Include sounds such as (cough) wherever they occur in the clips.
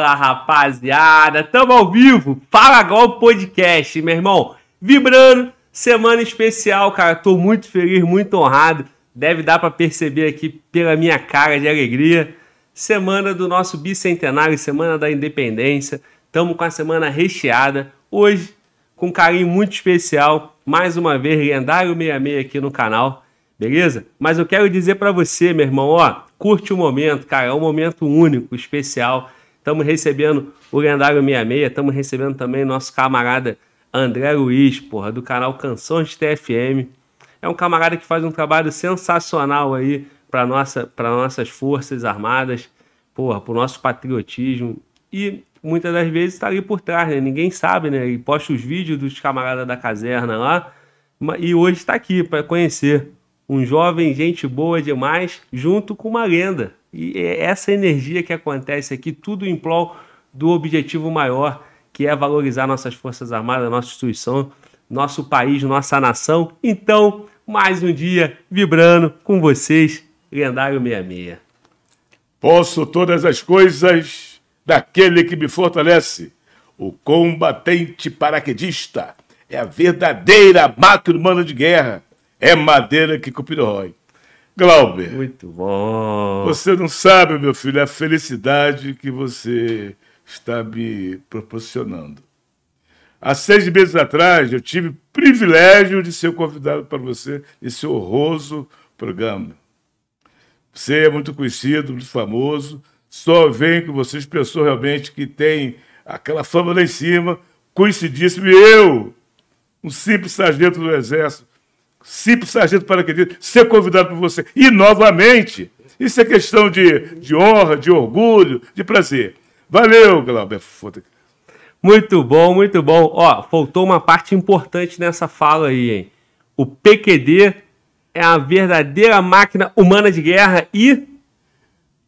Fala, rapaziada! Tamo ao vivo! Fala Gol Podcast, meu irmão! Vibrando, semana especial, cara. Tô muito feliz, muito honrado. Deve dar para perceber aqui pela minha cara de alegria. Semana do nosso bicentenário, semana da independência. Tamo com a semana recheada. Hoje, com um carinho muito especial, mais uma vez, lendário 66 aqui no canal beleza? Mas eu quero dizer para você, meu irmão, ó, curte o momento, cara, é um momento único, especial. Estamos recebendo o lendário 66, estamos recebendo também nosso camarada André Luiz, porra, do canal Canções TFM. É um camarada que faz um trabalho sensacional aí para nossa, para nossas forças armadas, porra, para o nosso patriotismo e muitas das vezes está ali por trás, né? Ninguém sabe, né? Ele posta os vídeos dos camaradas da caserna lá e hoje está aqui para conhecer um jovem, gente boa demais, junto com uma lenda. E é essa energia que acontece aqui, tudo em prol do objetivo maior, que é valorizar nossas Forças Armadas, nossa instituição, nosso país, nossa nação. Então, mais um dia vibrando com vocês, Lendário 66. Posso todas as coisas daquele que me fortalece. O combatente paraquedista é a verdadeira máquina humana de guerra é madeira que cupira rói. Glauber. Muito bom. Você não sabe, meu filho, a felicidade que você está me proporcionando. Há seis meses atrás, eu tive o privilégio de ser convidado para você nesse honroso programa. Você é muito conhecido, muito famoso, só vem com vocês pessoas realmente que têm aquela fama lá em cima, coincidíssimo, e eu, um simples sargento do Exército, simples sargento paraquedista, ser convidado por você. E, novamente, isso é questão de, de honra, de orgulho, de prazer. Valeu, Glauber. Muito bom, muito bom. Ó, faltou uma parte importante nessa fala aí, hein? O PQD é a verdadeira máquina humana de guerra e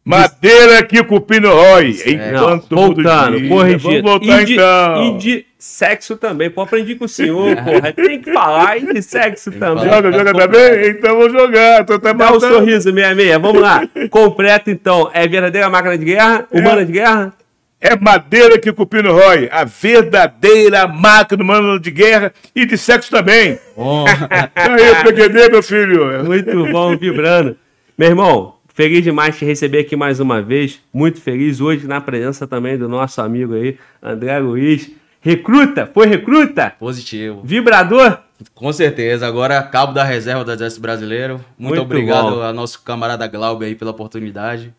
Madeira que cupino rói. Enquanto Não, voltando, corrigindo. Vamos voltar e de, então. E de sexo também. Pô, aprendi com o senhor, (laughs) porra. Tem que falar e de sexo também. Joga, joga também? Então vou jogar. Tô até Dá um sorriso, meia meia. Vamos lá. (laughs) Completo, então. É verdadeira máquina de guerra? É. Humana de guerra? É madeira que o cupino rói, a verdadeira máquina humana de guerra e de sexo também. Oh. (laughs) aí, PQD, meu filho. Muito bom, vibrando. Meu irmão, Feliz demais te receber aqui mais uma vez. Muito feliz hoje na presença também do nosso amigo aí, André Luiz. Recruta? Foi recruta? Positivo. Vibrador? Com certeza. Agora, cabo da reserva do Exército Brasileiro. Muito, Muito obrigado bom. ao nosso camarada Glauber aí pela oportunidade.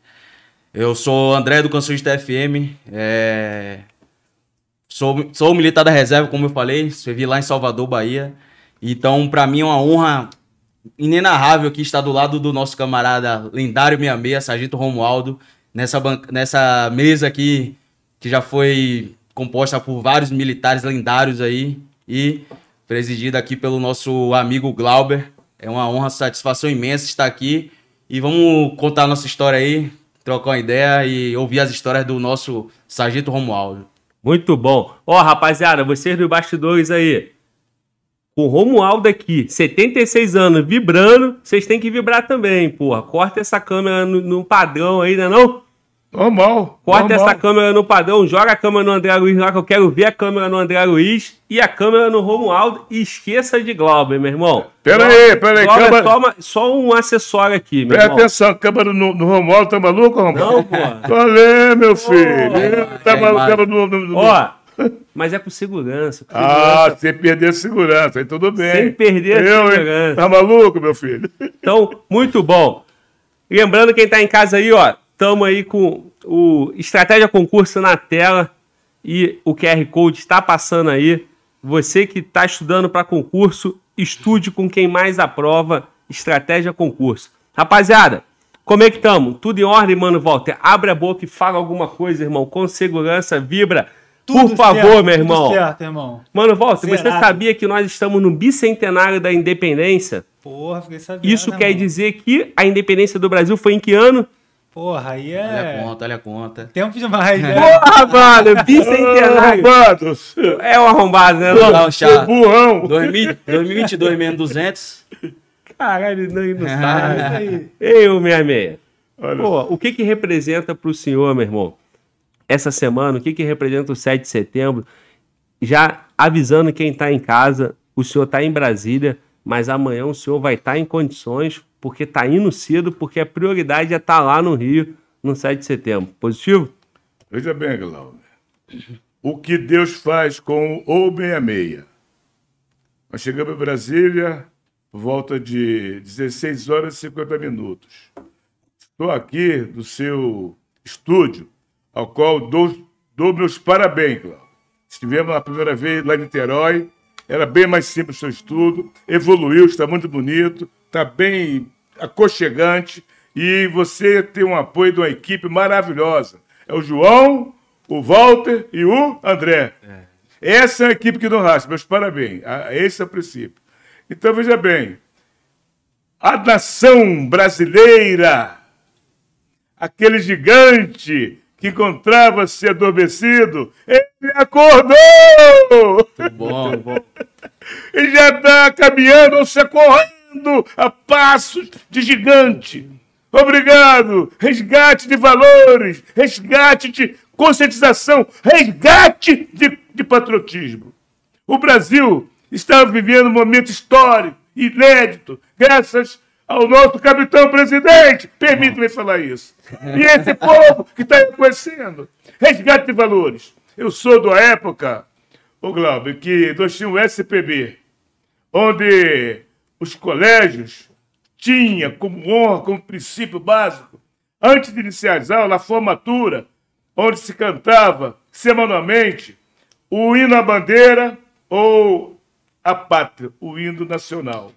Eu sou André do Canções TFM. É... Sou, sou militar da reserva, como eu falei. Servi lá em Salvador, Bahia. Então, para mim é uma honra inenarrável aqui estar do lado do nosso camarada lendário 66, Sargento Romualdo, nessa, nessa mesa aqui que já foi composta por vários militares lendários aí e presidida aqui pelo nosso amigo Glauber. É uma honra, satisfação imensa estar aqui e vamos contar a nossa história aí, trocar uma ideia e ouvir as histórias do nosso Sargento Romualdo. Muito bom. Ó, oh, rapaziada, vocês dos bastidores aí, com o Romualdo aqui, 76 anos, vibrando, vocês têm que vibrar também, porra. Corta essa câmera no, no padrão aí, né não? Normal. Corta normal. essa câmera no padrão, joga a câmera no André Luiz lá, que eu quero ver a câmera no André Luiz e a câmera no Romualdo. E esqueça de Glauber, meu irmão. Pera aí, pera aí. Glauber câmera... toma só um acessório aqui, meu Presta irmão. atenção, câmera no, no Romualdo, tá maluco, Romualdo? Não, porra. Falei, meu filho. Oh, tá maluco, câmera no, no, no... Ó, mas é com segurança. Com ah, segurança. sem perder a segurança, aí tudo bem. Sem perder a segurança. Hein? Tá maluco, meu filho? Então, muito bom. Lembrando quem tá em casa aí, ó, estamos aí com o Estratégia Concurso na tela e o QR Code está passando aí. Você que está estudando para concurso, estude com quem mais aprova Estratégia Concurso. Rapaziada, como é que estamos? Tudo em ordem, mano, Walter? Abre a boca e fala alguma coisa, irmão. Com segurança, vibra. Tudo Por favor, certo, meu irmão. Tudo certo, irmão. Mano, Walter, você sabia que nós estamos no bicentenário da independência? Porra, fiquei sabendo. Isso né, quer irmão? dizer que a independência do Brasil foi em que ano? Porra, aí é. Olha a conta, olha a conta. Tempo demais, né? Porra, mano, bicentenário. (laughs) é um arrombado, né? Não, não chá. Burrão. 2022 menos 200. Caralho, não, não (laughs) sabe. Ei, o 66. Pô, o que que representa pro senhor, meu irmão? Essa semana, o que, que representa o 7 de setembro. Já avisando quem está em casa, o senhor está em Brasília, mas amanhã o senhor vai estar tá em condições, porque está indo cedo, porque a prioridade é estar tá lá no Rio no 7 de setembro. Positivo? Veja bem, Glauber. O que Deus faz com o 66. Nós chegamos em Brasília volta de 16 horas e 50 minutos. Estou aqui do seu estúdio, ao qual dou, dou meus parabéns, Cláudio. Estivemos a primeira vez lá em Niterói, era bem mais simples o seu estudo, evoluiu, está muito bonito, está bem aconchegante e você tem um apoio de uma equipe maravilhosa. É o João, o Walter e o André. É. Essa é a equipe que não racha, meus parabéns. Esse é o princípio. Então, veja bem, a nação brasileira, aquele gigante que encontrava-se adormecido, ele acordou! Muito bom, muito bom. Ele (laughs) já está caminhando ou se correndo a passos de gigante. Obrigado! Resgate de valores, resgate de conscientização, resgate de, de patriotismo. O Brasil está vivendo um momento histórico, inédito, graças ao nosso capitão presidente. Permita-me falar isso. E esse (laughs) povo que está reconhecendo. Resgate de valores. Eu sou da época, o Glauber, que nós tínhamos o SPB, onde os colégios tinham como honra, como princípio básico, antes de iniciar as aulas, a formatura, onde se cantava semanalmente o hino à bandeira ou a pátria, o hino nacional.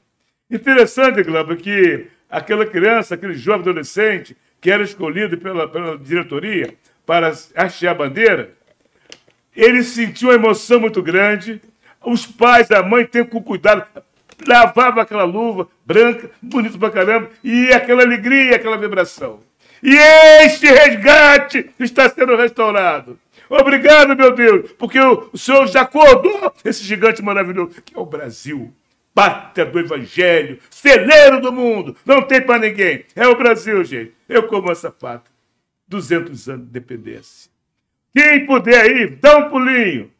Interessante, Glauber, que aquela criança, aquele jovem adolescente que era escolhido pela, pela diretoria para hastear a bandeira, ele sentiu uma emoção muito grande. Os pais, a mãe, tem com cuidado, lavava aquela luva branca, bonito pra caramba, e aquela alegria, aquela vibração. E este resgate está sendo restaurado. Obrigado, meu Deus, porque o Senhor já acordou esse gigante maravilhoso, que é o Brasil. Pátria do Evangelho, celeiro do mundo, não tem para ninguém. É o Brasil, gente. Eu como essa pátria. 200 anos de independência. Quem puder ir, dá um pulinho.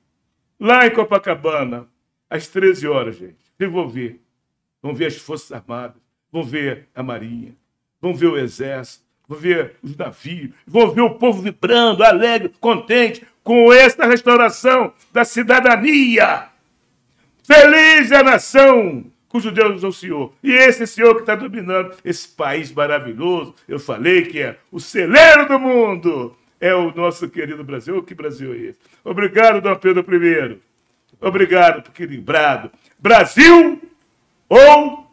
Lá em Copacabana, às 13 horas, gente. Vocês vão ver. Vão ver as Forças Armadas, vão ver a Marinha, vão ver o Exército, vou ver os navios, vou ver o povo vibrando, alegre, contente com esta restauração da cidadania. Feliz é a nação cujo Deus é o Senhor. E esse Senhor que está dominando esse país maravilhoso, eu falei que é o celeiro do mundo, é o nosso querido Brasil. Que Brasil é esse? Obrigado, Dom Pedro I. Obrigado por equilibrado. Brasil ou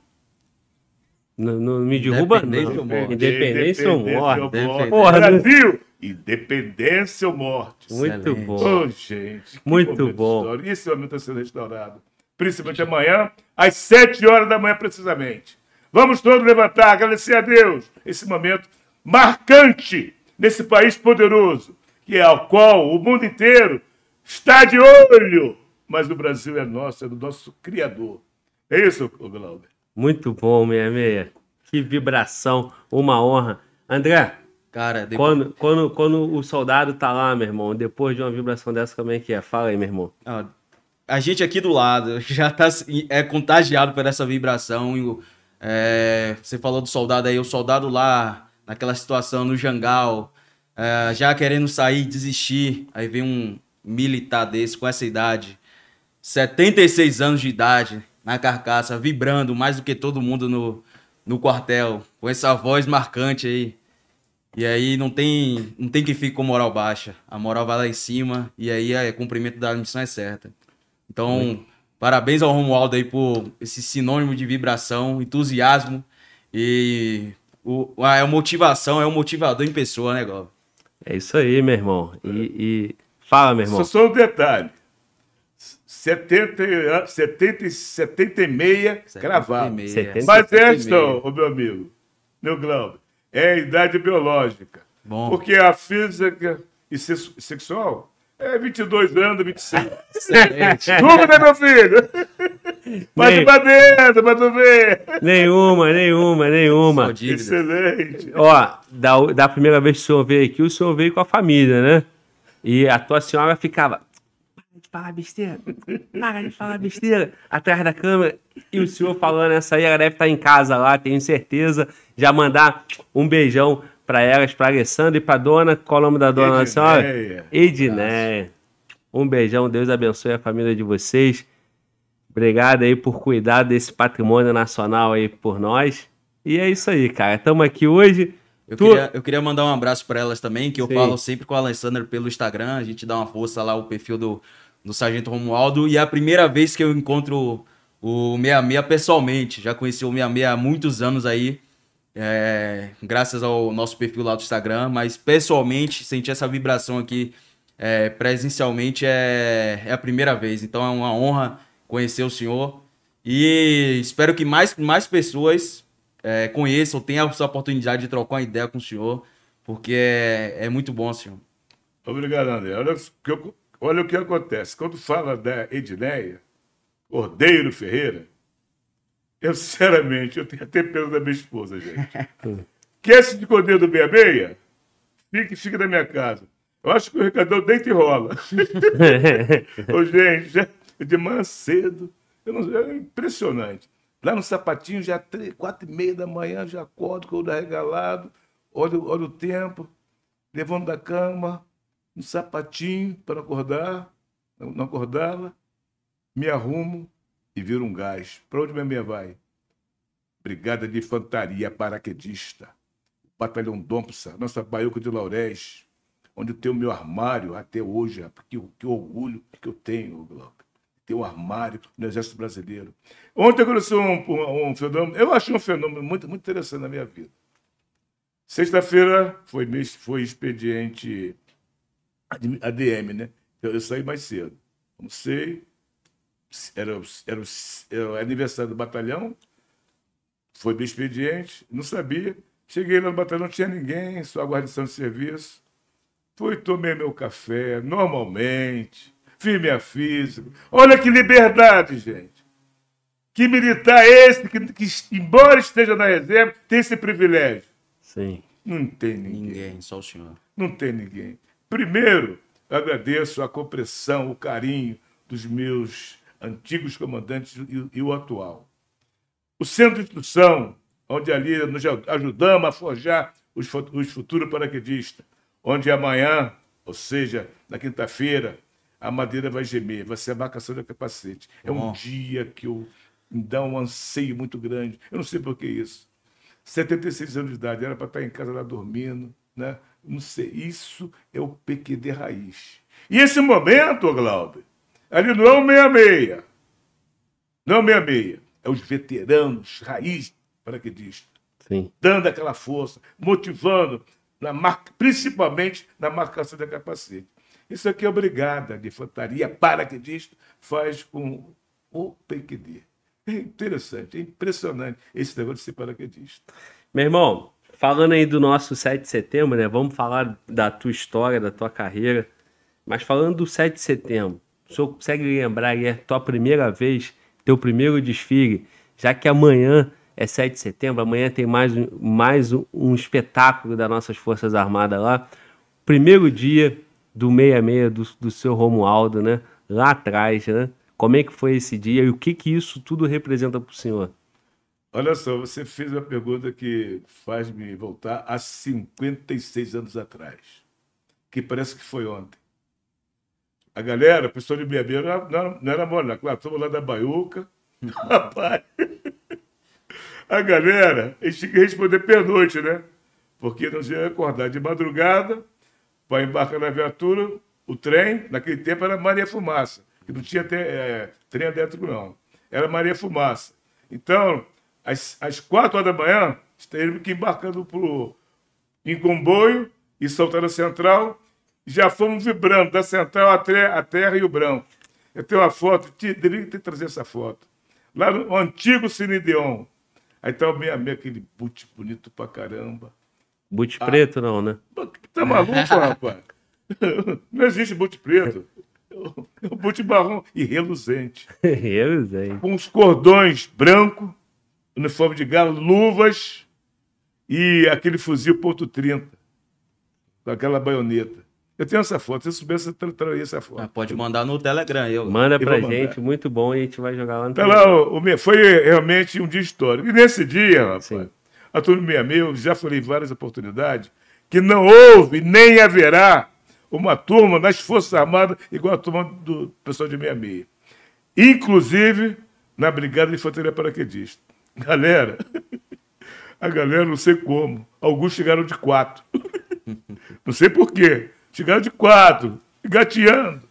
não, não me derruba, Independência não. Ou Independência ou morte. Independência. Porra, Brasil, independência ou morte. Muito Excelente. bom. Oh, gente. Muito bom. E esse momento está sendo restaurado. Principalmente amanhã, às sete horas da manhã, precisamente. Vamos todos levantar, agradecer a Deus esse momento marcante nesse país poderoso, que é ao qual o mundo inteiro está de olho. Mas o Brasil é nosso, é do nosso Criador. É isso, Glauber? Muito bom, 66. Que vibração, uma honra. André, Cara, depois... quando, quando, quando o soldado tá lá, meu irmão, depois de uma vibração dessa, como é que é? Fala aí, meu irmão. Ah, a gente aqui do lado (laughs) já tá é contagiado por essa vibração. e o- é, você falou do soldado aí, o soldado lá naquela situação no Jangal, é, já querendo sair, desistir. Aí vem um militar desse com essa idade, 76 anos de idade, na carcaça, vibrando mais do que todo mundo no, no quartel, com essa voz marcante aí. E aí não tem, não tem que ficar com moral baixa. A moral vai lá em cima e aí é cumprimento da missão é certa. Então, parabéns ao Romualdo aí por esse sinônimo de vibração, entusiasmo e o, a, a motivação, é um motivador em pessoa, né, Gob? É isso aí, meu irmão. E, e- fala, meu irmão. Só só um detalhe. 70, e- 70, e 76 cravado. 76, Setenta- Mas 76. esta, ô meu amigo, meu Glauber, é a idade biológica. Bom. Porque a física e sex- sexual é 22 anos, 26. Excelente. Dúvida, meu filho? Bate Nem- pra dentro, pra tu ver. Nenhuma, nenhuma, nenhuma. Excelente. Ó, da, da primeira vez que o senhor veio aqui, o senhor veio com a família, né? E a tua senhora ficava. Para de falar besteira, para de falar besteira, atrás da câmera. E o senhor falando essa aí, ela deve estar em casa lá, tenho certeza. Já mandar um beijão para elas, para Alessandra e para dona. Qual o nome da dona da senhora? Edneia. Um beijão, Deus abençoe a família de vocês. Obrigado aí por cuidar desse patrimônio nacional aí por nós. E é isso aí, cara. Estamos aqui hoje. Eu, Tu- queria, eu queria mandar um abraço para elas também, que eu Sim. falo sempre com a Alessandra pelo Instagram, a gente dá uma força lá, o perfil do, do Sargento Romualdo, e é a primeira vez que eu encontro o 66 pessoalmente. Já conheci o 66 há muitos anos aí, é, graças ao nosso perfil lá do Instagram, mas pessoalmente, sentir essa vibração aqui é, presencialmente é, é a primeira vez. Então é uma honra conhecer o senhor e espero que mais, mais pessoas é, conheçam, tenham essa oportunidade de trocar uma ideia com o senhor, porque é, é muito bom, senhor. Obrigado, André. Olha, olha o que acontece. Quando fala da Edneia, Cordeiro Ferreira, eu, sinceramente, eu tenho até pena da minha esposa, gente. Quer esse de Cordeiro do 66? Fique, fique na minha casa. Eu acho que o Ricardão deita e rola. (laughs) Ô, gente, já, de manhã cedo, não, é impressionante. Lá no sapatinho, já três, quatro e meia da manhã, já acordo com o olho arregalado, olho, olho o tempo, levando da cama, um sapatinho para acordar, não acordava, me arrumo e viro um gás. Para onde minha vai? Brigada de Infantaria Paraquedista, Batalhão Dompsa, nossa Baiuca de Laurés, onde eu tenho meu armário até hoje, que, que orgulho que eu tenho, Glauco. Ter um armário no Exército Brasileiro. Ontem aconteceu um, um, um fenômeno, eu achei um fenômeno muito, muito interessante na minha vida. Sexta-feira foi, foi expediente ADM, né? Eu, eu saí mais cedo. Almocei, era, o- era, o- era o aniversário do batalhão, foi meu expediente, não sabia. Cheguei lá no batalhão, não tinha ninguém, só a guarnição de serviço. Fui, tomei meu café, normalmente, fiz minha física. Olha que liberdade, gente. Que militar é esse que, que, embora esteja na reserva, tem esse privilégio? Sim. Não tem ninguém. Ninguém, só o senhor. Não tem ninguém. Primeiro, eu agradeço a compreensão, o carinho dos meus antigos comandantes e, e o atual. O centro de instrução, onde ali nos ajudamos a forjar os, os futuros paraquedistas, onde amanhã, ou seja, na quinta-feira, a madeira vai gemer, vai ser a marcação do capacete. É um dia que eu, me dá um anseio muito grande. Eu não sei por que isso. 76 anos de idade, era para estar em casa lá dormindo, né? Não sei, isso é o PQD raiz. E esse momento, Glauber, ali não é o 66, não é o 66, é os veteranos raiz paraquedistas, Sim. dando aquela força, motivando, na mar... principalmente na marcação da capacete. Isso aqui é obrigada de infantaria paraquedista faz com o PQD. É interessante, é impressionante esse negócio de ser paraquedista. Meu irmão, falando aí do nosso 7 de setembro, né? Vamos falar da tua história, da tua carreira. Mas falando do 7 de setembro, o senhor consegue lembrar aí a tua primeira vez, teu primeiro desfile? Já que amanhã é 7 de setembro, amanhã tem mais mais um, um espetáculo das nossas Forças Armadas lá. Primeiro dia do 66 do, do seu Romualdo, né? Lá atrás, né? Como é que foi esse dia e o que que isso tudo representa para o senhor? Olha só, você fez uma pergunta que faz me voltar a 56 anos atrás, que parece que foi ontem. A galera, a pessoa de Bebê, não era, não era, não era mole, claro, estamos lá da Baiuca. (laughs) Rapaz, a galera, eles tinham que responder pernoite, né? Porque não ia acordar de madrugada para embarcar na viatura, o trem, naquele tempo era Maria Fumaça, que não tinha é, trem elétrico, não. Era Maria Fumaça. Então, às, às quatro horas da manhã, teve que embarcando pro, em comboio e soltar na central. Já fomos vibrando da central até a terra e o branco. Eu tenho uma foto, te- deveria ter trazido essa foto. Lá no antigo Cinedeon. Aí tá o meia meia, aquele boot bonito pra caramba. Boot preto não, né? Tá maluco, rapaz? (laughs) Não existe boot preto. É o boot marrom e reluzente. (laughs) Sei. com os cordões branco, uniforme de galo, luvas e aquele fuzil ponto .30, com aquela baioneta. Eu tenho essa foto. Se eu soubesse, eu tra- traria essa foto. Ah, Pode mandar no Telegram. Eu, Manda pra gente, muito bom, e a gente vai jogar lá no Então, Telegram. lá, o, o me- foi realmente um dia histórico. E nesse dia, rapaz, Sim. a turma 66, eu já falei em várias oportunidades, que não houve nem haverá uma turma das Forças Armadas igual a turma do pessoal de 66. Inclusive na Brigada de Infantaria Paraquedista. Galera, (laughs) a galera não sei como. Alguns chegaram de quatro. (laughs) Não sei por Chegaram de quatro, gateando.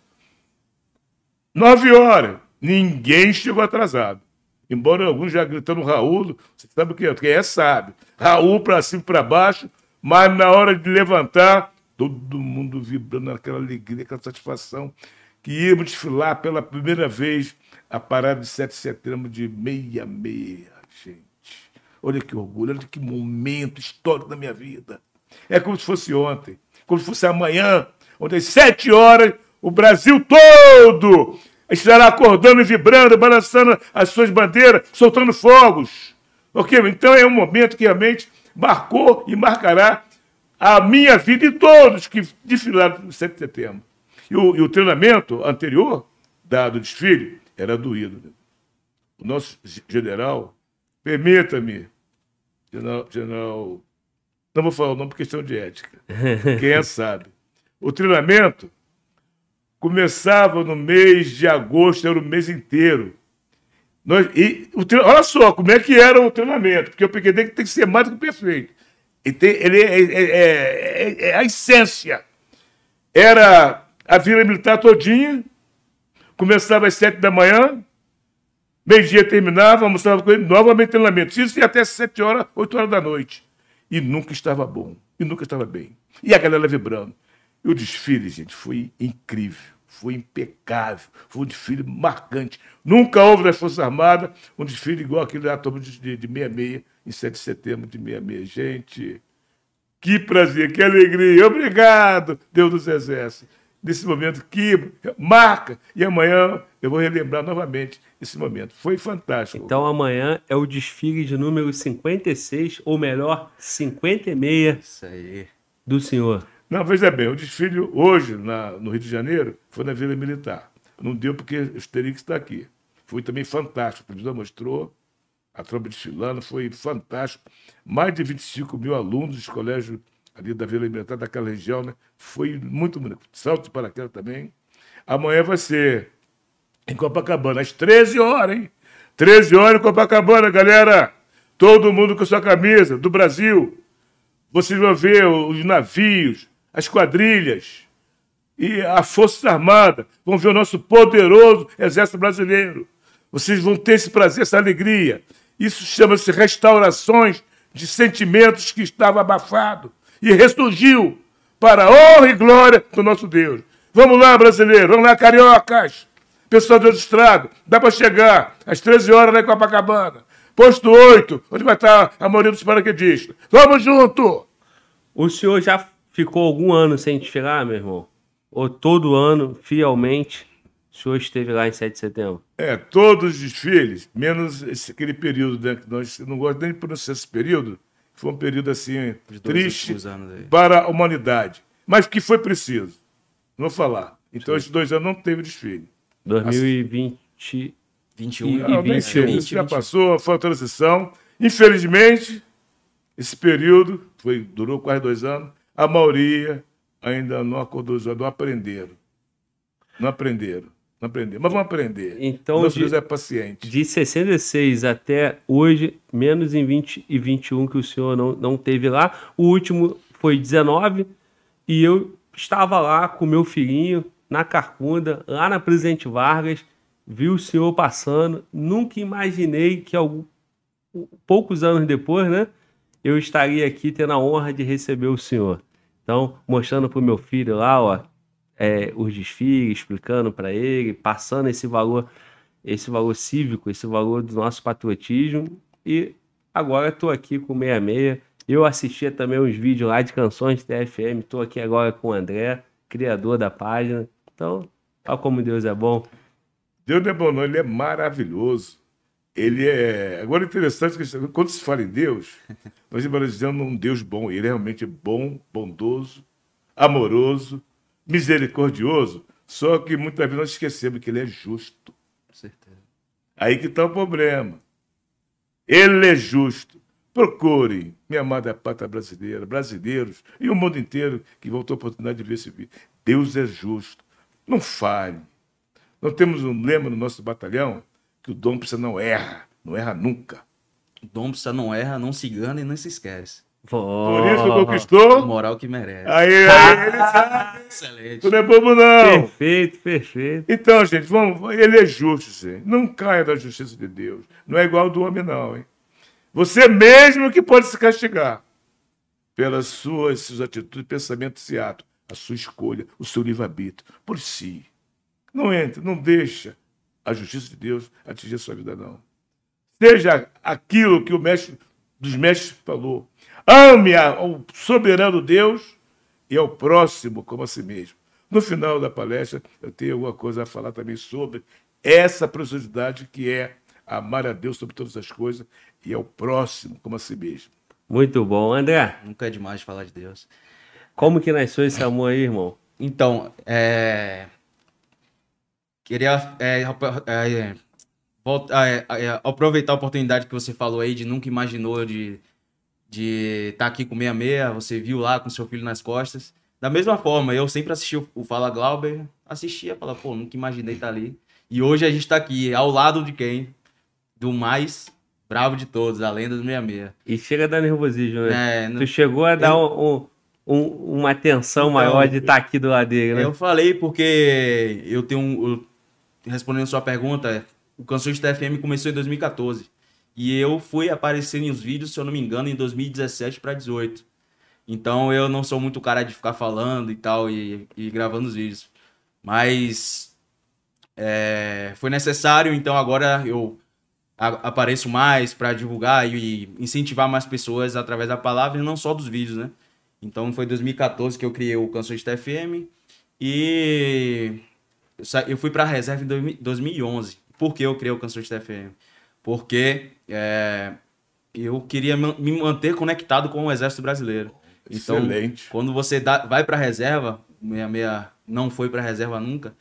Nove horas. Ninguém chegou atrasado. Embora alguns já gritando Raul, você sabe o que é? Quem é sabe. Raul para cima e para baixo, mas na hora de levantar, todo mundo vibrando naquela alegria, aquela satisfação, que íamos desfilar pela primeira vez a parada de 7 de setembro de 66, gente. Olha que orgulho, olha que momento histórico da minha vida. É como se fosse ontem, como se fosse amanhã, onde às sete horas o Brasil todo estará acordando e vibrando, balançando as suas bandeiras, soltando fogos. Ok? Então é um momento que realmente marcou e marcará a minha vida e todos que desfilaram no 7 de setembro. E o, e o treinamento anterior da- do desfile era doído. O nosso general, permita-me, general, general não vou falar o nome por questão de ética. Quem é sabe. O treinamento começava no mês de agosto, era o mês inteiro. Nós, e o olha só como é que era o treinamento, porque o PQD tem que ser mais do que perfeito. E tem, ele é, é- é- é- é a essência. Era a Vila Militar todinha, começava às sete da manhã, meio-dia terminava, almoçava com ele, novamente treinamento. Isso ia até sete horas, oito horas da noite. E nunca estava bom, e nunca estava bem. E a galera vibrando. E o desfile, gente, foi incrível, foi impecável, foi um desfile marcante. Nunca houve nas Forças Armadas um desfile igual aquele da turma de, de, de 66, em 7 de setembro de 66. Gente, que prazer, que alegria. Obrigado, Deus dos Exércitos. Nesse momento que marca. E amanhã eu vou relembrar novamente esse momento. Foi fantástico. Então amanhã é o desfile de número 56, ou melhor, 56 Isso aí. do senhor. Não, veja bem, o desfile hoje na- no Rio de Janeiro foi na Vila Militar. Não deu porque o Asterix está aqui. Foi também fantástico. A televisão mostrou a tropa desfilando, foi fantástico. Mais de 25 mil alunos dos colégios ali da Vila Militar, daquela região, né? Foi muito bonito. Salto de paraquedas também. Amanhã vai ser em Copacabana, às 13 horas, hein? 13 horas em Copacabana, galera. Todo mundo com sua camisa do Brasil. Vocês vão ver os navios, as quadrilhas e a Força Armada. Vão ver o nosso poderoso Exército Brasileiro. Vocês vão ter esse prazer, essa alegria. Isso chama-se restaurações de sentimentos que estavam abafados. E ressurgiu para a honra e glória do nosso Deus. Vamos lá, brasileiro. Vamos lá, cariocas. Pessoal do estrado, dá para chegar às 13 horas lá em Copacabana. Posto 8, onde vai estar a maioria dos paraquedistas. Vamos junto! O senhor já ficou algum ano sem desfilar, meu irmão? Ou todo ano, fielmente, o senhor esteve lá em 7 de setembro? É, todos os desfiles, menos esse, aquele período, né, que nós não gosto nem de pronunciar esse período, foi um período assim, triste para a humanidade. Mas que foi preciso. Não vou falar. Então, esses dois anos não teve desfile. 2020. 21 E- e, Não, nem 21. sei, 20, isso já 20. passou, foi a transição. Infelizmente, esse período foi, durou quase dois anos, a maioria ainda não acordou, não aprenderam. Não aprenderam. Não aprenderam. Mas vão aprender. Então, Nosso de- Deus é paciente. De 66 até hoje, menos em 20 e 21 que o senhor não, não teve lá. O último foi 19 e eu estava lá com meu filhinho na Carcunda, lá na Presidente Vargas, vi o senhor passando. Nunca imaginei que algum, poucos anos depois, né, eu estaria aqui tendo a honra de receber o senhor. Então, mostrando para o meu filho lá, ó, é, os desfiles, explicando para ele, passando esse valor esse valor cívico, esse valor do nosso patriotismo. E agora estou aqui com o 66. Eu assistia também uns vídeos lá de canções de TFM. Estou aqui agora com o André, criador da página. Então, olha como Deus é bom. Deus é bom, não, ele é maravilhoso. Ele é. Agora, interessante que quando se fala em Deus, (laughs) nós imaginamos um Deus bom. Ele é realmente bom, bondoso, amoroso, misericordioso, só que muitas vezes nós esquecemos que ele é justo. Com certeza. Aí que está o problema. Ele é justo. Procurem, minha amada pátria brasileira, brasileiros e o mundo inteiro que vão ter a oportunidade de ver esse vídeo. Deus é justo. Não fale. Nós temos um lema no nosso batalhão que o dom precisa não erra, não erra nunca. O Dom precisa não erra, não se engana e não se esquece. Por isso conquistou. Moral que merece. Aí, aí ele sabe. Excelente. Tu não é bobo, não. Perfeito, perfeito. Então, gente, vamos, ele é justo, gente. Não caia da justiça de Deus. Não é igual ao do homem, não, hein? Você mesmo que pode se castigar pelas suas, suas atitudes, pensamentos e atos, a sua escolha, o seu livre-arbítrio, por si. Não entre, não deixa a justiça de Deus atingir a sua vida, não. Seja aquilo que o mestre dos mestres falou. Ame ao soberano Deus e ao próximo como a si mesmo. No final da palestra, eu tenho alguma coisa a falar também sobre essa preciosidade que é amar a Deus sobre todas as coisas e ao próximo como a si mesmo. Muito bom. André, Nunca é demais falar de Deus. como que nasceu esse amor aí, irmão? Então, é... Queria é, é, volta- é, é, aproveitar a oportunidade que você falou aí de nunca imaginou de de estar aqui com 66, você viu lá com seu filho nas costas. Da mesma forma, eu sempre assisti o- Fala Glauber, assistia, falava, pô, nunca imaginei estar ali. E hoje a gente tá aqui, ao lado de quem? Do mais bravo de todos, a lenda do 66. E chega a dar nervosismo, né? É, não- Tu chegou a dar um- um- um- uma atenção Então, maior de estar aqui do lado dele, né? Eu falei porque eu tenho um. eu- respondendo sua pergunta, o Canções TFM começou em 2014. E eu fui aparecer nos vídeos, se eu não me engano, em 2017 para 18. Então eu não sou muito cara de ficar falando e tal e, e gravando os vídeos. Mas é, foi necessário, então agora eu a- apareço mais para divulgar e, incentivar mais pessoas através da palavra e não só dos vídeos, né? Então foi em 2014 que eu criei o Canções TFM e eu fui para a reserva em 2000 2011. Por que eu criei o Canções TFM? Porque é, eu queria me manter conectado com o Exército Brasileiro. Então, Excelente. quando você dá- vai para a reserva, meia meia não foi para a reserva nunca,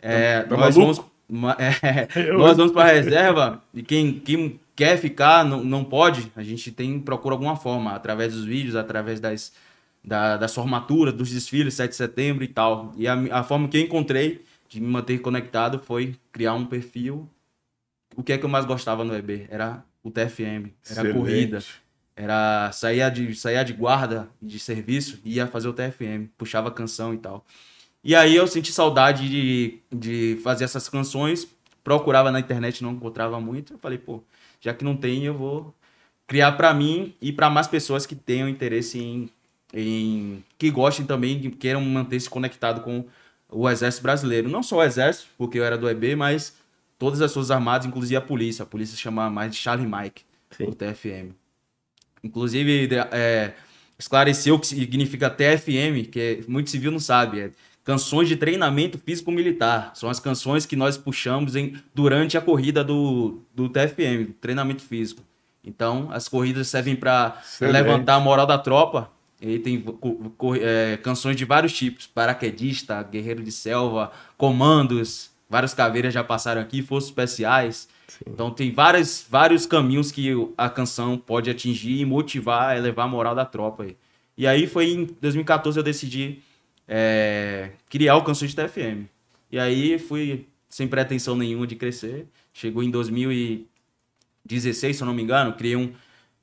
é, Tá nós maluco? vamos (laughs) é, nós vamos para a reserva e quem, quem quer ficar não, não pode, a gente tem procura alguma forma, através dos vídeos, através das, da, das formaturas, dos desfiles, 7 de setembro e tal. E a, a forma que eu encontrei de me manter conectado foi criar um perfil. O que é que eu mais gostava no EB? Era o TFM, era Excelente. corrida. Era saía de, saía de guarda de serviço e ia fazer o TFM, puxava canção e tal. E aí eu senti saudade de, de fazer essas canções, procurava na internet, não encontrava muito. Eu falei, pô, já que não tem, eu vou criar pra mim e pra mais pessoas que tenham interesse em, em que gostem também, que queiram manter-se conectado com o Exército Brasileiro. Não só o Exército, porque eu era do EB, mas todas as Forças Armadas, inclusive a polícia. A polícia chamava mais de Charlie Mike, Sim. o TFM. Inclusive, é, esclareceu o que significa TFM, que é- muito civil não sabe, é canções de treinamento físico-militar. São as canções que nós puxamos em, durante a corrida do, do TFM, do treinamento físico. Então, as corridas servem para levantar a moral da tropa. E tem é, canções de vários tipos: paraquedista, guerreiro de selva, comandos. Vários caveiras já passaram aqui, forças especiais. Então, tem várias, vários caminhos que a canção pode atingir e motivar, elevar a moral da tropa. Aí. E aí foi em 2014 eu decidi é, criar o Canções de TFM. E aí fui sem pretensão nenhuma de crescer. Chegou em 2016, se eu não me engano, criei um.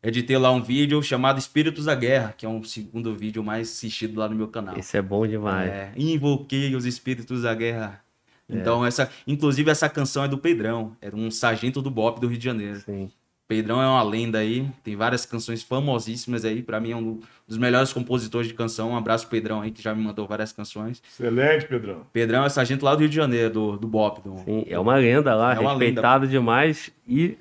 Editei lá um vídeo chamado Espíritos da Guerra, que é um segundo vídeo mais assistido lá no meu canal. Esse é bom demais. É, invoquei os espíritos da guerra. Então, essa, inclusive, essa canção é do Pedrão. Era um sargento do BOP do Rio de Janeiro. Sim. Pedrão é uma lenda aí, tem várias canções famosíssimas aí. Pra mim é um dos melhores compositores de canção. Um abraço Pedrão aí, que já me mandou várias canções. Excelente, Pedrão. Pedrão é sargento lá do Rio de Janeiro, do, do BOP. Do... Sim, é uma lenda lá, É uma respeitado demais e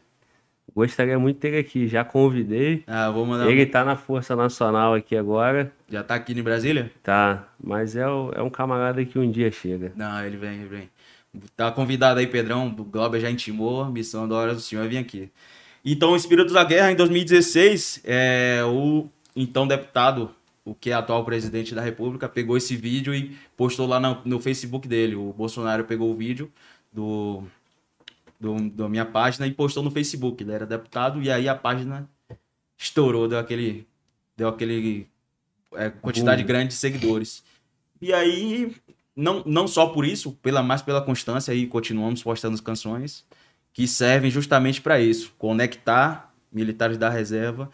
gostaria muito de ter ele aqui. Já convidei. Ah, vou mandar. Ele tá na Força Nacional aqui agora, Já tá aqui em Brasília? tá? Mas é, o- é um camarada que um dia chega. Não, ele vem, ele vem. Tá convidado aí, Pedrão. O Glauber já intimou. Missão da hora do senhor é vir aqui. Então, o Espírito da Guerra, em 2016, é, o então deputado, o que é atual presidente da República, pegou esse vídeo e postou lá no, no Facebook dele. O Bolsonaro pegou o vídeo do, do, da minha página e postou no Facebook. Ele era deputado e aí a página estourou, deu aquele, deu aquele é, quantidade grande de seguidores. E aí, não, não só por isso, pela mais pela constância, aí continuamos postando canções que servem justamente para isso, conectar militares da reserva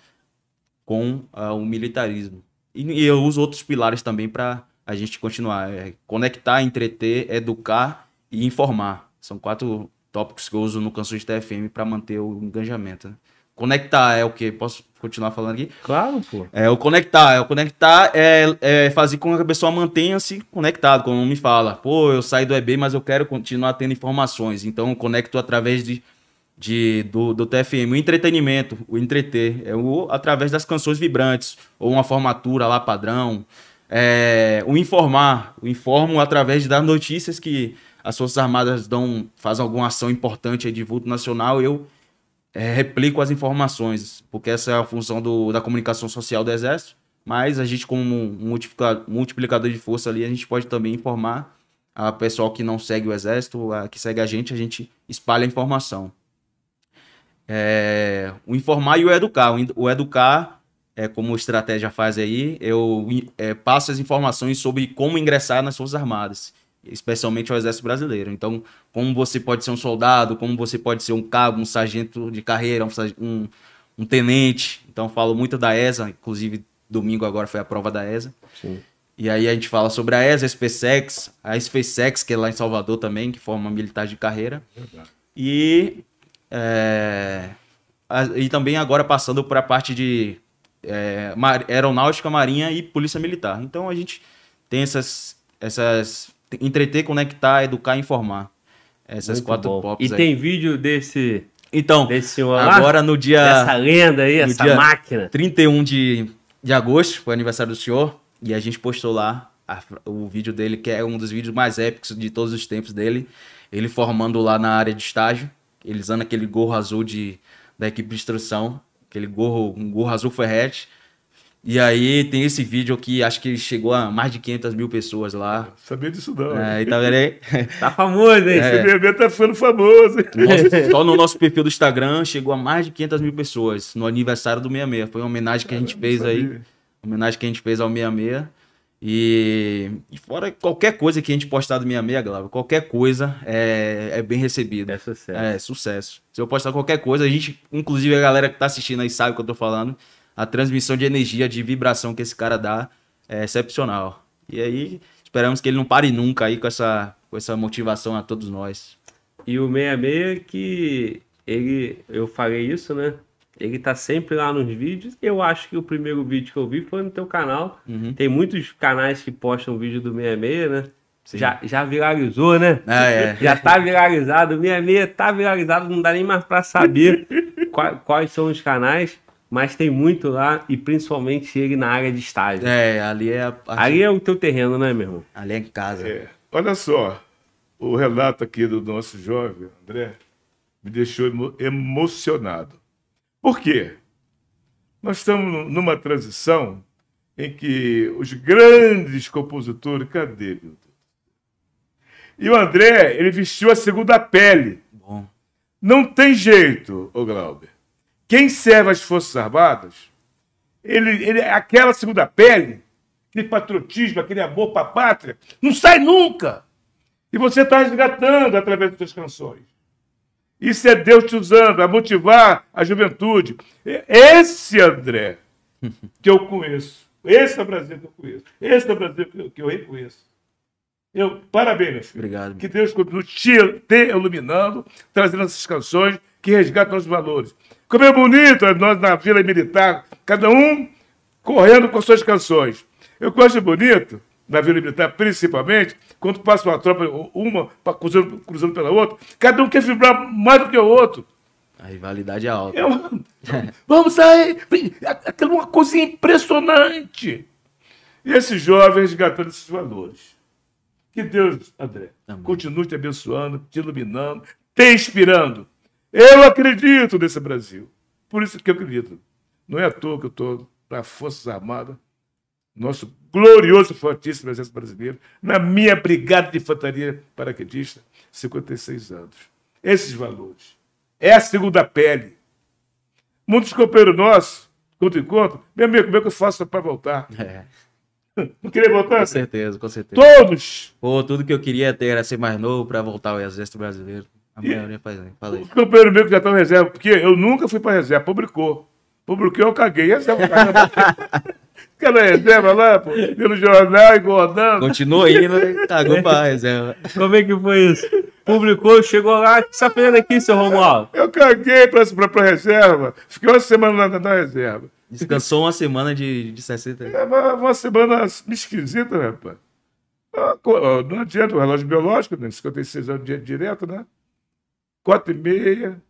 com uh, o militarismo. E, e, eu uso outros pilares também para a gente continuar. É conectar, entreter, educar e informar. São quatro tópicos que eu uso no Canções de TFM para manter o engajamento. Conectar é o que? Posso continuar falando aqui? Claro, pô. É o conectar. É o conectar é, é fazer com que a pessoa mantenha-se conectado, como me fala. Pô, eu saí do EB, mas eu quero continuar tendo informações. Então eu conecto através de, de, do, do TFM. O entretenimento, o entreter, é o, através das canções vibrantes, ou uma formatura lá padrão. É, o informar, o informo através das notícias que as Forças Armadas dão, fazem alguma ação importante de vulto nacional, eu é, replico as informações, porque essa é a função do, da comunicação social do Exército, mas a gente, como multiplicador de força ali, a gente pode também informar a pessoal que não segue o Exército, a, que segue a gente, a gente espalha a informação. É, o informar e o educar. O educar, é, como estratégia faz aí, eu é, passo as informações sobre como ingressar nas Forças Armadas especialmente ao Exército Brasileiro. Então, como você pode ser um soldado, como você pode ser um cabo, um sargento de carreira, um, um tenente. Então, falo muito da ESA, inclusive domingo agora foi a prova da ESA. Sim. E aí a gente fala sobre a ESA, a SpaceX, a SpaceX, que é lá em Salvador também, que forma militar de carreira. Verdade. E, é, a, e também agora passando para a parte de é, mar, aeronáutica, marinha e polícia militar. Então a gente tem essas, essas entreter, conectar, educar e informar. Essas Muito quatro bom. pops E aí. tem vídeo desse então, desse senhor agora no dia essa lenda aí, essa dia máquina. 31 de, de agosto, foi aniversário do senhor, e a gente postou lá a, o vídeo dele, que é um dos vídeos mais épicos de todos os tempos dele. Ele formando lá na área de estágio, ele usando aquele gorro azul de, da equipe de instrução, aquele gorro, um gorro azul ferrete, e aí tem esse vídeo que acho que chegou a mais de 500 mil pessoas lá. Sabia disso não. É, e tá vendo aí? Tá famoso, hein? É. Esse bebê tá ficando famoso. Nossa, (laughs) só no nosso perfil do Instagram chegou a mais de 500 mil pessoas no aniversário do 66. Foi uma homenagem que a gente fez aí. Uma homenagem que a gente fez ao 66. E, e fora qualquer coisa que a gente postar do 66, Glauber, qualquer coisa é, é bem recebido. É sucesso. É, sucesso. Se eu postar qualquer coisa, a gente, inclusive a galera que tá assistindo aí sabe o que eu tô falando a transmissão de energia, de vibração que esse cara dá é excepcional. E aí, esperamos que ele não pare nunca aí com essa, com essa motivação a todos nós. E o 66 que ele, eu falei isso, né? Ele tá sempre lá nos vídeos. Eu acho que o primeiro vídeo que eu vi foi no teu canal. Uhum. Tem muitos canais que postam vídeo do 66, né? Já, já viralizou, né? Ah, é. (laughs) Já tá viralizado. O 66 tá viralizado, não dá nem mais para saber (laughs) quais, quais são os canais mas tem muito lá e principalmente ele na área de estágio. É, ali é a, Ali é o teu terreno, né, meu irmão? Ali é em casa. É. Olha só, o relato aqui do nosso jovem, André, me deixou emo emocionado. Por quê? Nós estamos numa transição em que os grandes compositores, cadê, meu Deus? E o André, ele vestiu a segunda pele. Bom. Não tem jeito, ô Glauber. Quem serve as Forças Armadas, ele, ele, aquela segunda pele, aquele patriotismo, aquele amor para a pátria, não sai nunca. E você está resgatando através das suas canções. Isso é Deus te usando a motivar a juventude. Esse André (laughs) que eu conheço, esse é o Brasil que eu conheço, esse é o Brasil que eu, que eu reconheço. Eu, parabéns, meu filho. Obrigado. Que Deus continue te, te iluminando, trazendo essas canções que resgatam os valores. Como é bonito nós na Vila Militar, cada um correndo com suas canções. Eu gosto bonito, na Vila Militar principalmente, quando passa uma tropa, uma cruzando, cruzando pela outra, cada um quer vibrar mais do que o outro. A rivalidade é alta. Eu, (laughs) vamos sair! Aquela uma coisa impressionante. E esses jovens resgatando esses valores. Que Deus, André, Amém. continue te abençoando, te iluminando, te inspirando. Eu acredito nesse Brasil. Por isso que eu acredito. Não é à toa que eu estou para Forças Armadas nosso glorioso, fortíssimo Exército Brasileiro, na minha Brigada de Infantaria Paraquedista, 56 anos. Esses valores. É a segunda pele. Muitos companheiros nossos, quando encontro, meu amigo, como é que eu faço para voltar? É, (laughs) Não queria voltar? com certeza, com certeza. Todos! Pô, tudo que eu queria ter era ser mais novo pra voltar ao Exército Brasileiro. A maioria faz, falei. Os companheiros meus que já estão em reserva, porque eu nunca fui para reserva, publicou. Publicou, eu caguei. Reserva, caramba. Aquela reserva lá, pô, pelo jornal, engordando. Continua indo e cagou pra reserva. Como é que foi isso? Publicou, chegou lá, o que você tá fazendo aqui, seu Romualdo? Eu caguei para a reserva. Fiquei uma semana na, na reserva. Descansou uma semana de, de 60. É uma, uma semana esquisita, né, rapaz? Ah, Não adianta, o relógio biológico, né? 56 anos de direto, né? Quatro e meia,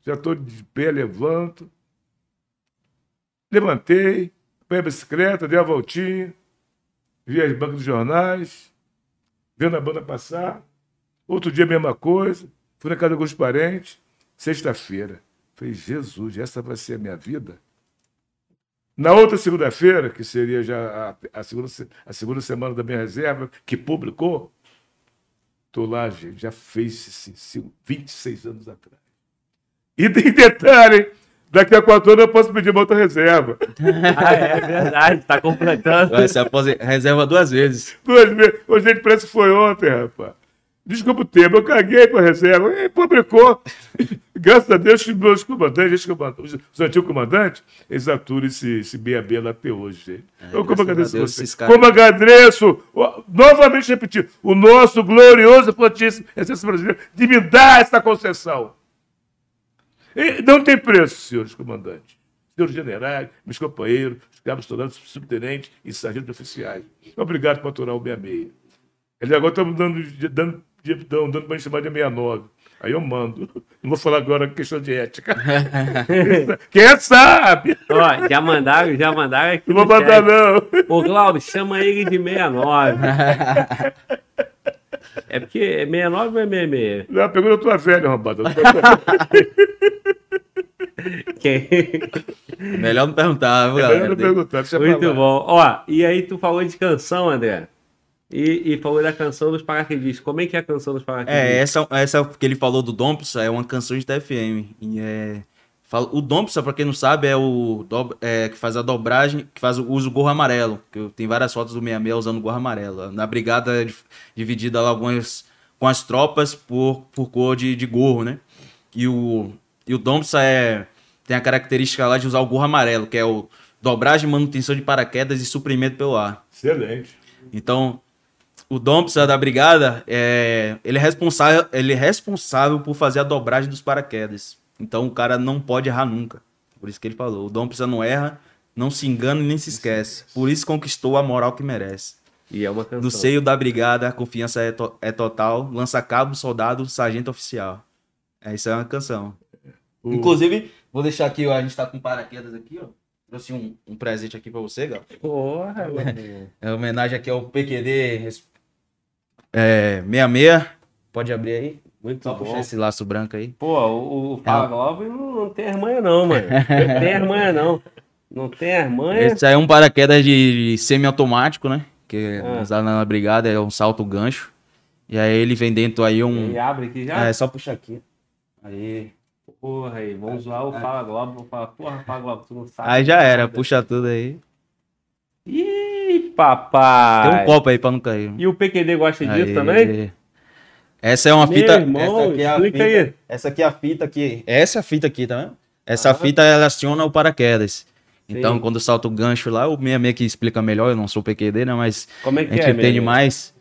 já estou de pé, levanto. Levantei, peguei a bicicleta, dei a voltinha, vi as bancas dos jornais, vendo a banda passar. Outro dia, mesma coisa. Fui na casa de alguns parentes. Sexta-feira. Falei, Jesus, essa vai ser a minha vida? Na outra segunda-feira, que seria já a, a segunda, se- a segunda semana da minha reserva, que publicou, estou lá, gente, já fez esse- esse 26 anos atrás. E tem (laughs) detalhe, daqui a quatro anos eu posso pedir uma outra reserva. (laughs) Ah, é verdade, tá completando. Vai se reserva duas vezes. Duas vezes. Ô, gente, parece que foi ontem, rapaz. Desculpa o tempo, eu caguei para a reserva e publicou. (laughs) Graças a Deus que meus comandantes, os, comandantes, os antigos comandantes, eles aturam esse, esse BAB lá até hoje, gente. eu como a agradeço você. Como agradeço, novamente repetir, o nosso glorioso fortíssimo Exército Brasileiro de me dar essa concessão. E não tem preço, senhores comandantes. Senhores generais, meus companheiros, os cabos soldados, subtenentes e sargentos oficiais. Obrigado por aturar o 66. Eles agora estão dando, dando, dando, dando para chamar de 69. Aí eu mando. Não vou falar agora questão de ética. (laughs) Quem sabe? Ó, já mandaram, já mandaram aqui. Não vou mandar, não. Ô, Glauber, chama ele de 69. É porque é 69 ou é 66? Não, pergunta a tua velha, arrombada. Quem? Melhor não perguntar, viu, galera? não perguntar, deixa pra Muito bom. Ó, e aí tu falou de canção, André. E, e falou da canção dos paraquedistas. Como é que é a canção dos É, paraquedistas? essa, essa que ele falou do Dompsa é uma canção de TFM. E é, fala- o Dompsa, pra quem não sabe, é o do- é, que faz a dobragem, que faz o uso do gorro amarelo. Que tem várias fotos do 66 usando gorro amarelo. Na brigada é di- dividida lá algumas com as tropas por, por cor de, de gorro, né? E o, e o Dompsa é, tem a característica lá de usar o gorro amarelo, que é o dobragem, manutenção de paraquedas e suprimento pelo ar. Excelente. Então, o Dompsa da brigada, é, ele, é responsável, ele é responsável por fazer a dobragem dos paraquedas. Então, o cara não pode errar nunca. Por isso que ele falou, o Dompsa não erra, não se engana e nem se esquece. Por isso conquistou a moral que merece. E é uma canção. No seio da brigada, a confiança é, to- é total. Lança cabo, soldado, sargento oficial. É, isso é uma canção. O- Inclusive, vou deixar aqui, ó, a gente tá com paraquedas aqui, ó. Trouxe um, um presente aqui pra você, Gal. Porra, mano. (laughs) É homenagem aqui ao PQD é, 66. Pode abrir aí. Muito Só bom. puxar esse laço branco aí. Pô, o, o Fala Globo não, não tem armanha não, mano. Não tem armanha não. Não tem armanha. Esse aí é um paraquedas de semi-automático, né? Que é Ah. usado na brigada, é um salto gancho. E aí ele vem dentro aí um. Ele abre aqui já? É, só puxar aqui. Aí. Porra aí, vamos zoar o Fala Globo. Vou falar, porra, Fala Globo, tu não sabe. Aí já era, nada. puxa tudo aí. Ih, papai. Tem um copo aí pra não cair. E o PQD gosta disso Aí. também? Essa é uma Meu fita. irmão, essa aqui é a fita. aí. Essa aqui é a fita aqui. Essa é a fita aqui, tá vendo? Essa Ah. fita ela aciona o paraquedas. Então, Sim. quando salta o gancho lá, o 66 que explica melhor, eu não sou PQD, né? Mas Como é a que gente é, entende mais.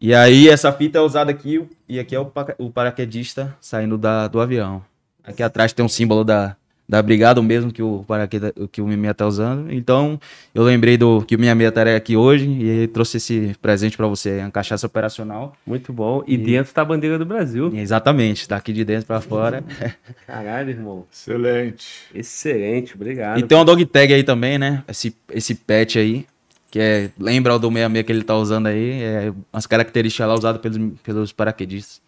E aí, essa fita é usada aqui, e aqui é o, o paraquedista saindo da, do avião. Aqui atrás tem um símbolo da, da brigada, o mesmo que o paraquedas, que o 66 tá usando. Então, eu lembrei do que o 66 estaria aqui hoje e trouxe esse presente pra você, uma cachaça operacional. Muito bom. E, dentro tá a bandeira do Brasil. E exatamente, daqui de dentro pra fora. (laughs) Caralho, irmão. Excelente. Excelente, obrigado. E tem uma dog tag aí também, né? Esse, esse pet aí, que é, lembra o do 66 que ele tá usando aí, é umas características lá usadas pelos, pelos paraquedistas.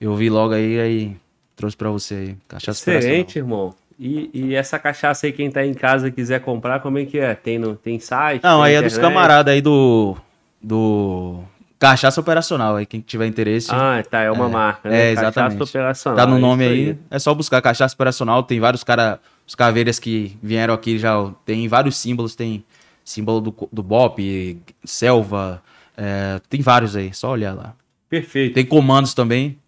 Eu vi logo aí, aí trouxe pra você aí. Cachaça Excelente, irmão. E, e essa cachaça aí, quem tá em casa quiser comprar, como é que é? Tem, no, tem site? Não, tem aí é dos internet? camaradas aí do. Do. Cachaça Operacional, aí quem tiver interesse. Ah, tá, é uma marca, né? É, exatamente. Cachaça operacional. Tá no é nome isso aí. É só buscar Cachaça Operacional. Tem vários caras, os caveiras que vieram aqui já. Tem vários símbolos. Tem símbolo do, do BOP, Selva. é, tem vários aí. Só olhar lá. Perfeito. Tem comandos também.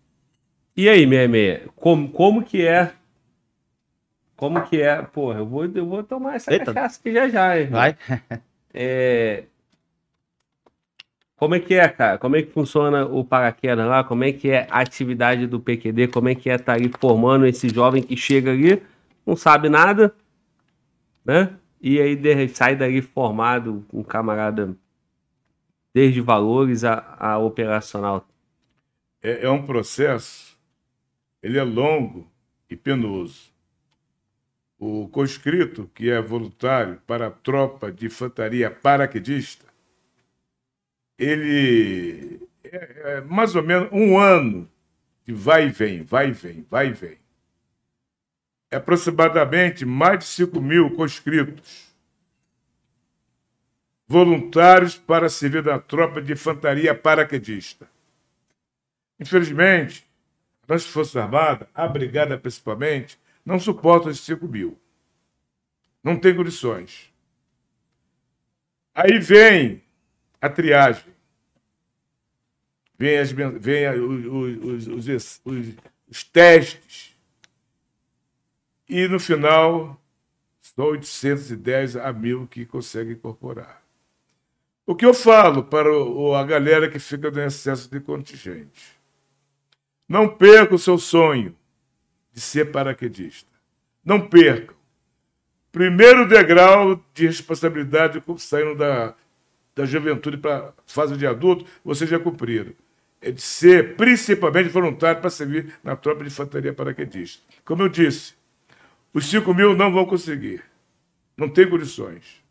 E aí, meia meia, como, como que é? Como que é? Porra, eu vou, eu vou tomar essa Eita. cachaça aqui já já, hein? Vai. (laughs) É... Como é que é, cara? Como é que funciona o paraquedas lá? Como é que é a atividade do PQD? Como é que é estar ali formando esse jovem que chega ali, não sabe nada, né? E aí sai dali formado, um camarada desde valores a, a operacional. É, é um processo, ele é longo e penoso. O conscrito, que é voluntário para a tropa de infantaria paraquedista, ele é, é mais ou menos um ano de vai e vem, vai e vem, vai e vem. É aproximadamente mais de 5 mil conscritos voluntários para servir na tropa de infantaria paraquedista. Infelizmente, a nossa Força Armada, a Brigada principalmente, não suporta esses 5 mil. Não tem condições. Aí vem a triagem. Vem, as, vem os, os- os- os- testes. E no final, só 810 a mil que conseguem incorporar. O que eu falo para o- a galera que fica no excesso de contingente? Não perca o seu sonho de ser paraquedista. Não percam. Primeiro degrau de responsabilidade saindo da, da juventude para a fase de adulto, vocês já cumpriram. É de ser principalmente voluntário para servir na tropa de infantaria paraquedista. Como eu disse, os 5 mil não vão conseguir. Não tem condições.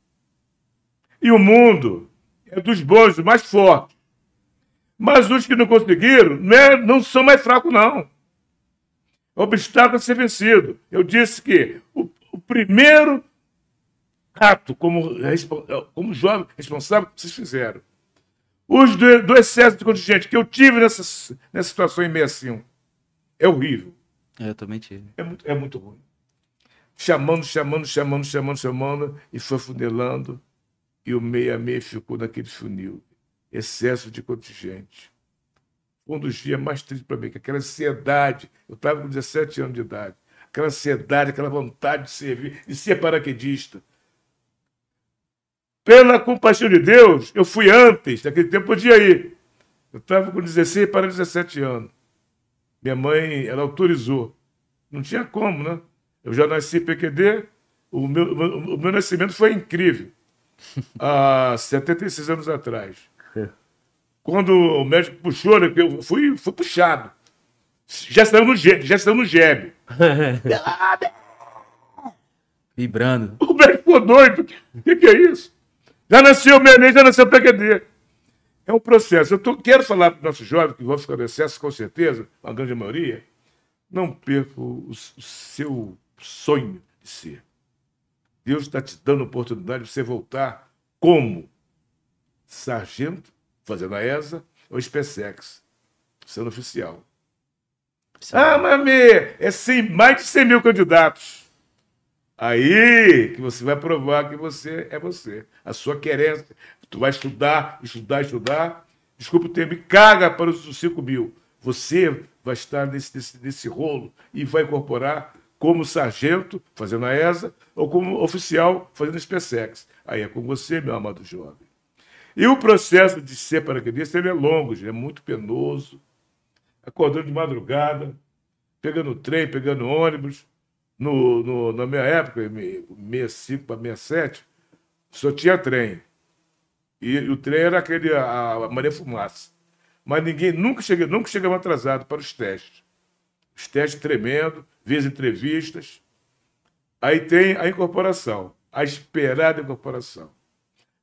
E o mundo é dos bons, dos mais fortes. Mas os que não conseguiram não, é- não são mais fracos, não. Obstáculo é ser vencido. Eu disse que o, o primeiro ato como, como jovem responsável vocês fizeram. Os do, do excesso de contingente que eu tive nessa, nessa situação em 65 é horrível. É, Eu também tive. É muito, é muito ruim. Chamando, chamando, chamando, chamando, chamando, e foi funilando, e o 66 ficou naquele funil. Excesso de contingente. Um dos dias mais tristes para mim, que aquela ansiedade, eu estava com 17 anos de idade, aquela ansiedade, aquela vontade de servir, de ser paraquedista. Pela compaixão de Deus, eu fui antes, naquele tempo podia ir. Eu estava com 16 para 17 anos. Minha mãe, ela autorizou. Não tinha como, né? Eu já nasci PQD, o meu, o meu- o meu nascimento foi incrível. (laughs) Há 76 anos atrás. Quando o médico puxou, né, eu fui, fui puxado. Já saiu no já saiu no. (laughs) Vibrando. O médico ficou doido. O que, que é isso? Já nasceu Menezes, já nasceu PQD. É um processo. Eu tô- quero falar para os nossos jovens, que vão ficar no excesso, com certeza, a grande maioria, não perca o, o seu sonho de ser. Deus está te dando a oportunidade de você voltar como sargento, fazendo a ESA, ou SpaceX, sendo oficial. Ah, mas me- é 100, mais de 100 mil candidatos. Aí que você vai provar que você é você. A sua querência. Tu vai estudar, estudar, estudar. Desculpa o termo, caga para os 5 mil. Você vai estar nesse, nesse, nesse rolo e vai incorporar como sargento, fazendo a ESA, ou como oficial, fazendo SpaceX. Aí é com você, meu amado jovem. E o processo de ser paraquedista ele é longo, é muito penoso. Acordando de madrugada, pegando trem, pegando ônibus. No, no- na minha época, em 65 para 67, só tinha trem. E, o trem era aquele, a, a Maria Fumaça. Mas ninguém nunca chega, nunca chegava atrasado para os testes. Os testes tremendo, as entrevistas. Aí tem a incorporação, a esperada incorporação.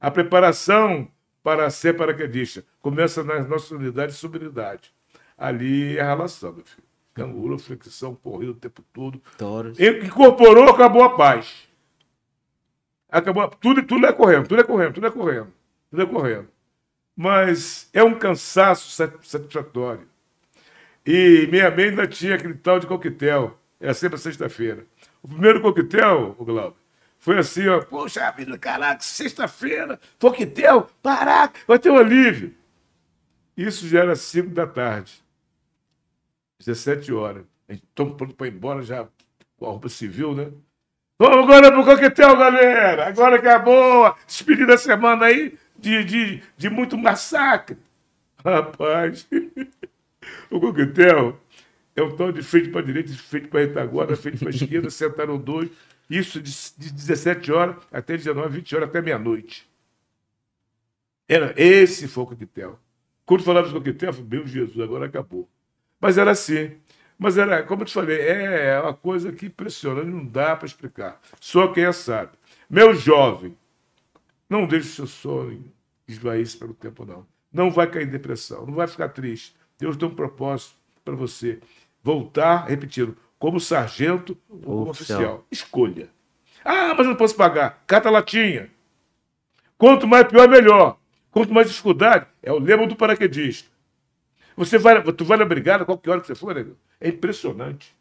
A preparação para ser paraquedista começa nas nossas unidades de subunidade. Ali é a relação, meu filho. Canguru, flexão, corrida o tempo todo. Toros. Incorporou, acabou a paz. Acabou, tudo, tudo é correndo, tudo é correndo, tudo é correndo, tudo é correndo. Mas é um cansaço satisfatório. E minha mãe ainda tinha aquele tal de coquetel. É sempre sexta-feira. O primeiro coquetel, o Glauber, foi assim, ó. Poxa vida, caraca, sexta-feira, coquetel, caraca, vai ter um alívio. Isso já era 5 da tarde. 17 horas. A gente estamos pronto para ir embora já com a roupa civil, né? Vamos agora pro coquetel, galera. Agora acabou a despedida da semana aí de, de, de muito massacre. Rapaz, (laughs) o coquetel é um tal de frente para direita, frente para retaguarda, frente para esquerda, sentaram dois. Isso de, de 17 horas até 19, 20 horas, até meia-noite. Era esse foi o coquetel. Quando falava de coquetel, eu meu Jesus, agora acabou. Mas era assim. Mas era, como eu te falei, é uma coisa que impressiona, não dá para explicar. Só quem é sabe. Meu jovem, não deixe o seu sonho esvair-se pelo tempo, não. Não vai cair em depressão, não vai ficar triste. Deus tem um propósito para você. Voltar, repetindo, como sargento ou como oficial. oficial. Escolha. Ah, mas eu não posso pagar. Cata latinha. Quanto mais pior, melhor. Quanto mais dificuldade, é o lema do paraquedista. Você vai, tu vai na brigada, qualquer hora que você for, é impressionante.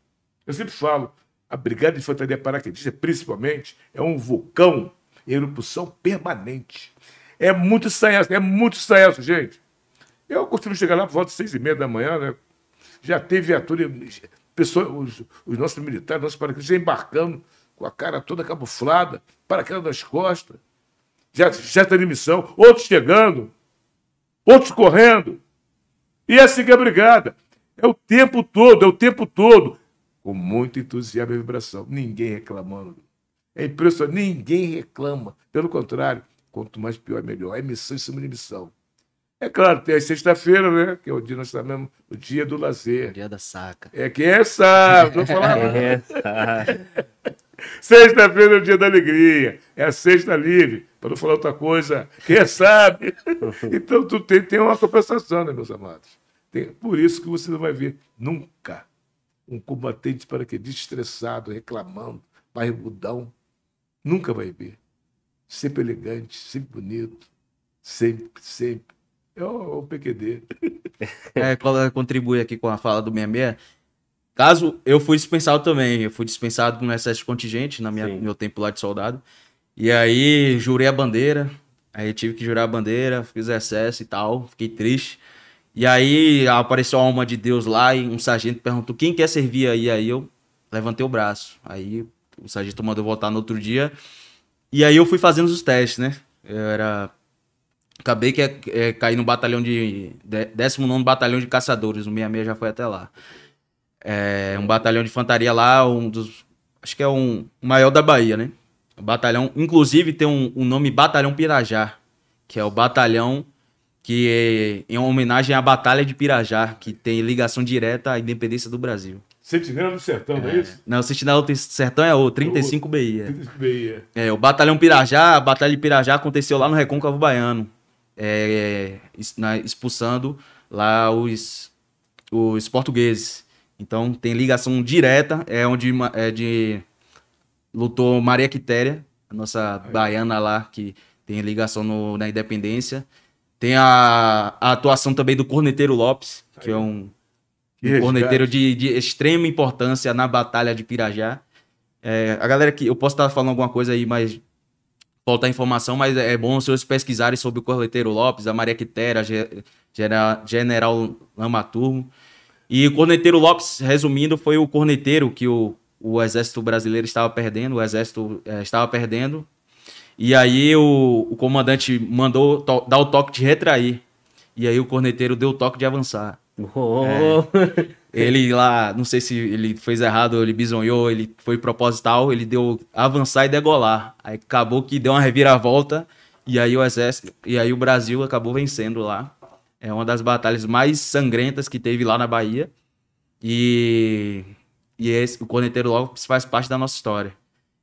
Eu sempre falo, a Brigada de Infantaria Paraquedista, principalmente, é um vulcão em erupção permanente. É muito sanhaço, é muito sanhaço, gente. Eu costumo chegar lá por volta de seis e meia da manhã, né? Já teve viatura, pessoas, os, os nossos militares, nossos paraquedistas embarcando com a cara toda camuflada, paraquedas das costas já, já em missão, outros chegando, outros correndo. E é assim que é a brigada. É o tempo todo, é o tempo todo. Com muito entusiasmo e vibração. Ninguém reclamando. É impressionante, ninguém reclama. Pelo contrário, quanto mais pior, melhor. É missão em cima de missão. É claro, tem a sexta-feira, né? Que é o dia nós chamamos o dia do lazer. Dia da saca. É quem é sabe, vou falar. é, (laughs) Sexta-feira é o dia da alegria. É a sexta livre, para não falar outra coisa. Quem sabe? (laughs) Então, tu tem, tem uma compensação, né, meus amados? Tem, por isso que você não vai ver nunca um combatente paraquedista estressado, reclamando, barrigudão. Nunca vai ver. Sempre elegante, sempre bonito. Sempre, sempre. É o, o PQD. (laughs) É, contribui aqui com a fala do 66 Caso eu fui dispensado também, eu fui dispensado no excesso de contingente, na minha, no meu tempo lá de soldado. E aí jurei a bandeira, aí tive que jurar a bandeira, fiz excesso e tal, fiquei triste. E aí apareceu a alma de Deus lá e um sargento perguntou quem quer servir aí. Aí eu levantei o braço. Aí o sargento mandou voltar no outro dia. E aí eu fui fazendo os testes, né? Eu era. Acabei que é, é, caí no batalhão de. 19 batalhão de caçadores, o 66 já foi até lá. É um batalhão de infantaria lá, um dos. Acho que é um maior da Bahia, né? O batalhão, inclusive, tem um, um nome Batalhão Pirajá, que é o batalhão que é em homenagem à Batalha de Pirajá, que tem ligação direta à independência do Brasil. Sentinela do Sertão, é, não é isso? Não, Sentinela do Sertão é o 35 BI. É. 35 BI. É, o Batalhão Pirajá, a Batalha de Pirajá aconteceu lá no Recôncavo Baiano, é, expulsando lá os, os portugueses. Então tem ligação direta, é onde é de lutou Maria Quitéria, a nossa baiana lá, que tem ligação no, na independência. Tem a, a, atuação também do Corneteiro Lopes, que é um, um corneteiro de, de, extrema importância na Batalha de Pirajá. É, a galera que. Eu posso estar falando alguma coisa aí, mas. Falta informação, mas é bom os senhores pesquisarem sobre o Corneteiro Lopes, a Maria Quitéria, a General Lamaturmo. E o Corneteiro Lopes, resumindo, foi o corneteiro que o, o exército brasileiro estava perdendo, o exército é, estava perdendo. E aí o, o comandante mandou dar o toque de retrair. E aí o corneteiro deu o toque de avançar. Oh. É, (laughs) ele lá, não sei se ele fez errado, ele bisonhou, ele foi proposital, ele deu avançar e degolar. Aí acabou que deu uma reviravolta e aí o exército, e aí o Brasil acabou vencendo lá. É uma das batalhas mais sangrentas que teve lá na Bahia. E, e esse, o Corneteiro Lopes faz parte da nossa história.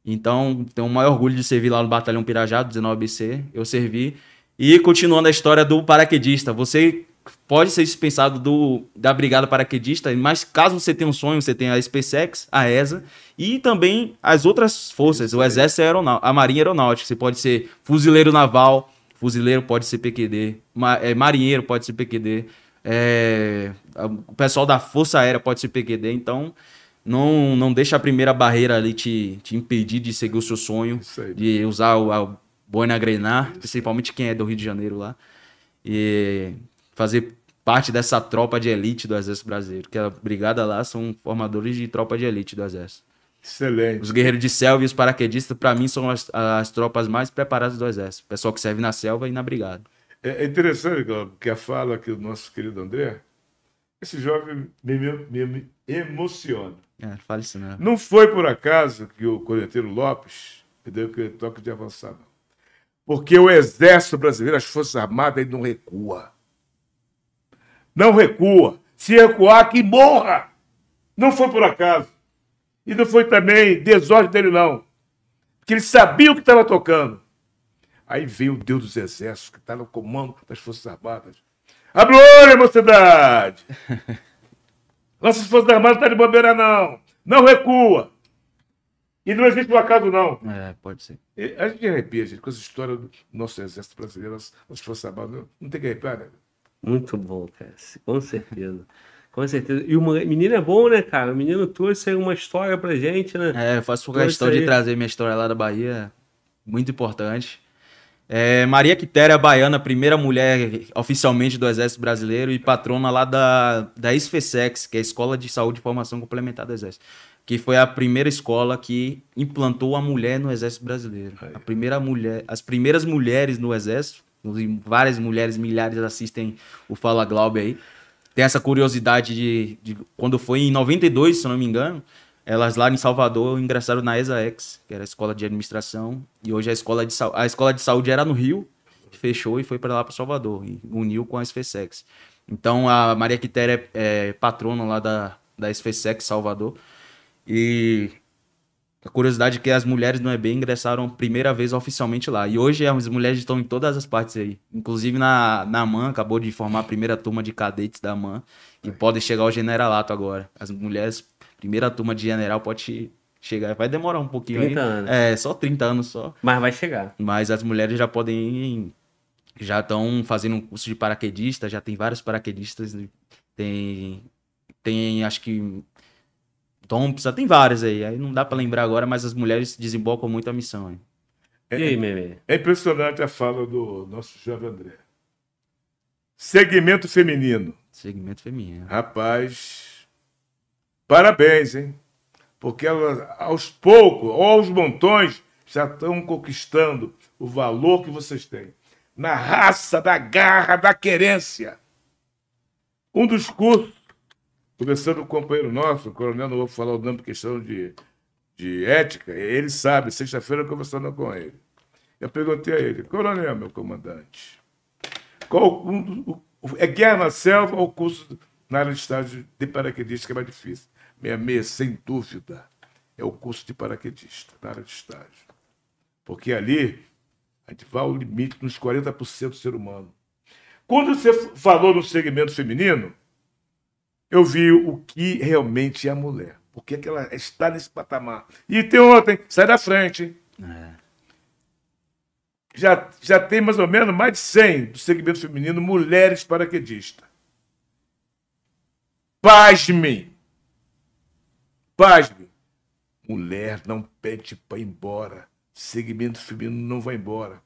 Então, tenho o maior orgulho de servir lá no Batalhão Pirajá, do 19BC. Eu servi. E continuando a história do paraquedista, você pode ser dispensado do, da brigada paraquedista, mas caso você tenha um sonho, você tem a SpaceX, a ESA e também as outras forças, o Exército Aeronáutico, a Marinha Aeronáutica. Você pode ser fuzileiro naval, fuzileiro pode ser PQD, ma, é, marinheiro pode ser PQD, é, o pessoal da Força Aérea pode ser PQD, então não, não deixa a primeira barreira ali te, te impedir de seguir o seu sonho, de usar o, a boina grenar, principalmente quem é do Rio de Janeiro lá, e fazer parte dessa tropa de elite do Exército Brasileiro, que a brigada lá são formadores de tropa de elite do Exército. Excelente. Os guerreiros de selva e os paraquedistas, para mim, são as, as tropas mais preparadas do Exército. Pessoal que serve na selva e na brigada. É, é interessante, que a fala aqui do nosso querido André, esse jovem me, me, me emociona. É, fale isso mesmo. Não foi por acaso que o corneteiro Lopes me deu aquele toque de avançar, não. Porque o Exército Brasileiro, as Forças Armadas, ele não recua. Não recua. Se recuar, que morra. Não foi por acaso. E não foi também desordem dele, não. Porque ele sabia o que estava tocando. Aí veio o Deus dos Exércitos, que está no comando das Forças Armadas. Abre o olho, mocidade! (laughs) Nossas Forças Armadas não estão de bobeira, não. Não recua. E não existe um acaso, não. É, pode ser. A gente arrepia, gente, com essa história do nosso Exército Brasileiro, as, as Forças Armadas. Não tem que arrepiar, né? Muito bom, cara. Com certeza. Com certeza. E o menino é bom, né, cara? O menino trouxe aí uma história pra gente, né? É, eu faço questão de trazer minha história lá da Bahia. Muito importante. É, Maria Quitéria Baiana, primeira mulher oficialmente do Exército Brasileiro e patrona lá da, da SFSEX, que é a Escola de Saúde e Formação Complementar do Exército. Que foi a primeira escola que implantou a mulher no Exército Brasileiro. A primeira mulher, as primeiras mulheres no Exército várias mulheres, milhares assistem o Fala Glaube aí. Tem essa curiosidade de, de, quando foi em 92, se não me engano, elas lá em Salvador ingressaram na ESAEX, que era a escola de administração, e hoje a escola de, a escola de saúde era no Rio, fechou e foi para lá para Salvador, e uniu com a SFSEX. Então a Maria Quitéria é, é patrona lá da, da SFSEX Salvador, e a curiosidade é que as mulheres no EB ingressaram primeira vez oficialmente lá. E hoje as mulheres estão em todas as partes aí. Inclusive na, na MAN, acabou de formar a primeira turma de cadetes da MAN. E é. pode chegar ao generalato agora. As mulheres, primeira turma de general pode chegar. Vai demorar um pouquinho 30 aí. anos. É, só 30 anos só. Mas vai chegar. Mas as mulheres já podem já estão fazendo um curso de paraquedista, já tem vários paraquedistas. Tem, tem acho que Thompson, tem várias aí. Aí não dá para lembrar agora, mas as mulheres desembolcam muito a missão. Hein? É, e aí, Meme? É impressionante a fala do nosso jovem André. Segmento feminino. Segmento feminino. Rapaz, parabéns, hein? Porque elas, aos poucos, ou aos montões, já estão conquistando o valor que vocês têm. Na raça, da garra, da querência. Um dos cursos Conversando com um companheiro nosso, o coronel, não vou falar o nome por questão de, de ética, ele sabe, sexta-feira conversando com ele. Eu perguntei a ele, coronel, meu comandante, qual um, é guerra na selva ou curso na área de estágio de paraquedista que é mais difícil? Meia meia, sem dúvida, é o curso de paraquedista na área de estágio. Porque ali a gente vai ao limite nos 40% do ser humano. Quando você falou no segmento feminino, eu vi o que realmente é a mulher. Por que, que ela está nesse patamar. E tem ontem, sai da frente. É. Já, já tem mais ou menos mais de 100 do segmento feminino mulheres paraquedistas. Pasme. Pasme. Mulher não pede para ir embora. Segmento feminino não vai embora.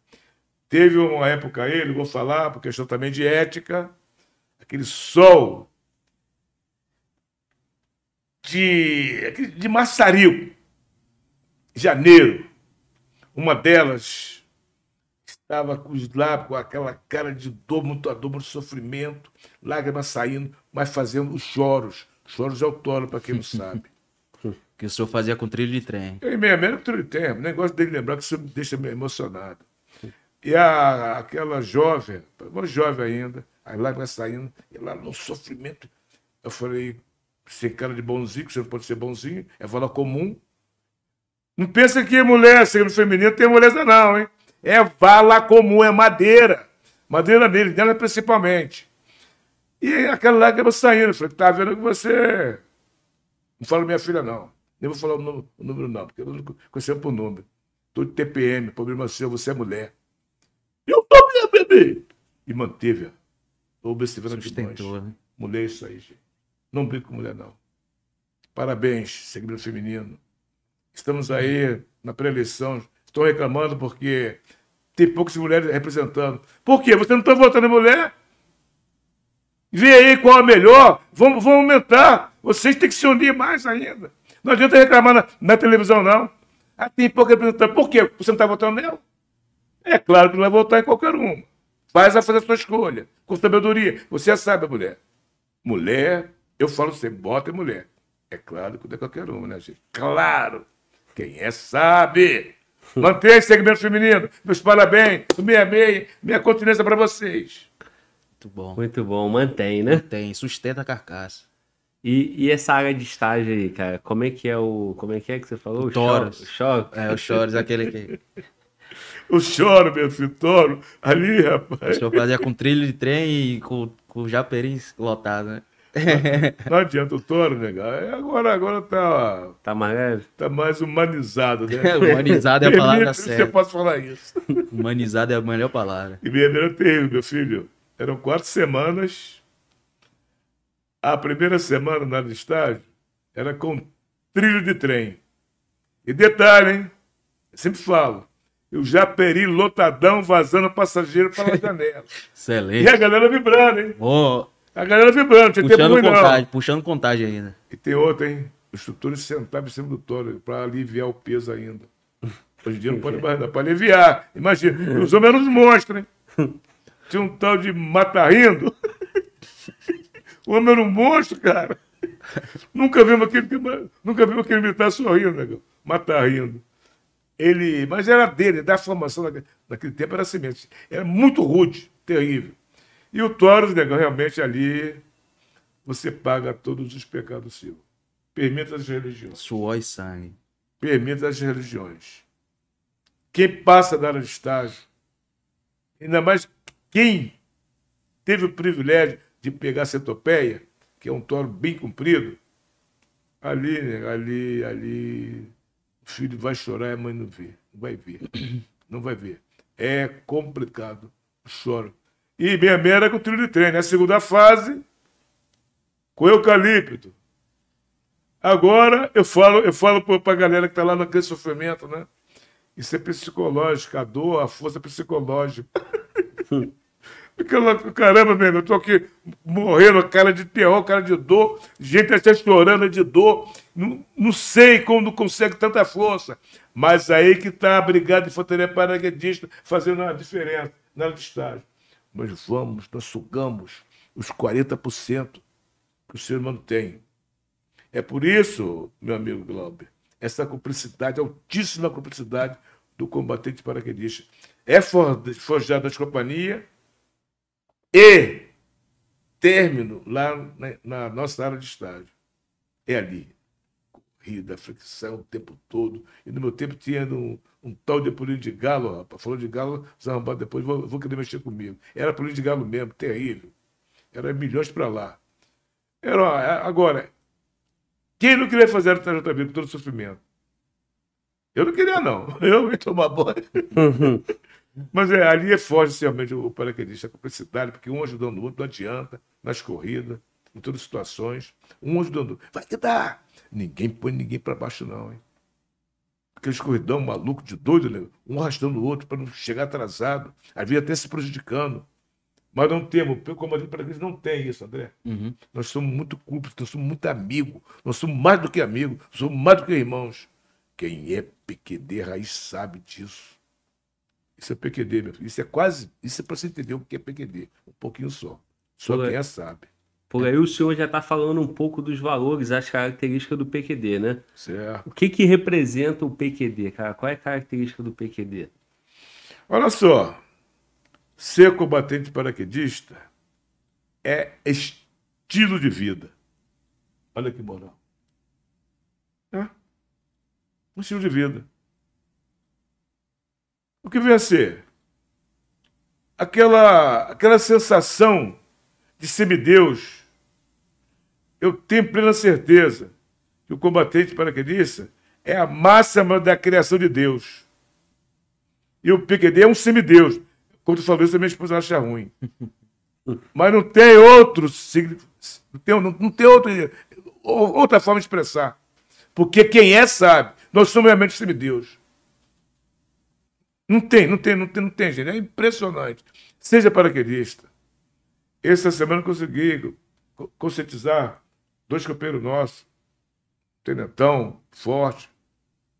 Teve uma época aí, não vou falar, por questão também de ética, aquele sol de, de Massarico, janeiro. Uma delas estava com os lábios, com aquela cara de dor, muito dor, muito sofrimento, lágrimas saindo, mas fazendo os choros. Choros autónomos, para quem não sabe. (laughs) que o senhor fazia com trilho de trem. Eu meio menos com trilho de trem. O negócio dele lembrar que isso me deixa meio emocionado. E a, aquela jovem, uma jovem ainda, as lágrimas saindo, e lá no sofrimento. Eu falei, ser cara de bonzinho, que você não pode ser bonzinho, é vala comum. Não pensa que mulher, sendo feminino, tem moleza, não, hein? É vala comum, é madeira. Madeira nele, dela principalmente. E aquela lágrima saindo. Eu falei, tá vendo que você. Não fala minha filha, não. Nem vou falar o número, o número não, porque eu não conheço por número. Tô de TPM, problema seu, você é mulher. Eu tô minha bebê. E manteve. Observando de Sustentou, né? Mulher é isso aí, gente. Não brinco com mulher, não. Parabéns, segmento feminino. Estamos aí na pré-eleição. Estão reclamando porque tem poucas mulheres representando. Por quê? Você não está votando em mulher? Vê aí qual é melhor. Vamos, vamos aumentar. Vocês têm que se unir mais ainda. Não adianta reclamar na, na televisão, não. Ah, tem pouca representante. Por quê? Você não está votando nela? É claro que não vai votar em qualquer uma. Faz a fazer a sua escolha. Com sabedoria. Você sabe, mulher. Mulher, eu falo sempre, bota mulher. É claro que não é qualquer uma, né, gente? Claro. Quem é sabe. (laughs) Mantenha esse segmento feminino. Meus parabéns. Meia meia. Minha continência para vocês. Muito bom. Muito bom, mantém, né? Tem, sustenta a carcaça. E, e essa área de estágio aí, cara, como é que é o. Como é que é que você falou? O Toros. Choro. É, o Chores, aquele que (laughs) Eu choro, meu filho, toro. Ali, rapaz. o senhor fazia com trilho de trem e com, com japerim lotado, né? (laughs) Não adianta o toro, negar. É, Agora, agora tá, Tá mais leve? tá mais humanizado, né? (laughs) Humanizado é a palavra certa. posso falar isso. Humanizado é a melhor palavra. E minha terrível, meu filho. Eram quatro semanas. A primeira semana na estágio era com trilho de trem. E detalhe, hein? Eu sempre falo. Eu já peri lotadão vazando passageiro pela (laughs) janela. E Excelente. a galera vibrando, hein? Ó, A galera vibrando, tinha tempo puxando ruim, não. contagem, puxando contagem ainda. E tem outra, hein? Os instrutores sentavam em cima do toro para aliviar o peso ainda. Hoje em dia não pode mais dar, para aliviar. Imagina, os homens eram uns monstros, hein? (laughs) Tinha um tal de mata-rindo. O homem era um monstro, cara. Nunca vimos aquele, nunca vimos aquele militar sorrindo, negão. Mata-rindo. Ele, mas era dele, da formação naquele tempo era semente. Era muito rude, terrível. E o Toros, negão, realmente ali você paga todos os pecados seus. Permita as religiões. Suor e sangue. Permita as religiões. Quem passa da área de estágio, ainda mais quem teve o privilégio de pegar a centopeia, que é um touro bem comprido, ali, né, ali, ali, o filho vai chorar e a mãe não vê. Não vai ver. Não vai ver. É complicado. Choro. E minha mera com de trem. A segunda fase, com eucalipto. Agora eu falo, eu falo para a galera que está lá naquele sofrimento, né? Isso é psicológico, a dor, a força psicológica. (laughs) Caramba, mesmo, eu tô aqui morrendo, cara de terror, cara de dor, gente até chorando de dor. Não, não sei como não consegue tanta força. Mas aí que está a Brigada de Infantaria Paraquedista fazendo uma diferença na área de estágio. Nós vamos, nós sugamos os 40% que o ser humano tem. É por isso, meu amigo Glauber, essa cumplicidade, altíssima cumplicidade do combatente paraquedista. É for- forjado nas companhias e término lá na, na nossa área de estágio. É ali. Corrida, fricção o tempo todo. E no meu tempo tinha um, um tal de pulinho de galo, rapaz. Falou de galo, os arrombados depois vão, vão querer mexer comigo. Era pulinho de galo mesmo, terrível. Era milhões para lá. Era, agora, quem não queria fazer a TJB com todo o sofrimento? Eu não queria, não. (laughs) Eu ia tomar banho. Mas é, ali é forte realmente o paraquedista, a complexidade, porque um ajudando o outro, não adianta, nas corridas, em todas as situações. Um ajudando o outro. Vai que dá! Ninguém põe ninguém para baixo, não, hein? Aqueles corridão maluco de doido, né? um arrastando o outro para não chegar atrasado, às vezes até se prejudicando. Mas não temos, o comandante paraquedista não tem isso, André. Uhum. Nós somos muito cúmplices, nós somos muito amigos, nós somos mais do que amigos, somos mais do que irmãos. Quem é PQD raiz sabe disso. Isso é PQD, meu filho. Isso é quase. Isso é para você entender o que é PQD. Um pouquinho só. Só quem é sabe. Por aí o senhor já está falando um pouco dos valores, as características do PQD, né? Certo. O que que representa o PQD, cara? Qual é a característica do PQD? Olha só. Ser combatente paraquedista é estilo de vida. Olha que moral. É. Um estilo de vida. O que vem a ser? Aquela, aquela sensação de semideus, eu tenho plena certeza que o combatente paraquedista é a máxima da criação de Deus. E o PQD é um semideus. Quando tu falou isso, a minha esposa acha ruim. (laughs) Mas não tem outro não tem, não, não tem outro, outra forma de expressar. Porque quem é sabe. Nós somos realmente semideus. Não tem, não tem, não tem, não tem, gente. É impressionante. Seja paraquedista. Essa semana eu consegui conscientizar dois companheiros nossos, um tenentão forte,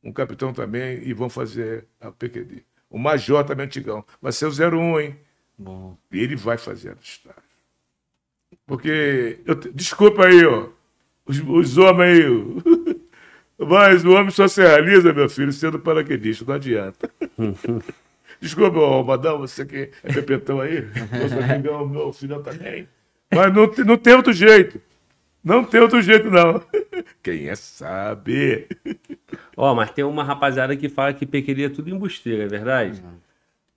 um capitão também, e vão fazer a PQD. O major também antigão. Vai ser o 01, hein? Bom. E ele vai fazer a estágio. Porque, eu, desculpa aí, ó, os, os homens aí, (laughs) mas o homem só se realiza, meu filho, sendo paraquedista, não adianta. (laughs) Desculpa, ó, Madão, você que é pepetão aí, (laughs) meu filho também. Mas não, não tem outro jeito. Não tem outro jeito, não. Quem é sabe. Ó, mas tem uma rapaziada que fala que pequeria é tudo embusteiro, é verdade?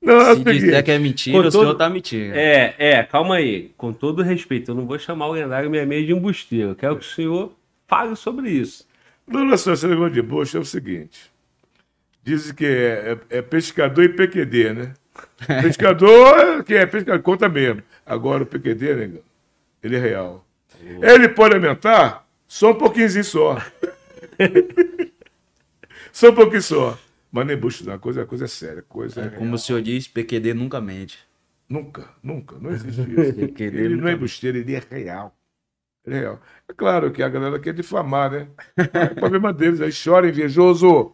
Não, é Se disser que é mentira, Com o todo... senhor tá mentindo. É, é, calma aí. Com todo respeito, eu não vou chamar o lendário 66 de embusteiro. Eu quero que o senhor fale sobre isso. Não, olha só, esse negócio de busto é o seguinte. Dizem que é, é, é pescador e PQD, né? (laughs) pescador, que é pescador, conta mesmo. Agora o PQD, né, ele é real. Ele pode aumentar só um pouquinho só. (laughs) só um pouquinho só. Mas nem bucho, não. Coisa, coisa é séria. Coisa é, como o senhor diz, PQD nunca mente. Nunca, nunca. Não existe (laughs) isso. ele não é busteiro, ele é real. Ele é real. É claro que a galera quer difamar, né? (laughs) É o problema deles. Aí chora invejoso.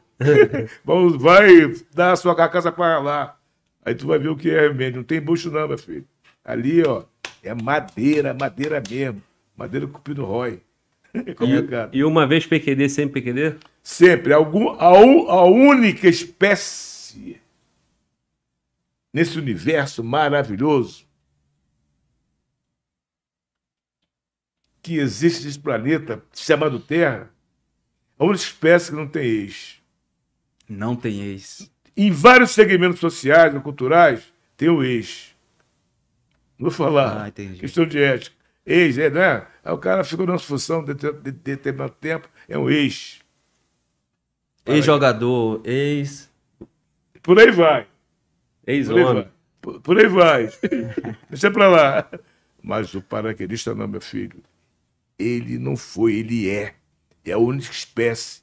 Vamos, vai dar a sua carcaça para lá. Aí tu vai ver o que é remédio. Não tem bucho não, meu filho. Ali, ó, é madeira, madeira mesmo. Madeira cupido rói. (laughs) É complicado. E, e, uma vez PQD, sempre PQD? Sempre. Algum, a, a única espécie nesse universo maravilhoso que existe nesse planeta chamado Terra, a única espécie que não tem ex. Não tem ex. Em vários segmentos sociais e culturais, tem o ex. Vou falar. Ah, questão de ética. Ex, é, né? Aí o cara ficou numa função de, de, de determinado tempo, é um ex. Ex-jogador, ex. Por aí vai. Ex-homem. Por, por, aí vai. (laughs) Deixa pra lá. Mas o paraquedista não, meu filho. Ele não foi, ele é. É a única espécie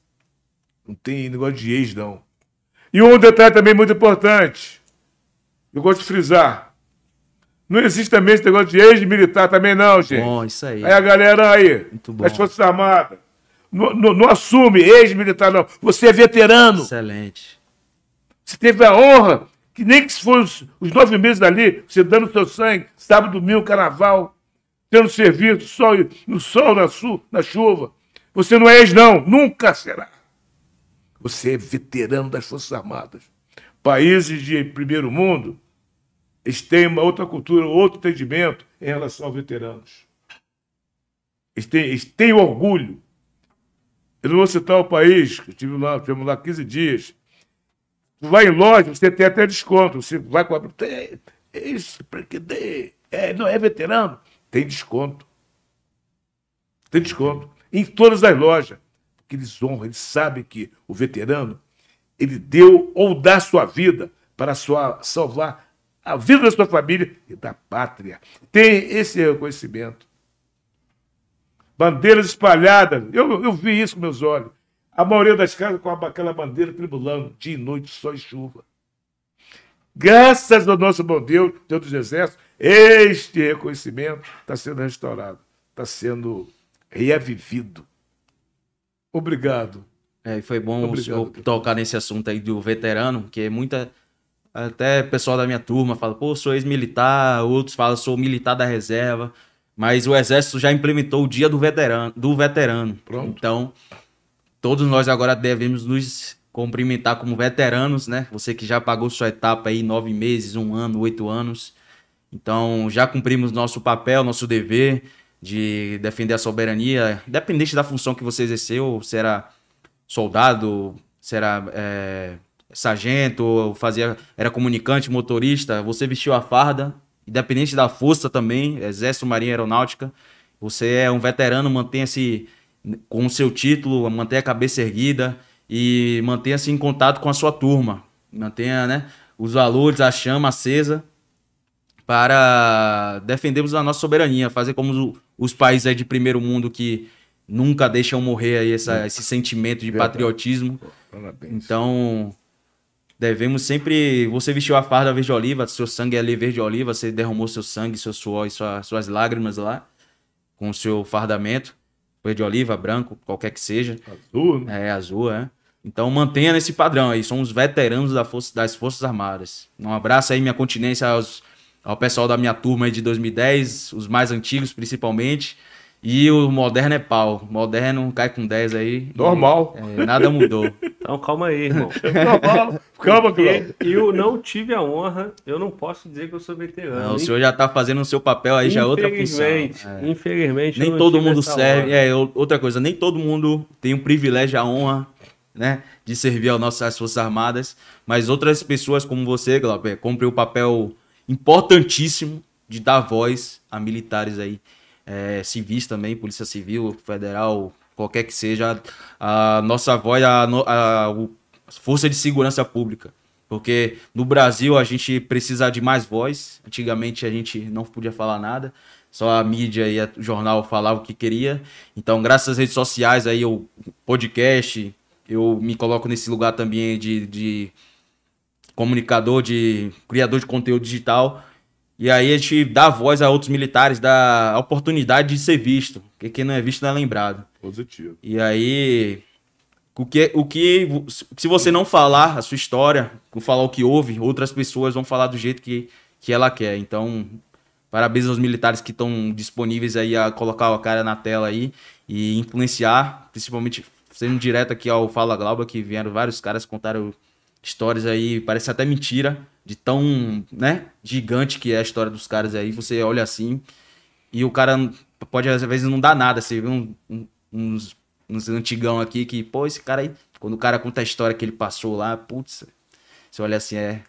não tem negócio de ex, não. E um detalhe também muito importante. Eu gosto de frisar. Não existe também esse negócio de ex-militar também, não, gente. Bom, isso aí. Aí a galera aí, muito bom. das Forças Armadas, não, não, não assume ex-militar, não. Você é veterano. Excelente. Você teve a honra, que nem que se fosse os, os nove meses dali, você dando seu sangue, sábado, domingo, carnaval, tendo serviço, sol, no sol, na, su, na chuva. Você não é ex, não. Nunca será. Você é veterano das Forças Armadas. Países de primeiro mundo, eles têm uma outra cultura, outro entendimento em relação aos veteranos. Eles têm, eles têm orgulho. Eu não vou citar o país, que estive lá, tivemos lá 15 dias. Vai em loja, você tem até desconto. Você vai com a. Esse, é, não é veterano? Tem desconto. Tem desconto. Em todas as lojas que eles honram, eles sabem que o veterano ele deu ou dá sua vida para sua, salvar a vida da sua família e da pátria. Tem esse reconhecimento. Bandeiras espalhadas, eu, eu vi isso com meus olhos. A maioria das casas com aquela bandeira tribulando, dia e noite, sol e chuva. Graças ao nosso bom Deus, Deus dos Exércitos, este reconhecimento está sendo restaurado, está sendo reavivido. Obrigado. É, foi bom Obrigado, tocar nesse assunto aí do veterano, que muita. Até pessoal da minha turma fala, pô, sou ex-militar, outros falam, sou militar da reserva. Mas o Exército já implementou o dia do veterano. Do veterano. Pronto. Então, todos nós agora devemos nos cumprimentar como veteranos, né? Você que já pagou sua etapa aí nove meses, um ano, oito anos. Então, já cumprimos nosso papel, nosso dever de defender a soberania, independente da função que você exerceu, se era soldado, se era é, sargento, fazia, era comunicante, motorista, você vestiu a farda independente da força também, Exército, Marinha Aeronáutica. Você é um veterano, mantenha-se com o seu título, mantenha a cabeça erguida e mantenha-se em contato com a sua turma. Mantenha né, os valores, a chama acesa para defendermos a nossa soberania, fazer como os países aí de primeiro mundo que nunca deixam morrer aí essa, esse sentimento de patriotismo. Parabéns. Então, devemos sempre. Você vestiu a farda verde oliva, seu sangue é ali verde oliva, você derramou seu sangue, seu suor e sua- suas lágrimas lá, com o seu fardamento, verde oliva, branco, qualquer que seja. Azul, né? É, azul, é. Então mantenha nesse padrão aí. Somos veteranos da força, das Forças Armadas. Um abraço aí, minha continência aos, ao pessoal da minha turma aí de 2010, os mais antigos principalmente. E o moderno é pau. Moderno cai com 10 aí. e, Normal. é, nada mudou. Então calma aí, irmão. (laughs) Normal. Calma, Cláudio. E eu não tive a honra, eu não posso dizer que eu sou veterano. Não, o senhor já tá fazendo o seu papel aí, já é outra função. Infelizmente, É. infelizmente. Nem não todo tive mundo serve. honra. É, outra coisa, nem todo mundo tem o privilégio, a honra, né, de servir ao nosso, às Forças Armadas. Mas outras pessoas como você, Glauber, cumprem o papel importantíssimo de dar voz a militares aí, é, civis também, Polícia Civil, Federal, qualquer que seja, a nossa voz, a, a, o- Força de Segurança Pública. Porque no Brasil a gente precisa de mais voz. Antigamente a gente não podia falar nada. Só a mídia e a- o jornal falavam o que queria. Então, graças às redes sociais, aí o podcast, eu me coloco nesse lugar também de, de comunicador, de criador de conteúdo digital. E aí a gente dá voz a outros militares, dá a oportunidade de ser visto. Porque quem não é visto não é lembrado. Positivo. E aí, o que, o que, se você não falar a sua história, falar o que houve, outras pessoas vão falar do jeito que, que ela quer. Então, parabéns aos militares que estão disponíveis aí a colocar a cara na tela aí e influenciar, principalmente sendo direto aqui ao Fala Glauba, que vieram vários caras contaram histórias aí, parece até mentira, de tão, né, gigante que é a história dos caras aí. Você olha assim e o cara pode às vezes não dar nada. Você vê um- um- uns, uns antigão aqui que, pô, esse cara aí, quando o cara conta a história que ele passou lá, putz, você olha assim, é.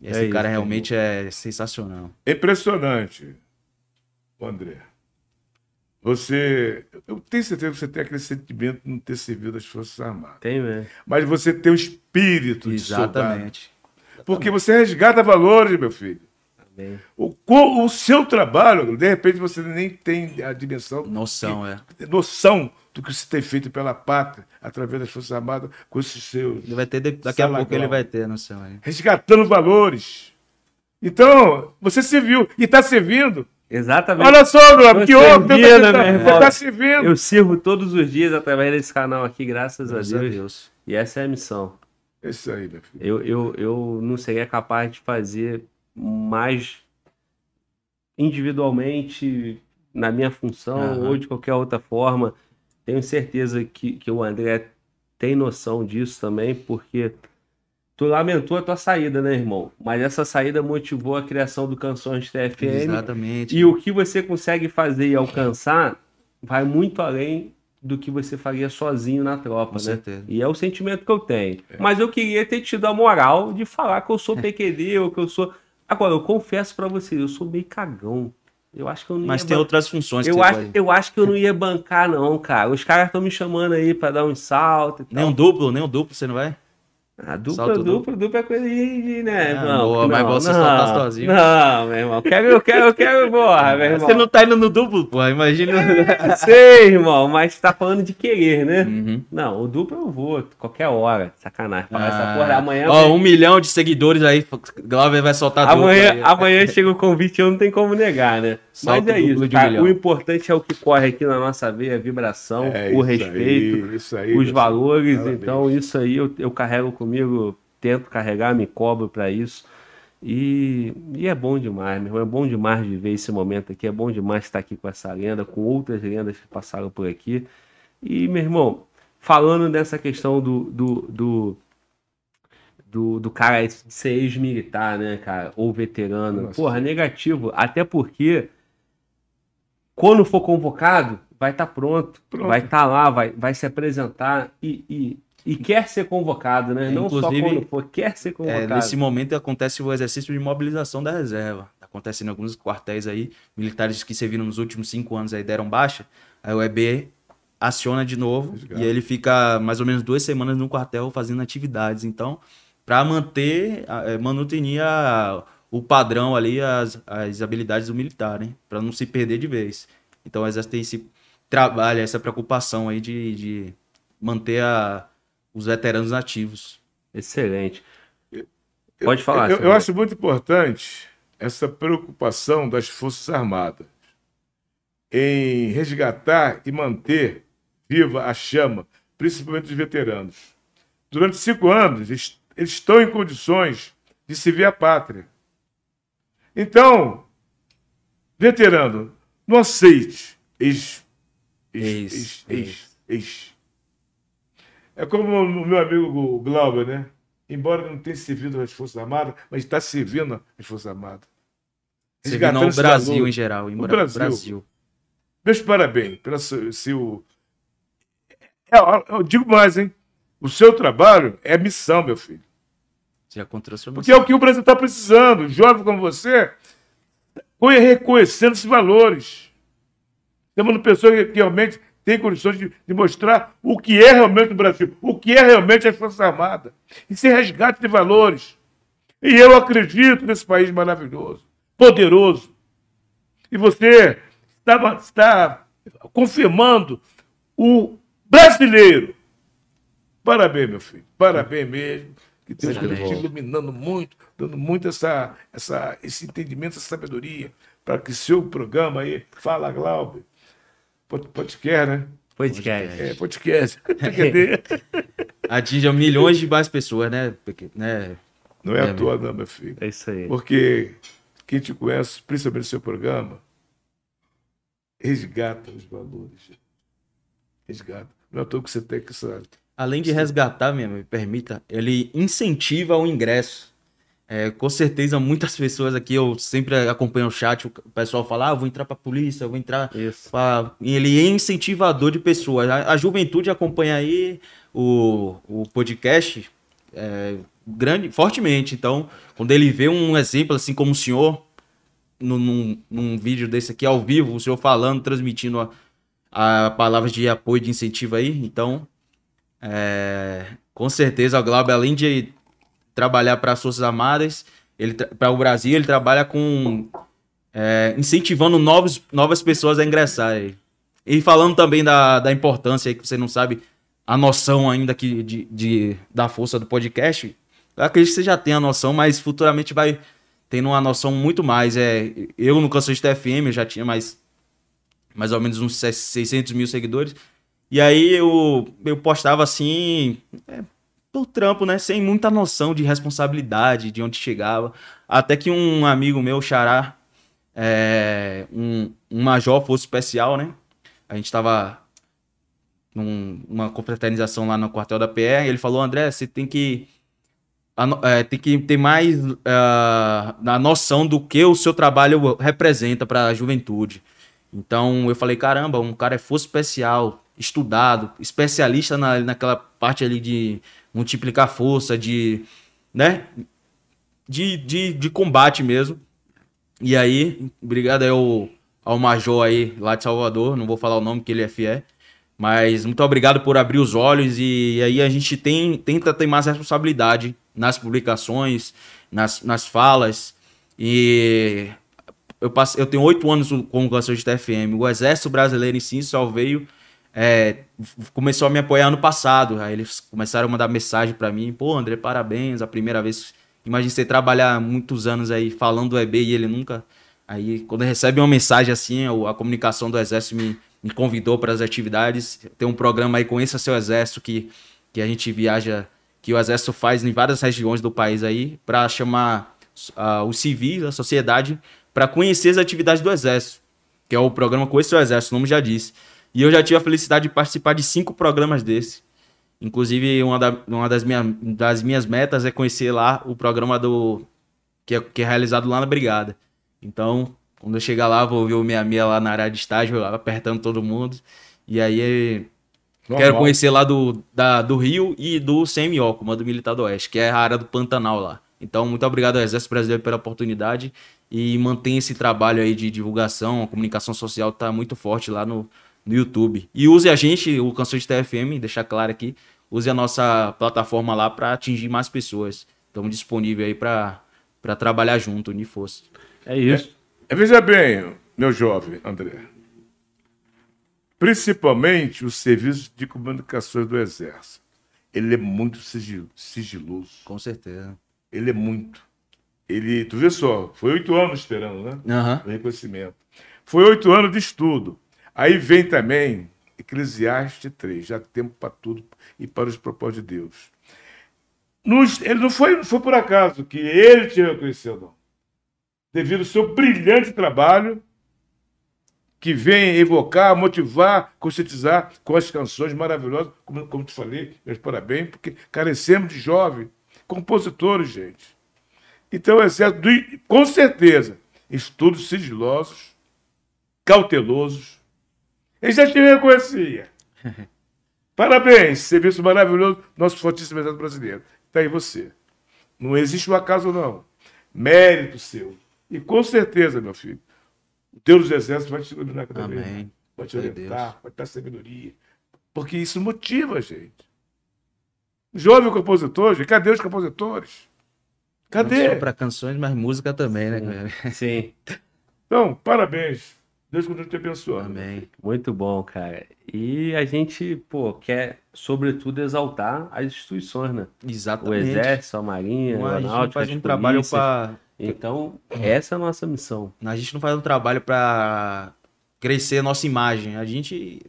Esse É cara isso, realmente é sensacional. É impressionante, André. Você. Eu tenho certeza que você tem aquele sentimento de não ter servido as Forças Armadas. Tem mesmo. Mas você tem o espírito de soldado. Exatamente. Porque você resgata valores, meu filho. O, o seu trabalho, de repente você nem tem a dimensão, Noção, é. noção do que você tem feito pela pátria através das Forças Armadas com esses seus. Ele vai ter, de- daqui a Sala pouco ele vai ter noção aí. resgatando valores. Então, você serviu e está servindo. Exatamente. Olha só, Glauber, Tô que honra servindo, você meu está irmão. tá servindo. Eu sirvo todos os dias através desse canal aqui, graças, Graças a a Deus. Deus. E essa é a missão. É Isso aí, meu filho. Eu, eu, eu não seria capaz de fazer mais individualmente na minha função Aham. ou de qualquer outra forma. Tenho certeza que, que o André tem noção disso também, porque tu lamentou a tua saída, né, irmão? Mas essa saída motivou a criação do Canções TFM. Exatamente. E o que você consegue fazer e alcançar vai muito além do que você faria sozinho na tropa, Com né? certeza. E é o sentimento que eu tenho. Mas eu queria ter tido a moral de falar que eu sou PQD ou que eu sou. Agora, eu confesso pra vocês, eu sou meio cagão. Eu acho que eu não Mas ia tem ban- outras funções que eu você acho, pode- eu acho que eu não (laughs) ia bancar, não, cara. Os caras estão me chamando aí pra dar um salto e Nem tal. um duplo, nem um duplo, você não vai? Ah, dupla, Salto dupla, dupla é coisa de, né, Ah, irmão? boa, mas você só tá sozinho. Não, meu irmão. Quero, eu quero, eu quero, porra, meu irmão. Você não tá indo no duplo, porra, imagina. Sei, irmão, mas tá falando de querer, né? Uhum. Não, o duplo eu vou, qualquer hora. Sacanagem. Falar essa Ah, porra amanhã. Ó, um milhão de seguidores aí, Glauber vai soltar Amanhã, aí. amanhã chega o convite e eu não tem como negar, né? Salto Mas é duplo isso, cara. O importante é o que corre aqui na nossa veia, a vibração, É o isso respeito, aí, isso aí, os valores. Parabéns. Então, isso aí eu, eu carrego comigo, tento carregar, me cobro pra isso. E, e é bom demais, meu irmão. É bom demais de ver esse momento aqui. É bom demais estar aqui com essa lenda, com outras lendas que passaram por aqui. E, meu irmão, falando dessa questão do, do, do, do, do cara ser ex-militar, né, cara? Ou veterano. Nossa. Porra, negativo. Até porque, quando for convocado, vai estar pronto, Pronto. Vai estar lá, vai, vai se apresentar e, e, e quer ser convocado, né? É, Não só inclusive, quando for, quer ser É, convocado. nesse momento acontece o exercício de mobilização da reserva, da acontecendo em alguns quartéis aí, militares que serviram nos últimos cinco anos aí deram baixa, aí o EB aciona de novo Resgate. e ele fica mais ou menos duas semanas no quartel fazendo atividades. Então, para manter, a- eh, manutenir a- o padrão ali, as, as habilidades do militar, né? Para não se perder de vez. Então, o Exército tem esse trabalho, essa preocupação aí de, de manter a- os veteranos ativos. Excelente. Pode falar. Eu, eu acho muito importante essa preocupação das Forças Armadas em resgatar e manter viva a chama, principalmente dos veteranos. Durante cinco anos, eles, eles estão em condições de servir a pátria. Então, veterano, não aceite ex, ex, Ex, ex, ex, ex. É como o meu amigo Glauber, né? Embora não tenha servido às Forças Armadas, mas está servindo às Forças Armadas. Servindo ao Brasil em geral. Em Brasil. Brasil. Meus parabéns pelo seu. seu- É, eu- eu digo mais, hein? O seu trabalho é missão, meu filho. Já sua Porque é o que o Brasil está precisando. Jovem como você, reconhecendo esses valores. Temos pessoas que realmente têm condições de, de mostrar o que é realmente o Brasil, o que é realmente as Forças Armadas. Esse resgate de valores. E eu acredito nesse país maravilhoso, poderoso. E você está, está confirmando o brasileiro. Parabéns, meu filho. Parabéns mesmo. Que Deus esteja te iluminando muito, dando muito essa, essa, esse entendimento, essa sabedoria, para que seu programa aí, Fala Glaube, pod- podcast, né? Podcast. É, podcast. (laughs) (laughs) Atinja milhões de mais pessoas, né? Porque, né? Não é É, à toa, não, meu filho. É isso aí. Porque quem te conhece, principalmente no seu programa, resgata os valores. Resgata. Não é à toa que você tem que saber. Além de resgatar, me, me permita, ele incentiva o ingresso. É, com certeza, muitas pessoas aqui, eu sempre acompanho o chat, o pessoal fala, ah, vou entrar pra polícia, vou entrar Isso. pra... E ele é incentivador de pessoas. A, a juventude acompanha aí o, o podcast é, grande, fortemente. Então, quando ele vê um exemplo assim como o senhor, num, num, num vídeo desse aqui ao vivo, o senhor falando, transmitindo a, a palavras de apoio, de incentivo aí, então é, com certeza o Glauber, além de trabalhar para as Forças Armadas, para o Brasil, ele trabalha com é, incentivando novos, novas pessoas a ingressarem. E falando também da, da importância que você não sabe a noção ainda que, de, de- da força do podcast, eu acredito que você já tem a noção, mas futuramente vai tendo uma noção muito mais. É, eu no Canções FM eu já tinha mais, mais ou menos uns 600 mil seguidores. E aí eu, eu postava assim, é, do trampo, né? Sem muita noção de responsabilidade, de onde chegava. Até que um amigo meu, Xará, é, um, um major fosse especial, né? A gente tava numa confraternização lá no quartel da PR, ele falou, André, você tem que é, tem que ter mais ah, a noção do que o seu trabalho representa para a juventude. Então eu falei, caramba, um cara é força especial, estudado, especialista na, naquela parte ali de multiplicar força, de, né, de, de, de combate mesmo. E aí, obrigado aí ao, ao Major aí lá de Salvador, não vou falar o nome que ele é fiel, mas muito obrigado por abrir os olhos e, aí a gente tem, tenta ter mais responsabilidade nas publicações, nas, nas falas. E eu, passei, eu tenho oito anos com o de TFM. O Exército Brasileiro em si só veio. É, começou a me apoiar ano passado. Aí eles começaram a mandar mensagem pra mim: pô, André, parabéns. A primeira vez. Imagina você trabalhar muitos anos aí falando do EB e ele nunca. Aí, quando recebe uma mensagem assim, a comunicação do Exército me, me convidou para as atividades. Tem um programa aí, Conheça Seu Exército, que, que a gente viaja, que o Exército faz em várias regiões do país aí, para chamar ah, os civis, a sociedade, para conhecer as atividades do Exército, que é o programa Conheça Seu Exército, o nome já disse. E eu já tive a felicidade de participar de cinco programas desse. Inclusive, uma, da- uma das, minha, das minhas metas é conhecer lá o programa do que é, que é realizado lá na Brigada. Então, quando eu chegar lá, vou ver o minha minha lá na área de estágio, lá, apertando todo mundo. E aí, quero conhecer lá do, da, do Rio e do CMO, Comando Militar do Oeste, que é a área do Pantanal lá. Então, muito obrigado ao Exército Brasileiro pela oportunidade e mantém esse trabalho aí de divulgação, a comunicação social está muito forte lá no, no YouTube. E use a gente, o Canções TFM, deixar claro aqui, use a nossa plataforma lá para atingir mais pessoas. Estamos disponíveis aí para trabalhar junto, unir força. É isso. É, veja bem, meu jovem André. Principalmente o serviço de comunicações do Exército. Ele é muito sigil- sigiloso. Com certeza. Ele é muito. Ele, tu vê só, foi oito anos esperando, né? Aham. O reconhecimento. Foi oito anos de estudo. Aí vem também Eclesiastes 3, já tempo para tudo e para os propósitos de Deus. Nos- ele não foi, foi por acaso que ele te reconheceu, não. Devido ao seu brilhante trabalho, que vem evocar, motivar, conscientizar com as canções maravilhosas, como, como te falei, meus parabéns, porque carecemos de jovens, compositores, gente. Então, o exército, do- com certeza, estudos sigilosos, cautelosos. Ele já te reconhecia. (laughs) Parabéns, serviço maravilhoso, nosso fortíssimo exército brasileiro. Está aí você. Não existe um acaso, não. Mérito seu. E com certeza, meu filho, o Deus dos exércitos vai te iluminar cada vez. Amém. Vai te orientar, vai te dar sabedoria. Porque isso motiva a gente. Jovem compositor, gente, cadê os compositores? Não Cadê? só para canções, mas música também, né? Sim. (laughs) Então, parabéns. Deus continue te abençoando. Amém. Muito bom, cara. E a gente, pô, quer, sobretudo, exaltar as instituições, né? O Exatamente. Exército, a Marinha, Não, a a gente faz um trabalho polícias. para Então, essa é a nossa missão. A gente não faz um trabalho para crescer a nossa imagem. A gente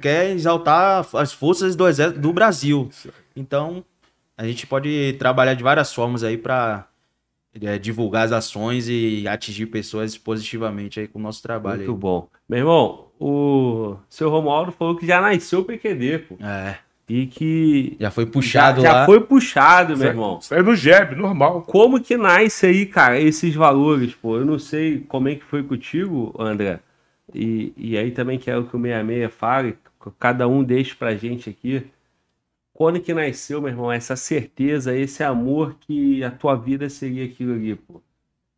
quer exaltar as forças do exército do Brasil. Isso aí. Então, a gente pode trabalhar de várias formas aí para divulgar as ações e atingir pessoas positivamente aí com o nosso trabalho. Muito bom. Meu irmão, o seu Romualdo falou que já nasceu PQD, pô. aí. É, E que já foi puxado já, já lá. foi puxado, meu Sai- irmão. Saiu no jeb, normal. Como que nasce aí, cara, esses valores, pô? Eu não sei como é que foi contigo, André. E, e aí também quero que o 66 fale, cada um deixe pra gente aqui. Quando que nasceu, meu irmão, essa certeza, esse amor que a tua vida seria aquilo ali, pô?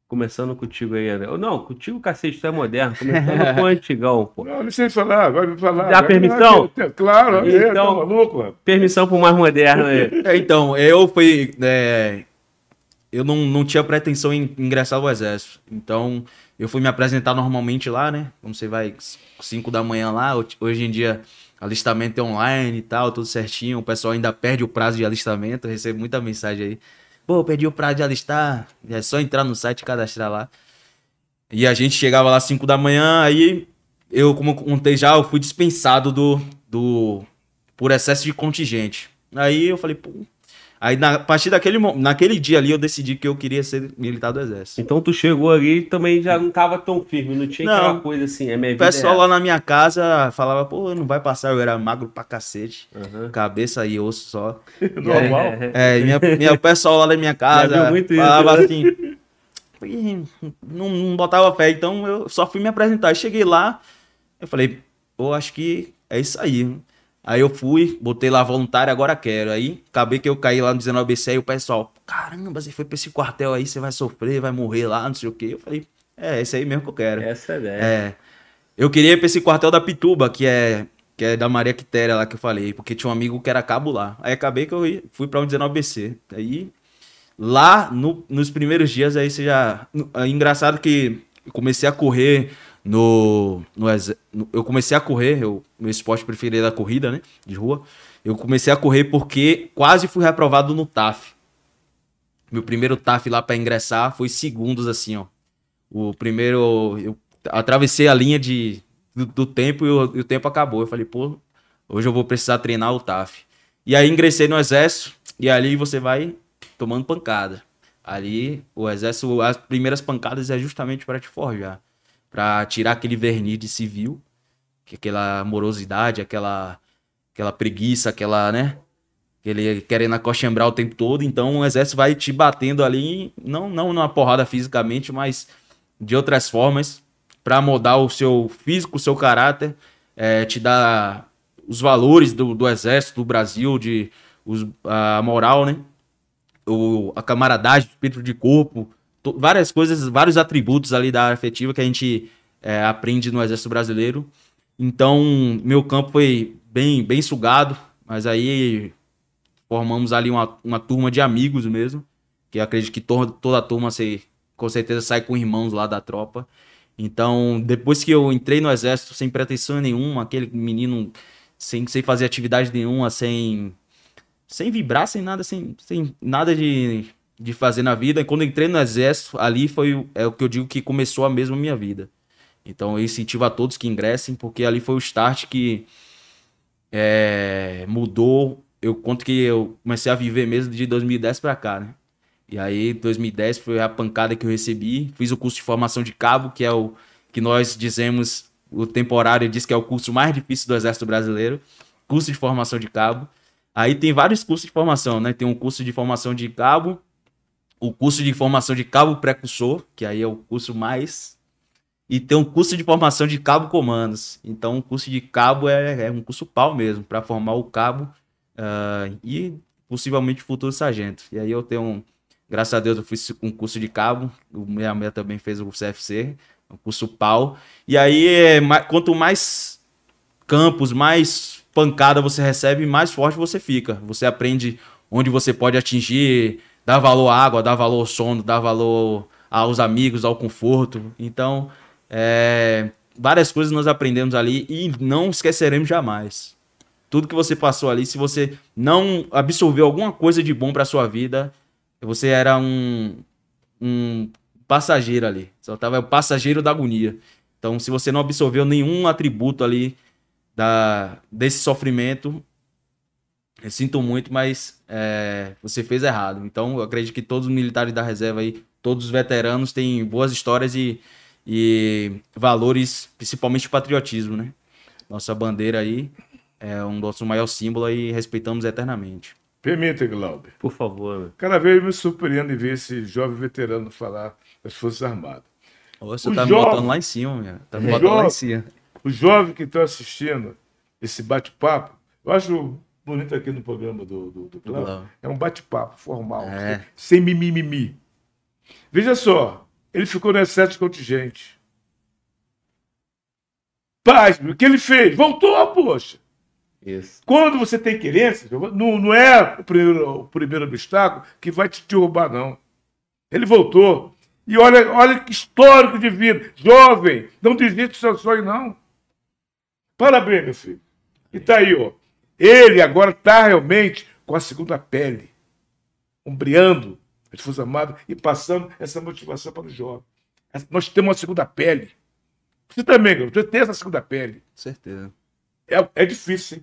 Começando contigo aí, André. Não, contigo, cacete, tu é moderno. Começando com o (laughs) antigão, pô. Não, não sei falar, vai me falar. Dá Vai- permissão? Claro, é, Então- tá maluco, rapaz? Permissão pro mais moderno aí. (laughs) É, então, eu fui. é, eu não, não tinha pretensão em ingressar ao exército. Então, eu fui me apresentar normalmente lá, né? Como você vai 5 da manhã lá, ho- hoje em dia alistamento é online e tal, tudo certinho. O pessoal ainda perde o prazo de alistamento. Eu recebo muita mensagem aí. Pô, perdi o prazo de alistar. É só entrar no site e cadastrar lá. E a gente chegava lá às 5 da manhã, aí eu, como contei já, eu fui dispensado do, do por excesso de contingente. Aí eu falei, pô. Aí na, a partir daquele, naquele dia ali eu decidi que eu queria ser militar do exército. Então tu chegou ali e também já não tava tão firme, não tinha Não. aquela coisa assim, é minha O vida. pessoal é lá na minha casa falava, pô, não vai passar, eu era magro pra cacete. Aham. Cabeça e osso só. (laughs) Normal. É, e minha, minha, o pessoal lá da minha casa muito isso, falava né? assim. "Ih, Não, não botava fé, então eu só fui me apresentar. Aí Cheguei lá, eu falei, pô, acho que é isso aí. Aí eu fui, botei lá voluntário, agora quero. Aí acabei que eu caí lá no 19BC e o pessoal, caramba, você foi pra esse quartel aí, você vai sofrer, vai morrer lá, não sei o quê. Eu falei, é, esse aí mesmo que eu quero. Essa é ideia. É. Eu queria ir pra esse quartel da Pituba, que é, que é da Maria Quitéria lá que eu falei, porque tinha um amigo que era cabo lá. Aí acabei que eu fui pra um 19BC. Aí, lá no- nos primeiros dias, aí você já. É engraçado que eu comecei a correr no. no, no- eu comecei a correr, eu, meu esporte preferido é a corrida, né? De rua. Eu comecei a correr porque quase fui reprovado no TAF. Meu primeiro TAF lá pra ingressar foi segundos, assim, ó. O primeiro. Eu atravessei a linha de, do, do tempo e o, e o tempo acabou. Eu falei, pô, hoje eu vou precisar treinar o TAF. E aí ingressei no exército e ali você vai tomando pancada. Ali o exército, as primeiras pancadas é justamente para te forjar, para tirar aquele verniz de civil, que aquela morosidade, aquela aquela preguiça, aquela, né? Aquele querendo acochembrar o tempo todo, então o exército vai te batendo ali, não não numa porrada fisicamente, mas de outras formas para moldar o seu físico, o seu caráter, é, te dar os valores do, do exército do Brasil, de os- a moral, né? o, a camaradagem, o espírito de corpo, várias coisas, vários atributos ali da área afetiva que a gente é, aprende no Exército Brasileiro. Então, meu campo foi bem, bem sugado, mas aí formamos ali uma, uma turma de amigos mesmo, que acredito que to- toda a turma se, com certeza sai com irmãos lá da tropa. Então, depois que eu entrei no exército sem pretensão nenhuma, aquele menino sem, sem fazer atividade nenhuma, sem, sem vibrar, sem nada, sem, sem nada de, de fazer na vida. E quando entrei no exército, ali foi o- é o que eu digo que começou a mesma minha vida. Então, eu incentivo a todos que ingressem, porque ali foi o start que é, mudou. Eu conto que eu comecei a viver mesmo de 2010 pra cá, né? E aí, 2010 foi a pancada que eu recebi. Fiz o curso de formação de cabo, que é o que nós dizemos, o temporário diz que é o curso mais difícil do Exército Brasileiro. Curso de formação de cabo. Aí tem vários cursos de formação, né? Tem um curso de formação de cabo, o curso de formação de cabo precursor, que aí é o curso mais. E tem um curso de formação de cabo comandos. Então, o curso de cabo é, é um curso pau mesmo, para formar o cabo ah, e possivelmente futuro sargento. E aí eu tenho um, Graças a Deus eu fiz um curso de cabo, o minha mulher também fez o CFC, um curso pau. E aí, é, quanto mais campos, mais pancada você recebe, mais forte você fica. Você aprende onde você pode atingir, dar valor à água, dar valor ao sono, dar valor aos amigos, ao conforto. Então, é, várias coisas nós aprendemos ali e não esqueceremos jamais. Tudo que você passou ali, se você não absorveu alguma coisa de bom para sua vida, você era um, um passageiro ali. Só tava o passageiro da agonia. Então, se você não absorveu nenhum atributo ali da, desse sofrimento, eu sinto muito, mas é, você fez errado. Então, eu acredito que todos os militares da reserva aí, todos os veteranos têm boas histórias e, e valores, principalmente patriotismo, né? Nossa bandeira aí é um nosso maior símbolo e respeitamos eternamente. Permita, Glauber. Por favor. Cada vez me surpreende ver esse jovem veterano falar das Forças Armadas. Você O tá me jovem- botando lá em cima, meu. Tá me O botando lá jovem- em cima. Os jovens que estão assistindo esse bate-papo, eu acho bonito aqui no programa do, do, do Cláudio. é um bate-papo formal, É. sem mimimi. Veja só, ele ficou no excesso de contingente. Paz, o que ele fez? Voltou, poxa. Isso. Quando você tem querência, não, não é o primeiro, o primeiro obstáculo que vai te derrubar, não. Ele voltou. E olha, olha que histórico de vida. Jovem, não desiste do seu sonho, não. Parabéns, meu filho. E tá aí, ó. Ele agora está realmente com a segunda pele, ombreando as Forças Armadas e passando essa motivação para o jovem. Nós temos uma segunda pele. Você também, garoto, você tem essa segunda pele. Certeza. É, é difícil,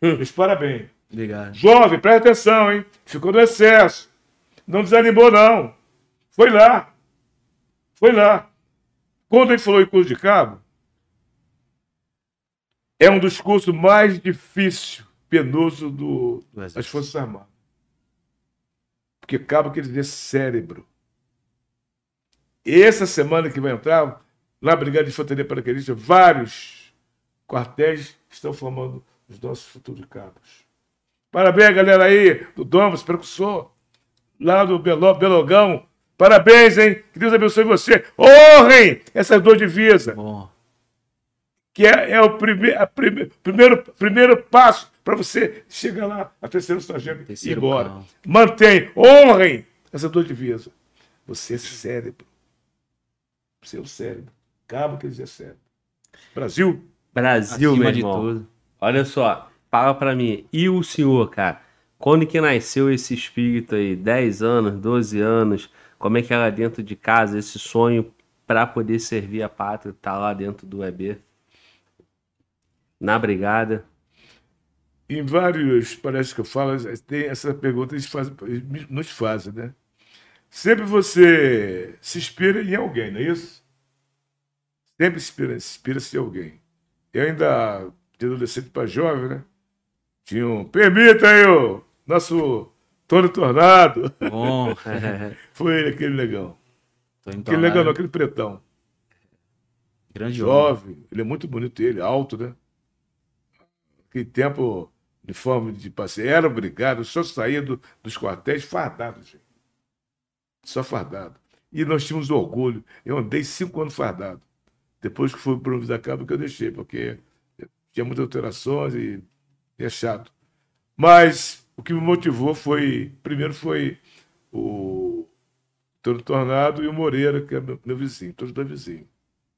hein? Meus parabéns. Obrigado. Jovem, presta atenção, hein? Ficou no excesso. Não desanimou, não. Foi lá. Foi lá. Quando ele falou em curso de cabo, é um dos cursos mais difíceis, penoso do, das Forças Armadas. Porque cabo quer dizer cérebro. E essa semana que vai entrar, na Brigada de Infantaria Paraquedista, vários quartéis estão formando os nossos futuros cabos. Parabéns, galera aí, do Domus, precursor, lá do Belo, Belogão. Parabéns, hein? Que Deus abençoe você. Honrem essas duas divisas, Bom, que é, é o prime, prime, primeiro, primeiro passo para você chegar lá a terceiro sargento e ir Terceiro embora. cabo. Mantém, honrem essas duas divisas. Você é cérebro. Você é cérebro. Cabo quer dizer cérebro. Brasil, Brasil, acima meu de irmão. tudo. Olha só, fala pra mim. E o senhor, cara? Quando que nasceu esse espírito aí? 10 anos, 12 anos? Como é que era dentro de casa esse sonho pra poder servir a pátria, tá lá dentro do EB? Na brigada. Em vários, parece que eu falo, tem essa pergunta eles fazem, eles nos fazem, né? Sempre você se inspira em alguém, não é isso? Sempre se inspira, inspira-se em alguém. Eu ainda, de adolescente para jovem, né? Tinha um, permita aí, o nosso Tony Tornado. Bom, (laughs) Foi ele, aquele negão. Aquele negão, não, aquele pretão. Grande homem. Jovem, ele é muito bonito, ele, alto, né? Naquele tempo, uniforme de passeio. Era obrigado, só saía do, dos quartéis fardado, gente. Só fardado. E nós tínhamos orgulho. Eu andei cinco anos fardado. Depois que fui para o da Cabo que eu deixei, porque tinha muitas alterações e, é chato. Mas o que me motivou foi, primeiro foi o Tony Tornado e o Moreira, que é meu, meu vizinho, todos dois vizinhos.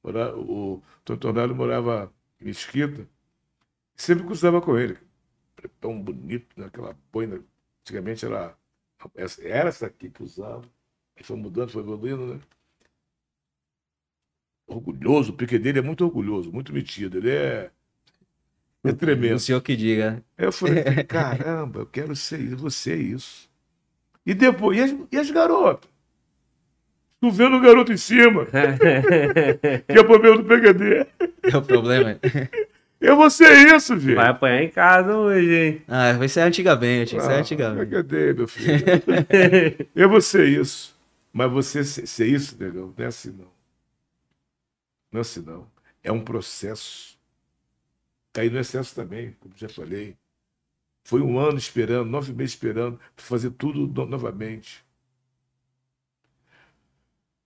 O Tony Tornado morava em Mesquita, sempre cruzava com ele. Tão bonito, naquela né? boina. Antigamente era, era essa aqui que usava. Foi mudando, foi evoluindo, né? Orgulhoso, o pique dele é muito orgulhoso, muito metido. Ele é, é tremendo. O senhor que diga. Eu falei, (laughs) caramba, eu quero ser isso, você é isso. E depois, e as, e as garotas? Tu vendo o garoto em cima. (laughs) que é o problema do PQD. É o problema. (laughs) Eu vou ser isso, gente. Vai apanhar em casa hoje, hein? Ah, vai ser antigamente. Vai ser ah, antigamente. PQD, meu filho. eu vou ser isso. Mas você ser isso, negão, não é assim não. Não é assim não. É um processo. Cair no excesso também, como já falei. Foi um ano esperando, nove meses esperando, para fazer tudo no novamente.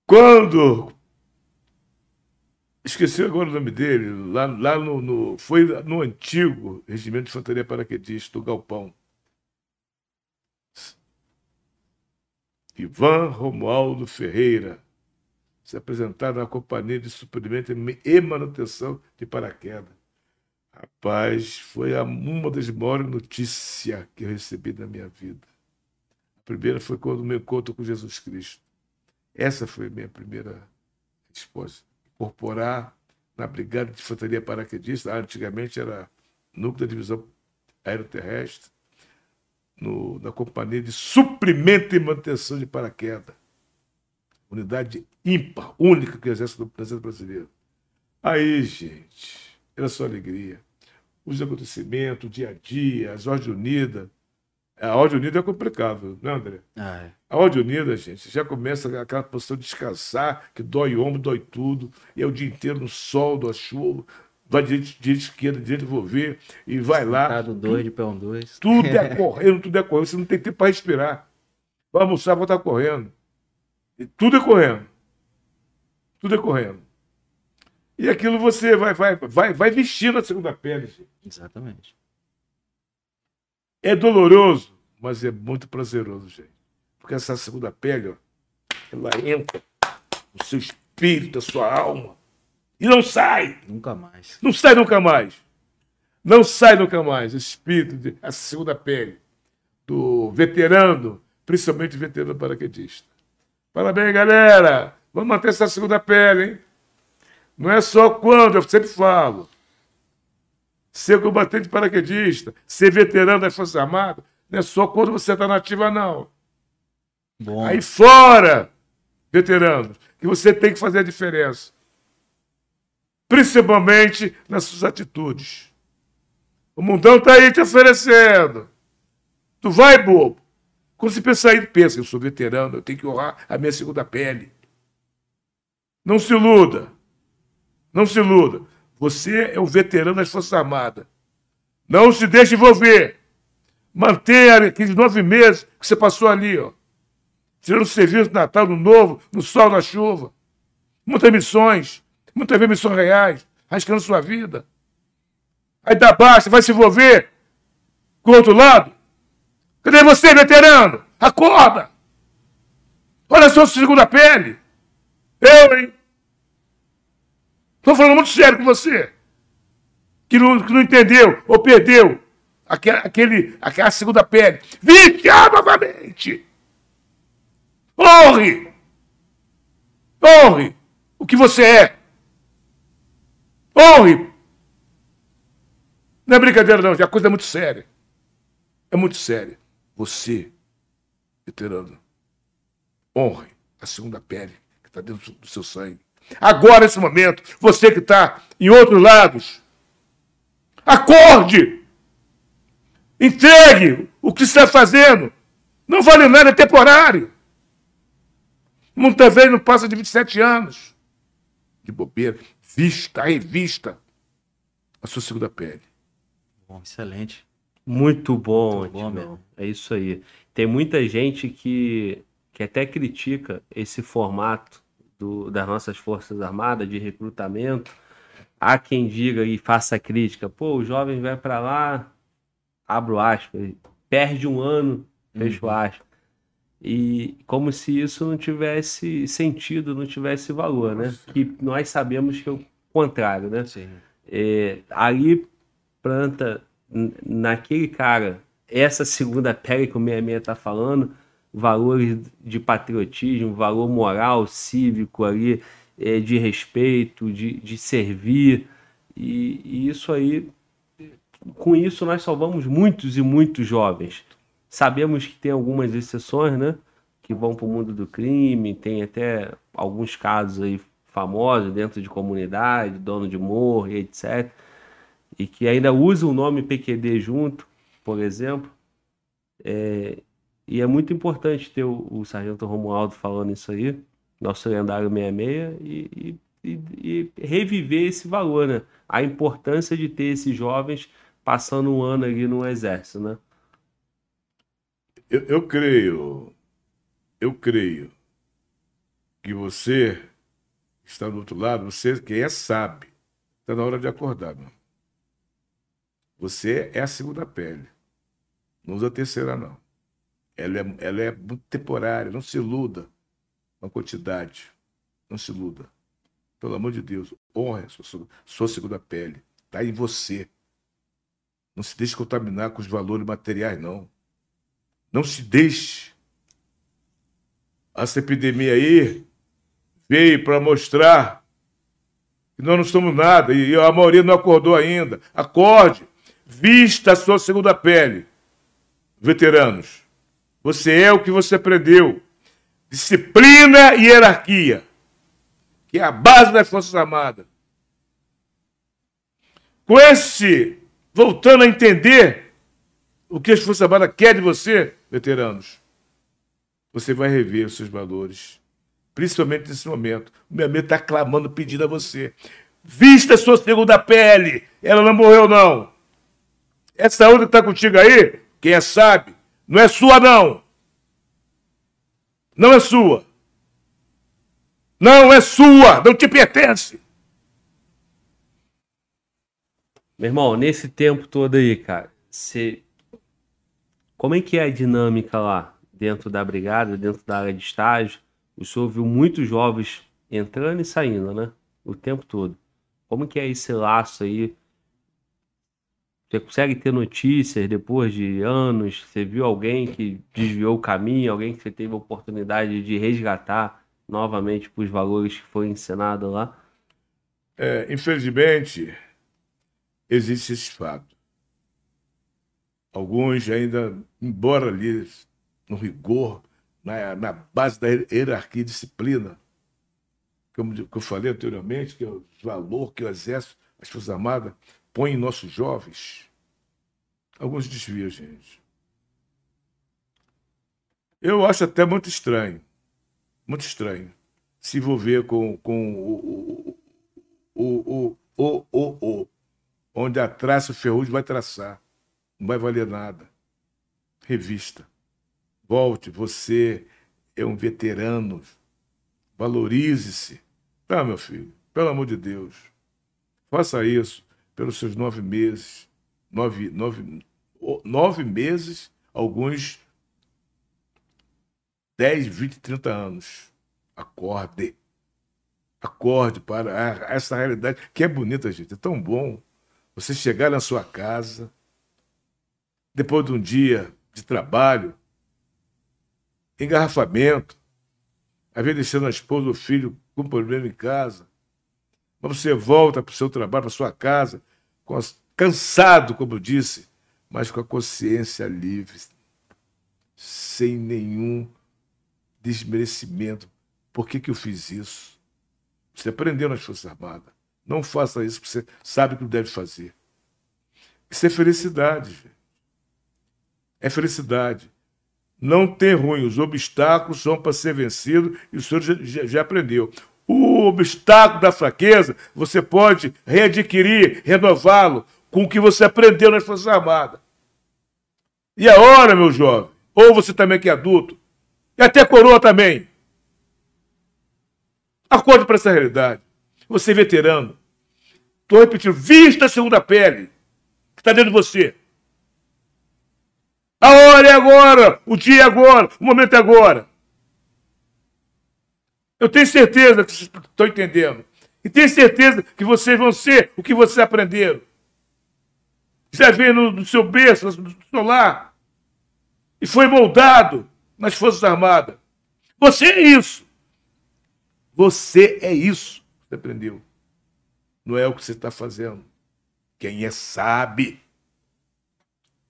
Quando. Esqueci agora o nome dele, lá, lá no, no Foi no antigo Regimento de Infantaria Paraquedista, do Galpão. Ivan Romualdo Ferreira, se apresentar na Companhia de Suprimento e Manutenção de Paraquedas. Rapaz, foi uma das maiores notícias que eu recebi na minha vida. A primeira foi quando me encontro com Jesus Cristo. Essa foi a minha primeira resposta. Incorporar na Brigada de Infantaria Paraquedista, antigamente era Núcleo da Divisão Aeroterrestre, no, na Companhia de Suprimento e Manutenção de Paraquedas. Unidade ímpar, única que Exército, Exército Brasileiro. Aí, gente, era só alegria. Os acontecimentos, o dia a dia, as ordens unidas. A ordem unida é complicado, né, André? Ah, é. A ordem unida, gente, já começa aquela posição de descansar, que dói o ombro, dói tudo, e é o dia inteiro no sol, na chuva, vai direita, direita esquerda, direita, vou ver, e vai lá. Do dois, de pé um dois. Tudo é (laughs) correndo, tudo é correndo, você não tem tempo para respirar. Vai almoçar, vai estar correndo. E tudo é correndo. Tudo é correndo. E aquilo você vai, vai, vai, vai vestindo a segunda pele. Gente. Exatamente. É doloroso, mas é muito prazeroso, gente. Porque essa segunda pele, ó, ela entra no seu espírito, na sua alma. E não sai. Nunca mais. Não sai nunca mais. Não sai nunca mais. O espírito, de, essa segunda pele do veterano, principalmente veterano paraquedista. Parabéns, galera. Vamos manter essa segunda pele, hein? Não é só quando, eu sempre falo ser combatente paraquedista, ser veterano das Forças Armadas, não é só quando você está na ativa, não. Bom. Aí fora, veteranos, que você tem que fazer a diferença. Principalmente nas suas atitudes. O mundão está aí te oferecendo. Tu vai, bobo. Quando você pensa aí, pensa, eu sou veterano, eu tenho que honrar a minha segunda pele. Não se iluda. Não se iluda. Você é um veterano das Forças Armadas. Não se deixe envolver. Mantenha aqueles nove meses que você passou ali, ó. Tirando serviço no Natal, no Novo, no sol, na chuva. Muitas missões, muitas vezes missões reais, arriscando sua vida. Aí dá basta, vai se envolver com o outro lado. Cadê você, veterano? Acorda! Olha só sua segunda pele. Eu, hein? Estou falando muito sério com você. Que não, que não entendeu ou perdeu aquele, aquele, aquela segunda pele. Vigia novamente. Honre. Honre o que você é. Honre. Não é brincadeira, não. A coisa é muito séria. É muito séria. Você, veterano, honre a segunda pele que está dentro do seu sangue. Agora, nesse momento, você que está em outros lados, acorde! Entregue o que está fazendo. Não vale nada, é temporário. Muitas vezes não passa de 27 anos. De bobeira. Vista, revista a sua segunda pele. Bom, excelente. Muito bom, Muito bom mesmo. É isso aí. Tem muita gente que, que até critica esse formato do- das nossas Forças Armadas de recrutamento. Há quem diga e faça crítica, pô, o jovem vai para lá, abro aspas, perde um ano, fecho aspas. E como se isso não tivesse sentido, não tivesse valor, né? Que nós sabemos que é o contrário, né? Sim. É, ali planta naquele cara essa segunda pele que o 66 está falando, valores de patriotismo, valor moral, cívico ali, é, de respeito, de, de servir. E, e isso aí, com isso, nós salvamos muitos e muitos jovens. Sabemos que tem algumas exceções, né? Que vão para o mundo do crime, tem até alguns casos aí famosos dentro de comunidade, dono de morro etc. E que ainda usam o nome PQD junto, por exemplo. É, e é muito importante ter o, o Sargento Romualdo falando isso aí, nosso lendário 66, e, e, e- e reviver esse valor, né? A importância de ter esses jovens passando um ano ali no exército, né? Eu, eu creio, eu creio que você que está do outro lado, você que é sabe, está na hora de acordar, meu. Você é a segunda pele. Não usa a terceira, não. Ela é, ela é muito temporária, não se iluda com a quantidade. Não se iluda. Pelo amor de Deus, honre a sua, sua- segunda pele. Está em você. Não se deixe contaminar com os valores materiais, não. Não se deixe. Essa epidemia aí veio para mostrar que nós não somos nada e a maioria não acordou ainda. Acorde, vista a sua segunda pele. Veteranos, você é o que você aprendeu. Disciplina e hierarquia, que é a base das Forças Armadas. Com esse, voltando a entender o que as Forças Armadas querem de você, veteranos, você vai rever os seus valores, principalmente nesse momento. O meu amigo está clamando, pedindo a você. Vista a sua segunda pele. Ela não morreu, não. Essa outra que está contigo aí, quem é sabe, não é sua, não. Não é sua. Não é sua. Não te pertence. Meu irmão, nesse tempo todo aí, cara, você. Como é que é a dinâmica lá dentro da brigada, dentro da área de estágio? O senhor viu muitos jovens entrando e saindo, né? O tempo todo. Como que é esse laço aí? Você consegue ter notícias depois de anos? Você viu alguém que desviou o caminho, alguém que você teve a oportunidade de resgatar novamente para os valores que foi ensinado lá? É, infelizmente, existe esse fato. Alguns ainda, embora ali no rigor, na, na base da hierarquia e disciplina, como eu falei anteriormente, que é o valor que o Exército, as Forças Armadas, põe em nossos jovens, alguns desviam, gente. Eu acho até muito estranho, muito estranho, se envolver com, com o, o, o, o, o, o, onde a traça o ferrugem vai traçar. Não vai valer nada. Revista. Volte, você é um veterano. Valorize-se. Tá, meu filho? Pelo amor de Deus. Faça isso pelos seus nove meses. Nove, nove, nove meses, alguns 10, 20, 30 anos. Acorde. Acorde para essa realidade que é bonita, gente. É tão bom você chegar na sua casa, depois de um dia de trabalho, engarrafamento, às deixando a esposa ou o filho com problema em casa, você volta para o seu trabalho, para sua casa, cansado, como eu disse, mas com a consciência livre, sem nenhum desmerecimento. Por que, que eu fiz isso? Você aprendeu nas Forças Armadas. Não faça isso, porque você sabe que deve fazer. Isso é felicidade, gente. É felicidade. Não tem ruim. Os obstáculos são para ser vencidos e o senhor já, já, já aprendeu. O obstáculo da fraqueza, você pode readquirir, renová-lo com o que você aprendeu nas Forças Armadas. E a hora, meu jovem, ou você também que é adulto, e até coroa também. Acorde para essa realidade. Você é veterano. Estou repetindo, vista a segunda pele que está dentro de você. A hora é agora, o dia é agora, o momento é agora. Eu tenho certeza que vocês estão entendendo. E tenho certeza que vocês vão ser o que vocês aprenderam. Já veio no, no seu berço, no seu lar. E foi moldado nas Forças Armadas. Você é isso. Você é isso. Você aprendeu. Não é o que você está fazendo. Quem é sabe.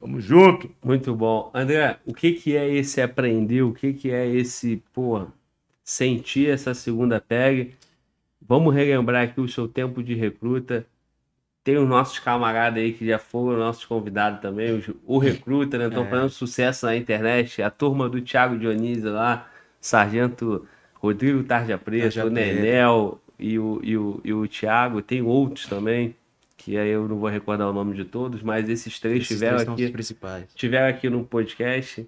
Vamos junto. Muito bom. André, o que, que é esse aprender? O que, que é esse, pô, sentir essa segunda pele? Vamos relembrar aqui o seu tempo de recruta. Tem os nossos camaradas aí que já foram nossos convidados também, o recruta, né? Estão É. fazendo sucesso na internet. A turma do Thiago Dionísio lá, Sargento Rodrigo Tarja Preta, Tarja o Nenel e o, e, o, e o Thiago. Tem outros também, que aí eu não vou recordar o nome de todos, mas esses três Esses tiveram três aqui tiveram aqui no podcast.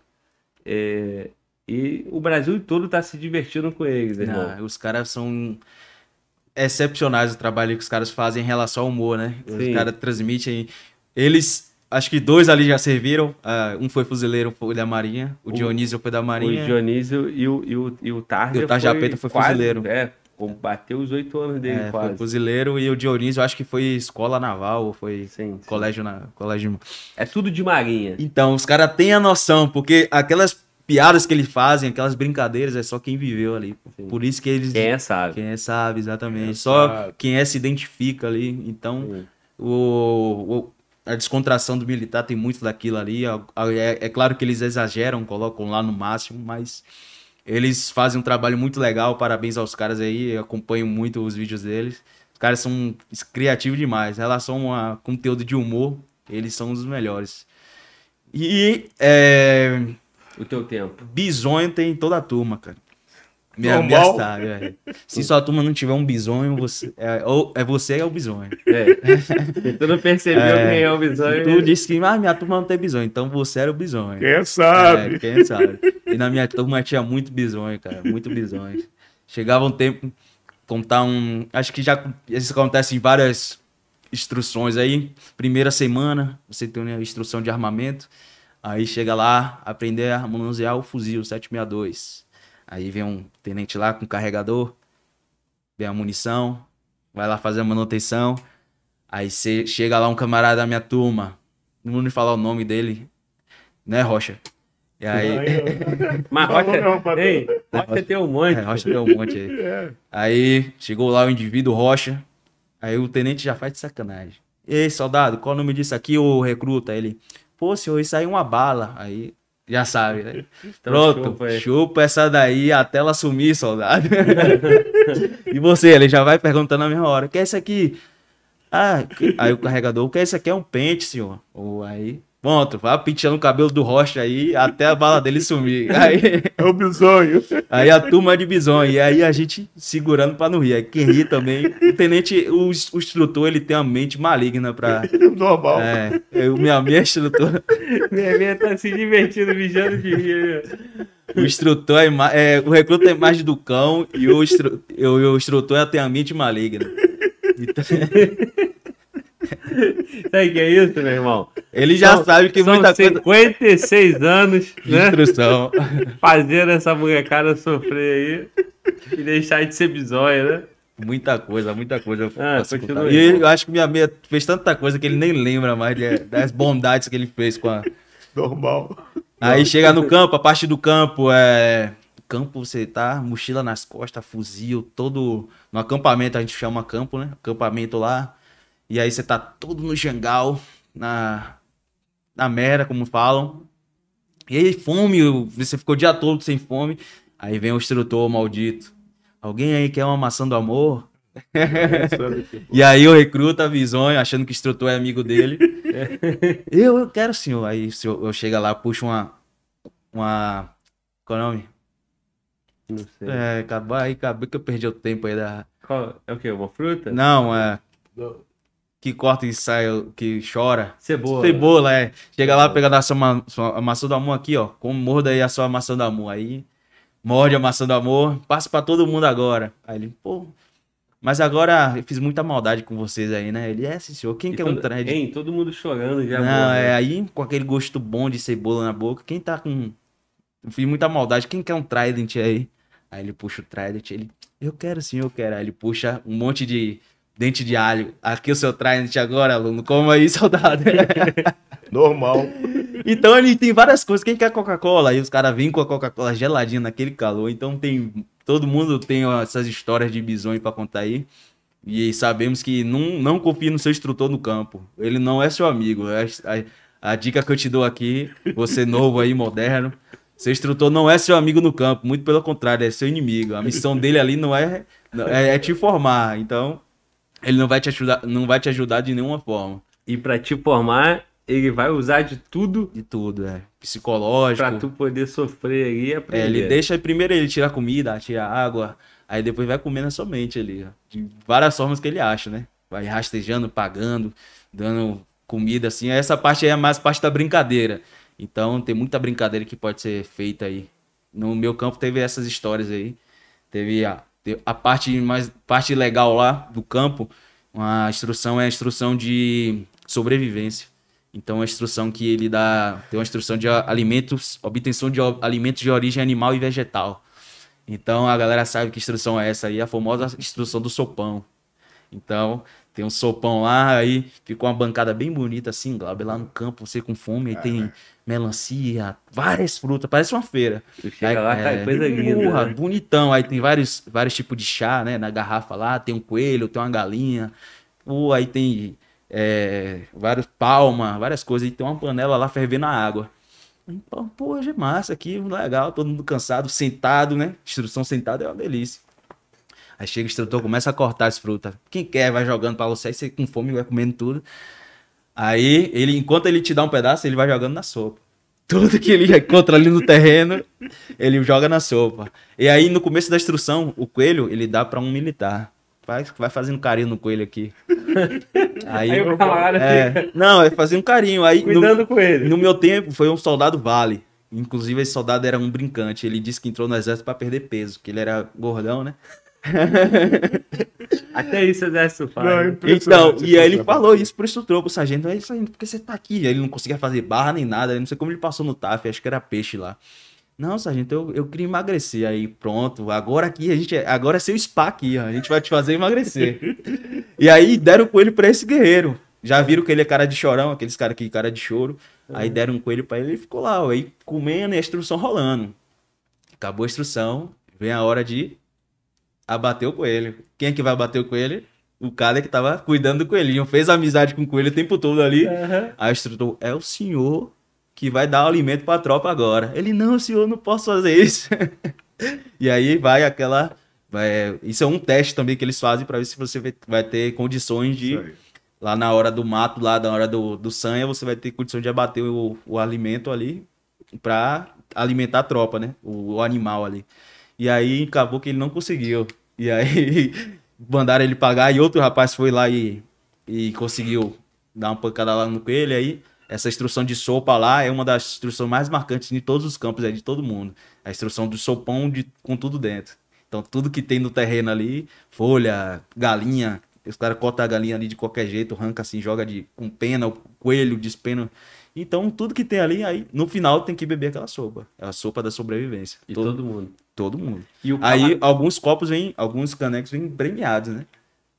é, e o Brasil todo está se divertindo com eles, irmão. Não, os caras são excepcionais o trabalho que os caras fazem em relação ao humor, né? Sim. Os caras transmitem. Eles, acho que dois ali já serviram. ah, um foi fuzileiro, um foi da Marinha. O, O- Dionísio foi da Marinha. O Dionísio e o, e o, e o Tarja E o Tarja Preta foi quase- fuzileiro. É, bateu os oito anos dele É, foi quase. fuzileiro e o Dionísio acho que foi escola naval ou foi Sim, sim. colégio na colégio. É tudo de marinha. Então, os caras têm a noção, porque aquelas piadas que eles fazem, aquelas brincadeiras, é só quem viveu ali. Sim. Por isso que eles Quem é sabe. Quem é sabe, exatamente. Quem é Só sabe. quem é se identifica ali. Então, o, o- a descontração do militar tem muito daquilo ali. A- É, é claro que eles exageram, colocam lá no máximo, mas eles fazem um trabalho muito legal. Parabéns aos caras aí. Eu acompanho muito os vídeos deles. Os caras são criativos demais. Em relação a conteúdo de humor, eles são os melhores. E é, O teu tempo. Bisonho tem em toda a turma, cara. Minha, minha sabe, é. Se sua turma não tiver um bisonho, você é, ou, é você é o bisonho. É. (laughs) tu não percebeu É. quem é o bisonho. Tu disse que ah, minha turma não tem bisonho, então você era o bisonho. Quem sabe. É, quem sabe. E na minha turma tinha muito bisonho, cara, muito bisonho. Chegava um tempo, contar um. Acho que já isso acontece em várias instruções aí. Primeira semana, você tem uma instrução de armamento. Aí chega lá, aprender a manusear o fuzil 762. Aí vem um tenente lá com carregador, vem a munição, vai lá fazer a manutenção. Aí cê, chega lá um camarada da minha turma, não vou nem falar o nome dele, né, Rocha? E aí, (laughs) Mas Não, Rocha, ei, Rocha tem um monte. é, Rocha tem um monte aí. (laughs) É. Aí chegou lá o indivíduo Rocha. Aí o tenente já faz de sacanagem. Ei, soldado, qual o nome disso aqui, ô recruta? Ele, pô, senhor, isso aí é uma bala. Aí já sabe, né? (laughs) Então, Pronto, chupa chupa, essa daí até ela sumir, soldado. (laughs) e você, ele já vai perguntando na mesma hora: o que é isso aqui? Ah, aí o carregador, o que é isso aqui? É um pente, senhor. Ou aí, pronto, vai penteando o cabelo do Rocha aí até a bala dele sumir. (laughs) Aí. É o bisonho. Aí a turma de bisonho, e aí a gente segurando pra não rir. Aí quem ri também, o tenente, o, o instrutor, ele tem uma mente maligna pra... (laughs) Normal. É, eu, minha, minha instrutor, (laughs) Minha minha tá se divertindo, mijando de rir. o instrutor é, é, o recruta é imagem do cão e o, instru, o, o instrutor tem a mente maligna. Então, Sabe o que é isso, meu irmão? ele já São- sabe que são muita coisa... 56 anos, (laughs) de né? Instrução. Fazendo essa molecada sofrer aí e deixar de ser bizonho, né? Muita coisa, muita coisa. Ah, continua e eu acho que minha meia fez tanta coisa que ele nem lembra mais de- das bondades que ele fez com a, Normal. Aí chega no campo, a parte do campo é. Campo, você tá, mochila nas costas, fuzil, todo. No acampamento a gente chama campo, né? Acampamento lá. E aí você tá todo no jangal, na. Na mera, como falam. E aí, fome, você ficou o dia todo sem fome. Aí vem o instrutor maldito. Alguém aí quer uma maçã do amor? (laughs) E aí o recruta visonho, achando que o instrutor é amigo dele. (laughs) eu, eu quero senhor. Aí o senhor, eu chego lá, puxo uma. Uma. Qual é o nome? Não sei. É, acabou aí, acabou que eu perdi o tempo aí da. Qual- é o quê? Uma fruta? Não, é. Que corta e sai, que chora. Cebola. Cebola, é. Chega lá, pega a sua, sua- maçã do amor aqui, ó. Como morda aí a sua maçã do amor. Aí, morde a maçã do amor, passa pra todo mundo agora. Aí ele, pô, mas agora eu fiz muita maldade com vocês aí, né? Ele, é, sim, senhor, quem E quer um todo- thread? Hein, todo mundo chorando já. Não, boa, é né? aí com aquele gosto bom de cebola na boca. Quem tá com. Eu fiz muita maldade. Quem quer um Trident aí? Aí ele puxa o Trident. Ele, eu quero sim, eu quero. Aí ele puxa um monte de dente de alho. Aqui o seu Trident agora, aluno. Como aí, (laughs) soldado? Normal. então ele tem várias coisas. Quem quer Coca-Cola? Aí os caras vêm com a Coca-Cola geladinha naquele calor. Então tem. Todo mundo tem essas histórias de bisonho pra contar aí. E sabemos que não, não confie no seu instrutor no campo. Ele não é seu amigo. É A, a dica que eu te dou aqui, você novo aí, moderno, seu instrutor não é seu amigo no campo, muito pelo contrário, é seu inimigo. A missão dele ali não é, é, é te formar. Então, ele não vai te ajudar, não vai te ajudar de nenhuma forma. E pra te formar, ele vai usar de tudo De tudo, é. Psicológico. pra tu poder sofrer ali e É, aprender. ele deixa primeiro ele tirar comida, tira água, aí depois vai comendo na sua mente ali, ó, de várias formas que ele acha, né? Vai rastejando, pagando, dando comida assim. Essa parte aí é mais parte da brincadeira. Então tem muita brincadeira que pode ser feita aí. No meu campo teve essas histórias aí. Teve a, a parte mais parte legal lá do campo, uma instrução é a instrução de sobrevivência. Então, a instrução que ele dá, tem uma instrução de alimentos, obtenção de alimentos de origem animal e vegetal. Então, a galera sabe que instrução é essa aí, a famosa instrução do sopão. Então, tem um sopão lá, aí ficou uma bancada bem bonita assim, Glauber, lá no campo, você com fome, aí tem melancia, várias frutas, parece uma feira. Tu chega lá, tá coisa linda. Porra, né? bonitão. Aí tem vários, vários tipos de chá, né? Na garrafa lá, tem um coelho, tem uma galinha. Pô, aí tem é, vários palma, várias coisas. E tem uma panela lá fervendo a água. Aí, Pô, pô, hoje é massa aqui, legal, todo mundo cansado, sentado, né? Instrução sentada é uma delícia. Aí chega o instrutor, começa a cortar as frutas. Quem quer vai jogando pra você, aí você com fome vai comendo tudo. Aí, ele, enquanto ele te dá um pedaço, ele vai jogando na sopa. (laughs) Tudo que ele encontra ali no terreno, ele joga na sopa. E aí, no começo da instrução, o coelho, ele dá pra um militar. Vai, vai fazendo carinho no coelho aqui. (laughs) Aí, Aí o camarada é, não, é fazer um carinho. Aí, no- Cuidando com ele. no meu tempo, foi um soldado vale. Inclusive, esse soldado era um brincante. Ele disse que entrou no exército pra perder peso, que ele era gordão, né? (laughs) Até isso o exército faz. Não, é né? Então, e aí ele falou isso pro instrutor, pro sargento. Aí, sargento, por que você tá aqui? Aí ele não conseguia fazer barra nem nada. eu Não sei como ele passou no TAF, acho que era peixe lá. Não, sargento, eu, eu queria emagrecer. Aí, pronto, agora aqui, a gente, é- agora é seu spa aqui, ó, a gente vai te fazer emagrecer. (laughs) e aí deram o coelho pra esse guerreiro. Já viram que ele é cara de chorão, aqueles caras que cara de choro. Aí deram um coelho pra ele e ele ficou lá, ó, aí comendo e a instrução rolando. Acabou a instrução, vem a hora de abater o coelho. Quem é que vai abater o coelho? O cara que tava cuidando do coelhinho. Fez amizade com o coelho o tempo todo ali. Aham. Aí o instrutor, é o senhor que vai dar o alimento pra tropa agora. Ele, não, senhor, não posso fazer isso. (laughs) e aí vai aquela. vai- isso é um teste também que eles fazem pra ver se você vai- ter condições de. Lá na hora do mato, lá na hora do, do sanha, você vai ter condição de abater o, o alimento ali pra alimentar a tropa, né? O, o animal ali. E aí acabou que ele não conseguiu. E aí (laughs) mandaram ele pagar e outro rapaz foi lá e, e conseguiu dar uma pancada lá no coelho. e Aí essa instrução de sopa lá é uma das instruções mais marcantes de todos os campos aí, de todo mundo. A instrução do sopão de, com tudo dentro. Então tudo que tem no terreno ali, folha, galinha, os caras cortam a galinha ali de qualquer jeito, arranca assim, joga de, com pena, o coelho despena. Então tudo que tem ali, aí no final tem que beber aquela sopa. É a sopa da sobrevivência. E todo, todo mundo. Todo mundo. E Aí camar- alguns copos vêm, alguns canecos vêm premiados, né?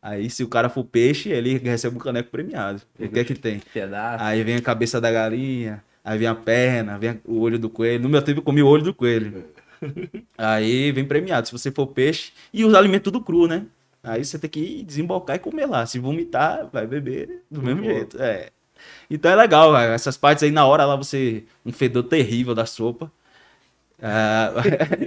Aí se o cara for peixe, ele recebe um caneco premiado. O que é que tem? pedaço. Aí vem a cabeça da galinha, aí vem a perna, vem o olho do coelho. No meu tempo eu comi o olho do coelho. (laughs) Aí vem premiado. Se você for peixe, e os alimentos tudo cru, né? Aí você tem que desembocar e comer lá. Se vomitar, vai beber do mesmo Boa. jeito. É. Então é legal, cara. essas partes aí na hora lá você. Um fedor terrível da sopa. Ah,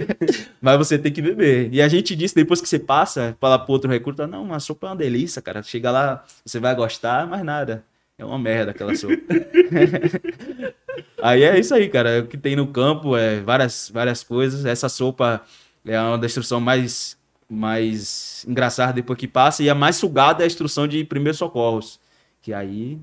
(laughs) mas você tem que beber. E a gente disse, depois que você passa, fala pro outro recruta, não, a sopa é uma delícia, cara. Chega lá, você vai gostar, mas nada. É uma merda aquela sopa. (laughs) aí é isso aí, cara. O que tem no campo é várias, várias coisas. Essa sopa é uma da instrução mais, mais engraçada depois que passa. E a mais sugada é a instrução de primeiros socorros. que aí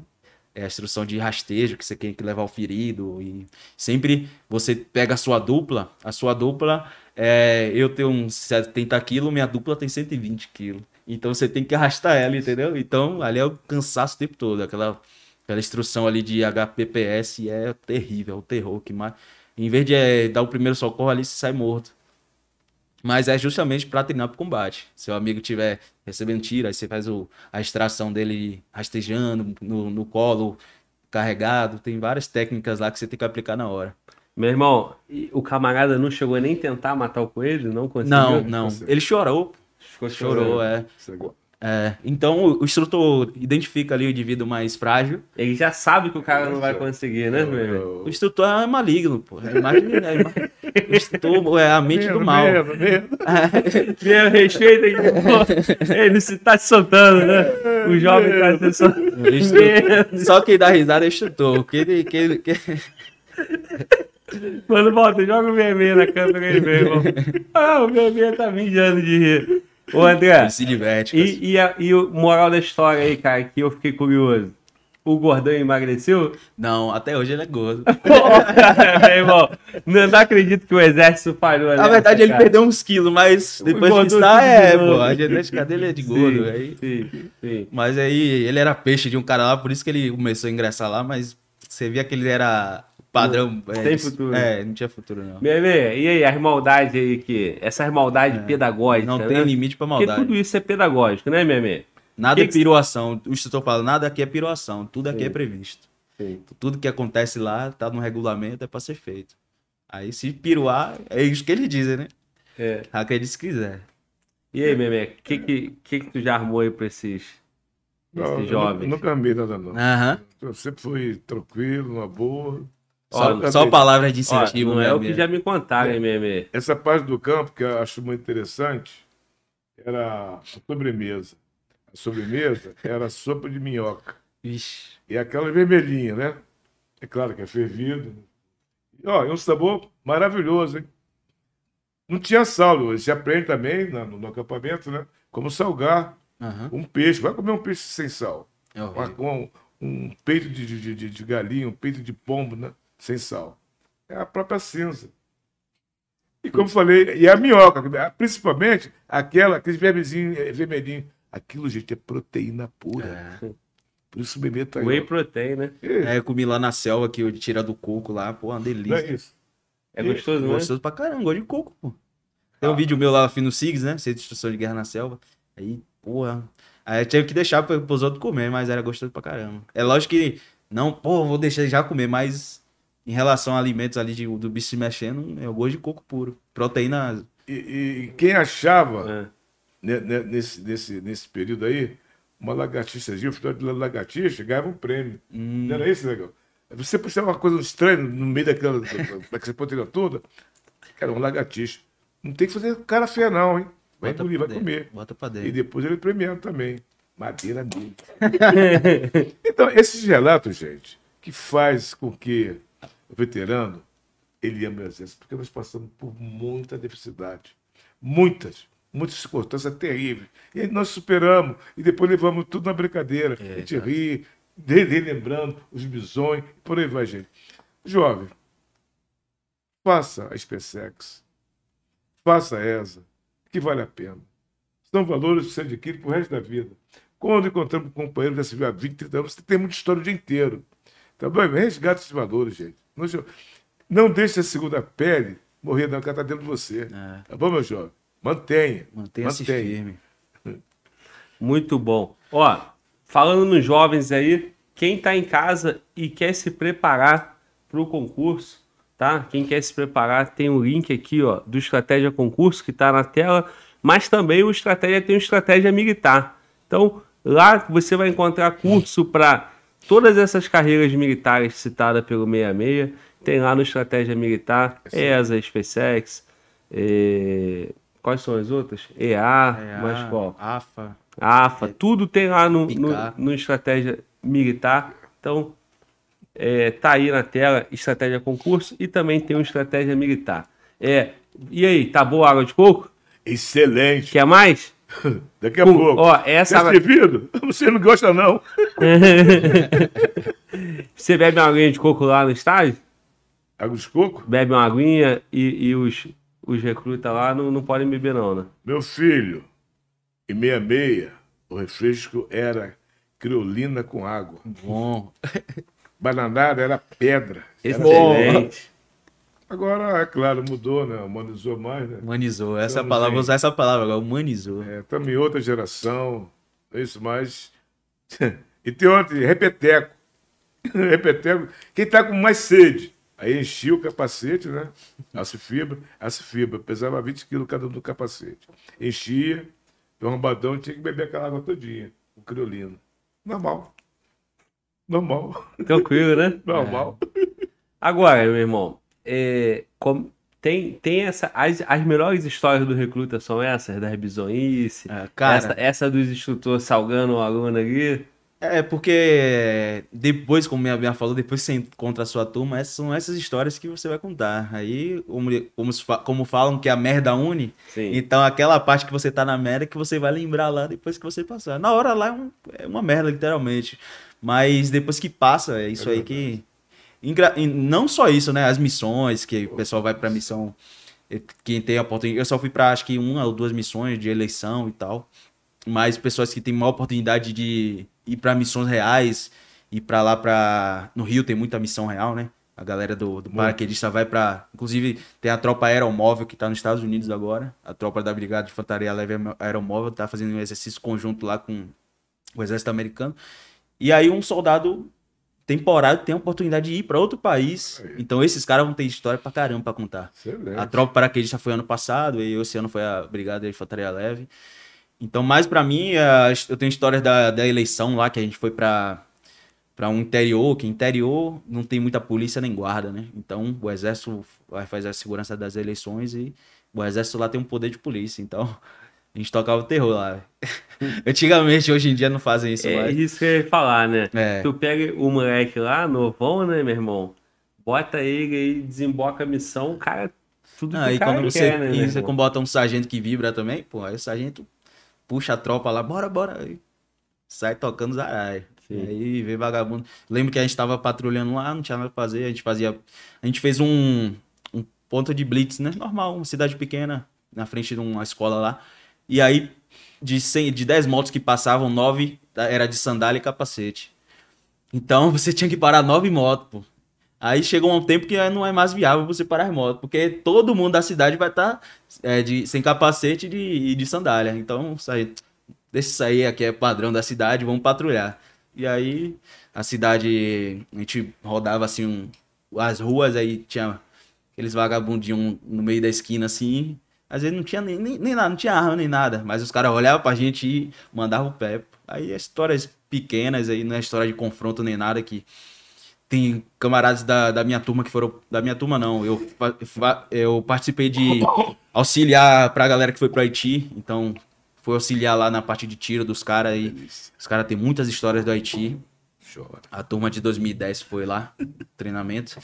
é a instrução de rastejo, que você tem que levar o ferido. E sempre você pega a sua dupla, a sua dupla, é, eu tenho uns 70 quilos, minha dupla tem 120 quilos. Então você tem que arrastar ela, entendeu? Então ali é o cansaço o tempo todo. Aquela, aquela instrução ali de HPPS é terrível, é o terror que mais. Em vez de é, dar o primeiro socorro ali, você sai morto. Mas é justamente para treinar para combate. Seu amigo tiver recebendo tiro, aí você faz o, a extração dele rastejando no, no colo, carregado. Tem várias técnicas lá que você tem que aplicar na hora. Meu irmão, o camarada não chegou nem tentar matar o coelho? Não conseguiu? Não, não. Ele chorou. Ficou Chorou, chorando. é. É, então o instrutor identifica ali o indivíduo mais frágil. Ele já sabe que o cara não vai conseguir, né, meu irmão? O instrutor é maligno, pô. É mais, é mais- o instrutor é a mente do mal. Mesmo, mesmo. (laughs) Meu respeito aqui. Ele se tá se soltando, né? O jovem tá se soltando. Instrutor- Só quem dá risada é o instrutor. Que ele, que ele- que- Mano, volta, joga o vermelho na câmera aí, meu irmão. (laughs) Ah, o vermelho tá mijando de rir. Ô, André, ele se diverte. e, e, a- e o moral da história aí, cara, que eu fiquei curioso. O gordão emagreceu? Não, até hoje ele é gordo. (laughs) meu irmão, não, não acredito que o exército falhou Na verdade, ele cara. perdeu uns quilos, mas depois que está, de é, novo. pô. A genética dele é de gordo. Sim, Aí, sim, sim. mas aí ele era peixe de um cara lá, por isso que ele começou a ingressar lá, mas você via que ele era padrão. é, Sem de- futuro. É, não tinha futuro, não. Bebê, e aí, as maldades aí que. Maldades pedagógicas. É. Não tem né? limite pra Porque maldade. tudo isso é pedagógico, né, Meme? Nada Que é piruação. O instrutor fala, nada aqui é piruação, tudo aqui Sim. é previsto. Sim. Tudo que acontece lá tá no regulamento, é pra ser feito. Aí se piruar, é isso que eles dizem, né? É. Acredite se quiser. E aí, Meme, o que, que, que, que tu já armou aí pra esses, Não, jovens? nunca amei nada, não. Aham. Eu sempre fui tranquilo, uma boa. Só, Nunca só amei. palavras de Ó, incentivo, não é né, o que amigo? já me contaram, hein, Meme? Essa parte do campo que eu acho muito interessante era a sobremesa. A sobremesa era a sopa de minhoca. Vixe. E aquela vermelhinha, né? É claro que é fervido. E, ó, é um sabor maravilhoso, hein? Não tinha sal, você aprende também na- no, no acampamento, né? Como salgar Aham. um peixe. Vai comer um peixe sem sal. É horrível. Um, um peito de, de, de, de galinha, um peito de pombo, né? Sem sal. É a própria cinza. E como falei, e a minhoca, principalmente aquela, aquele vermezinho, eh, vermelhinho. Aquilo, gente, é proteína pura. É. Por isso o bebê tá aí. Whey protein, né? É, eu comi lá na selva que eu tira do coco lá, pô, uma Não delícia. é isso. É gostoso, né? Gostoso pra caramba, gosto de coco, pô. Tem um vídeo meu lá no SIGS, né? Centro de Instrução de Guerra na Selva. Aí, porra. Aí eu tive que deixar pros outros comer, mas era gostoso pra caramba. É lógico que, não, pô, vou deixar já comer, mas em relação a alimentos ali de- do bicho se mexendo, é o gosto de coco puro. Proteína. E, e quem achava, É. né, né, nesse, nesse, nesse período aí, uma lagartixazinha, o final de lagartixa, ganhava um prêmio. Hum, Não era isso, legal? Você puxava uma coisa estranha no meio daquela, (laughs) daquela proteína toda, cara, uma lagartixa. Não tem que fazer cara feia, não, hein? Vai bota engolir, vai dentro, comer. Bota pra E dentro. depois ele premiado também. Madeira dele. (laughs) então, esses relatos, gente, que faz com que veterano ele ame o exército, porque nós passamos por muita adversidade. Muitas. Muitas circunstâncias terríveis. E nós superamos e depois levamos tudo na brincadeira. É, a gente ri, de- relembrando os bisões, por aí vai, gente. Jovem, faça a SpaceX, faça a ESA, que vale a pena. São valores que você adquire pro resto da vida. Quando encontramos um companheiro se viu há 20, 30 anos, você tem muita história o dia inteiro. Tá bom? Resgata esses valores, gente. Não, não deixe a segunda pele morrer não, que ela tá dentro de você. É, Tá bom, meu jovem? Mantenha. Mantenha-se firme. Muito bom. Ó, falando nos jovens aí, quem tá em casa e quer se preparar para o concurso, tá? Quem quer se preparar, tem um link aqui, ó, do Estratégia Concurso que tá na tela, mas também o Estratégia tem o Estratégia Militar. Então, lá você vai encontrar curso para todas essas carreiras militares citadas pelo 66. Tem lá no Estratégia Militar, ESA, SpaceX, eh, quais são as outras? EA, É, mas a- qual? AFA. AFA, tudo tem lá no, no, no Estratégia Militar. Então, é, tá aí na tela, Estratégia Concurso e também tem o Estratégia Militar. É, e aí, tá boa a água de coco? Excelente. Quer mais? (laughs) Daqui a Com- pouco. Ó, essa. Tá servido? (laughs) Você não gosta, não. (laughs) Você bebe uma aguinha de coco lá no estádio? Água de coco? Bebe uma aguinha e, e os, os recrutas lá não, não podem beber, não, né? Meu filho, em meia-meia, o refresco era criolina com água. Bom. Bananada era pedra. Era Excelente. Agora, é claro, mudou, né? Humanizou mais, né? Humanizou. Essa Estamos palavra, em- vou usar essa palavra agora, humanizou. É, Estamos em outra geração, é isso mais. (laughs) e tem outro, repeteco. (laughs) repeteco. Quem tá com mais sede? Aí enchia o capacete, né? Aço fibra, aço fibra, pesava 20 quilos cada um do capacete. Enchia, o arrombadão tinha que beber aquela água todinha, o criolino. Normal. Normal. Tranquilo, né? (laughs) Normal. Agora, meu irmão, é, como- tem, tem essa. As, as melhores histórias do recruta são essas, das bizonhice. Ah, cara. essa, essa dos instrutores salgando o aluno ali. É, porque depois, como minha minha falou, depois que você encontra a sua turma, essas são essas histórias que você vai contar. Aí, como, como, como falam que a merda une, Sim. então aquela parte que você tá na merda que você vai lembrar lá depois que você passar. Na hora lá é, um- é uma merda, literalmente. Mas depois que passa, é isso aí que. E Não só isso, né? As missões, que o pessoal vai pra missão. Quem tem a oportunidade. Eu só fui pra acho que uma ou duas missões de eleição e tal. Mas pessoas que têm uma oportunidade de ir pra missões reais, ir pra lá pra. No Rio tem muita missão real, né? A galera do, do paraquedista vai pra. Inclusive, tem a tropa aeromóvel que tá nos Estados Unidos agora. A tropa da Brigada de Infantaria Leve Aeromóvel tá fazendo um exercício conjunto lá com o Exército Americano. E aí, um soldado temporário tem a oportunidade de ir pra outro país. Então, esses caras vão ter história pra caramba pra contar. Excelente. A tropa paraquedista foi ano passado e esse ano foi a Brigada de Infantaria Leve. Então, mais pra mim, a- eu tenho histórias da, da eleição lá, que a gente foi pra, pra um interior, que interior não tem muita polícia nem guarda, né? Então, o exército vai fazer a segurança das eleições e o exército lá tem um poder de polícia. Então, a gente tocava o terror lá. velho. (laughs) Antigamente, hoje em dia não fazem isso É mais. isso que eu ia falar, né? É. Tu pega o moleque lá, novão, né, meu irmão? Bota ele aí, desemboca a missão, o cara. Tudo Ah, que e quando você, quer, né? e você quando bota um sargento que vibra também, pô, aí o sargento puxa a tropa lá, bora, bora. Aí sai tocando zaralho. Sim. Aí vem vagabundo. Lembro que a gente tava patrulhando lá, não tinha nada pra fazer, a gente fazia. A gente fez um, um ponto de blitz, né? Normal, uma cidade pequena, na frente de uma escola lá. E aí, de, 100, de 10 motos que passavam, 9 era de sandália e capacete. Então (laughs) você tinha que parar nove motos, pô. Aí chegou um tempo que não é mais viável você parar as motos, porque todo mundo da cidade vai estar de, sem capacete e de, de sandália. Então, isso deixa isso aí, aqui é padrão da cidade, vamos patrulhar. E aí, a cidade, a gente rodava assim, um- as ruas, aí tinha aqueles vagabundinhos no meio da esquina assim. Às vezes não tinha nem, nem, nem nada, não tinha arma nem nada, mas os caras olhavam pra gente e mandavam o pé. Aí é histórias pequenas aí, não é história de confronto nem nada que tem camaradas da, da minha turma que foram. Da minha turma, não. Eu, eu participei de auxiliar pra galera que foi pro Haiti. Então, foi auxiliar lá na parte de tiro dos caras. E os caras têm muitas histórias do Haiti. A turma de 2010 foi lá, treinamento.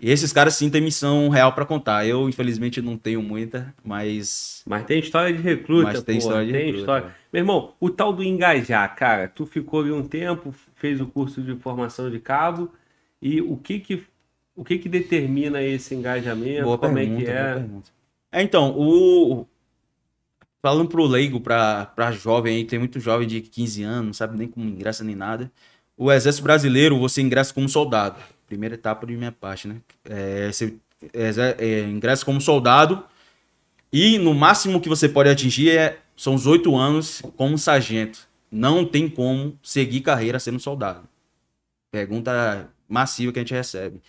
E esses caras sim têm missão real pra contar. Eu, infelizmente, não tenho muita, mas. Mas tem história de recruta, Mas tem pô, história de tem recruta, história. Meu irmão, o tal do engajar, cara, tu ficou ali um tempo, fez o curso de formação de cabo, e o que que, o que, que determina esse engajamento? Boa Como pergunta, é que é? É, então, o. Falando pro leigo, pra, pra jovem aí, tem muito jovem de 15 anos, não sabe nem como ingressa nem nada. O Exército Brasileiro, você ingressa como soldado. Primeira etapa de minha parte, né? É, você é, ingressa como soldado e no máximo que você pode atingir é, são os oito anos como sargento. Não tem como seguir carreira sendo soldado. Pergunta massiva que a gente recebe.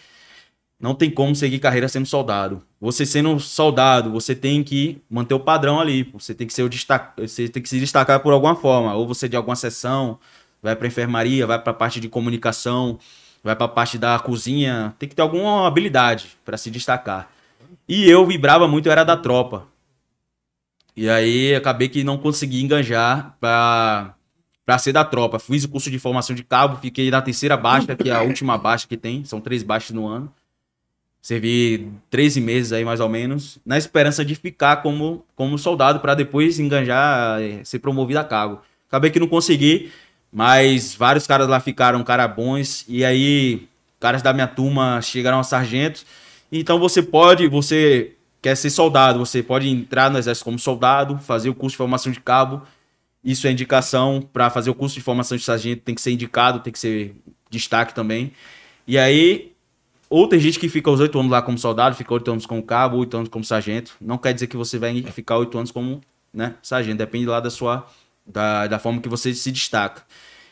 Não tem como seguir carreira sendo soldado. Você sendo soldado, você tem que manter o padrão ali. Você tem que ser o você tem que se destacar por alguma forma. Ou você de alguma seção, vai pra enfermaria, vai pra parte de comunicação, vai pra parte da cozinha. Tem que ter alguma habilidade para se destacar. E eu vibrava muito, eu era da tropa. E aí acabei que não consegui enganjar pra, pra ser da tropa. Fiz o curso de formação de cabo, fiquei na terceira baixa, que é a última baixa que tem. São três baixas no ano. Servi 13 meses aí, mais ou menos, na esperança de ficar como, como soldado para depois enganjar, eh, ser promovido a cargo. Acabei que não consegui, mas vários caras lá ficaram cara bons. E aí, caras da minha turma chegaram a sargentos. Então você pode, você quer ser soldado, você pode entrar no exército como soldado, fazer o curso de formação de cabo. Isso é indicação para fazer o curso de formação de sargento, tem que ser indicado, tem que ser destaque também. E aí, ou tem gente que fica os oito anos lá como soldado, fica oito anos como cabo, oito anos como sargento. Não quer dizer que você vai ficar oito anos como né, sargento, depende lá da sua da, da forma que você se destaca.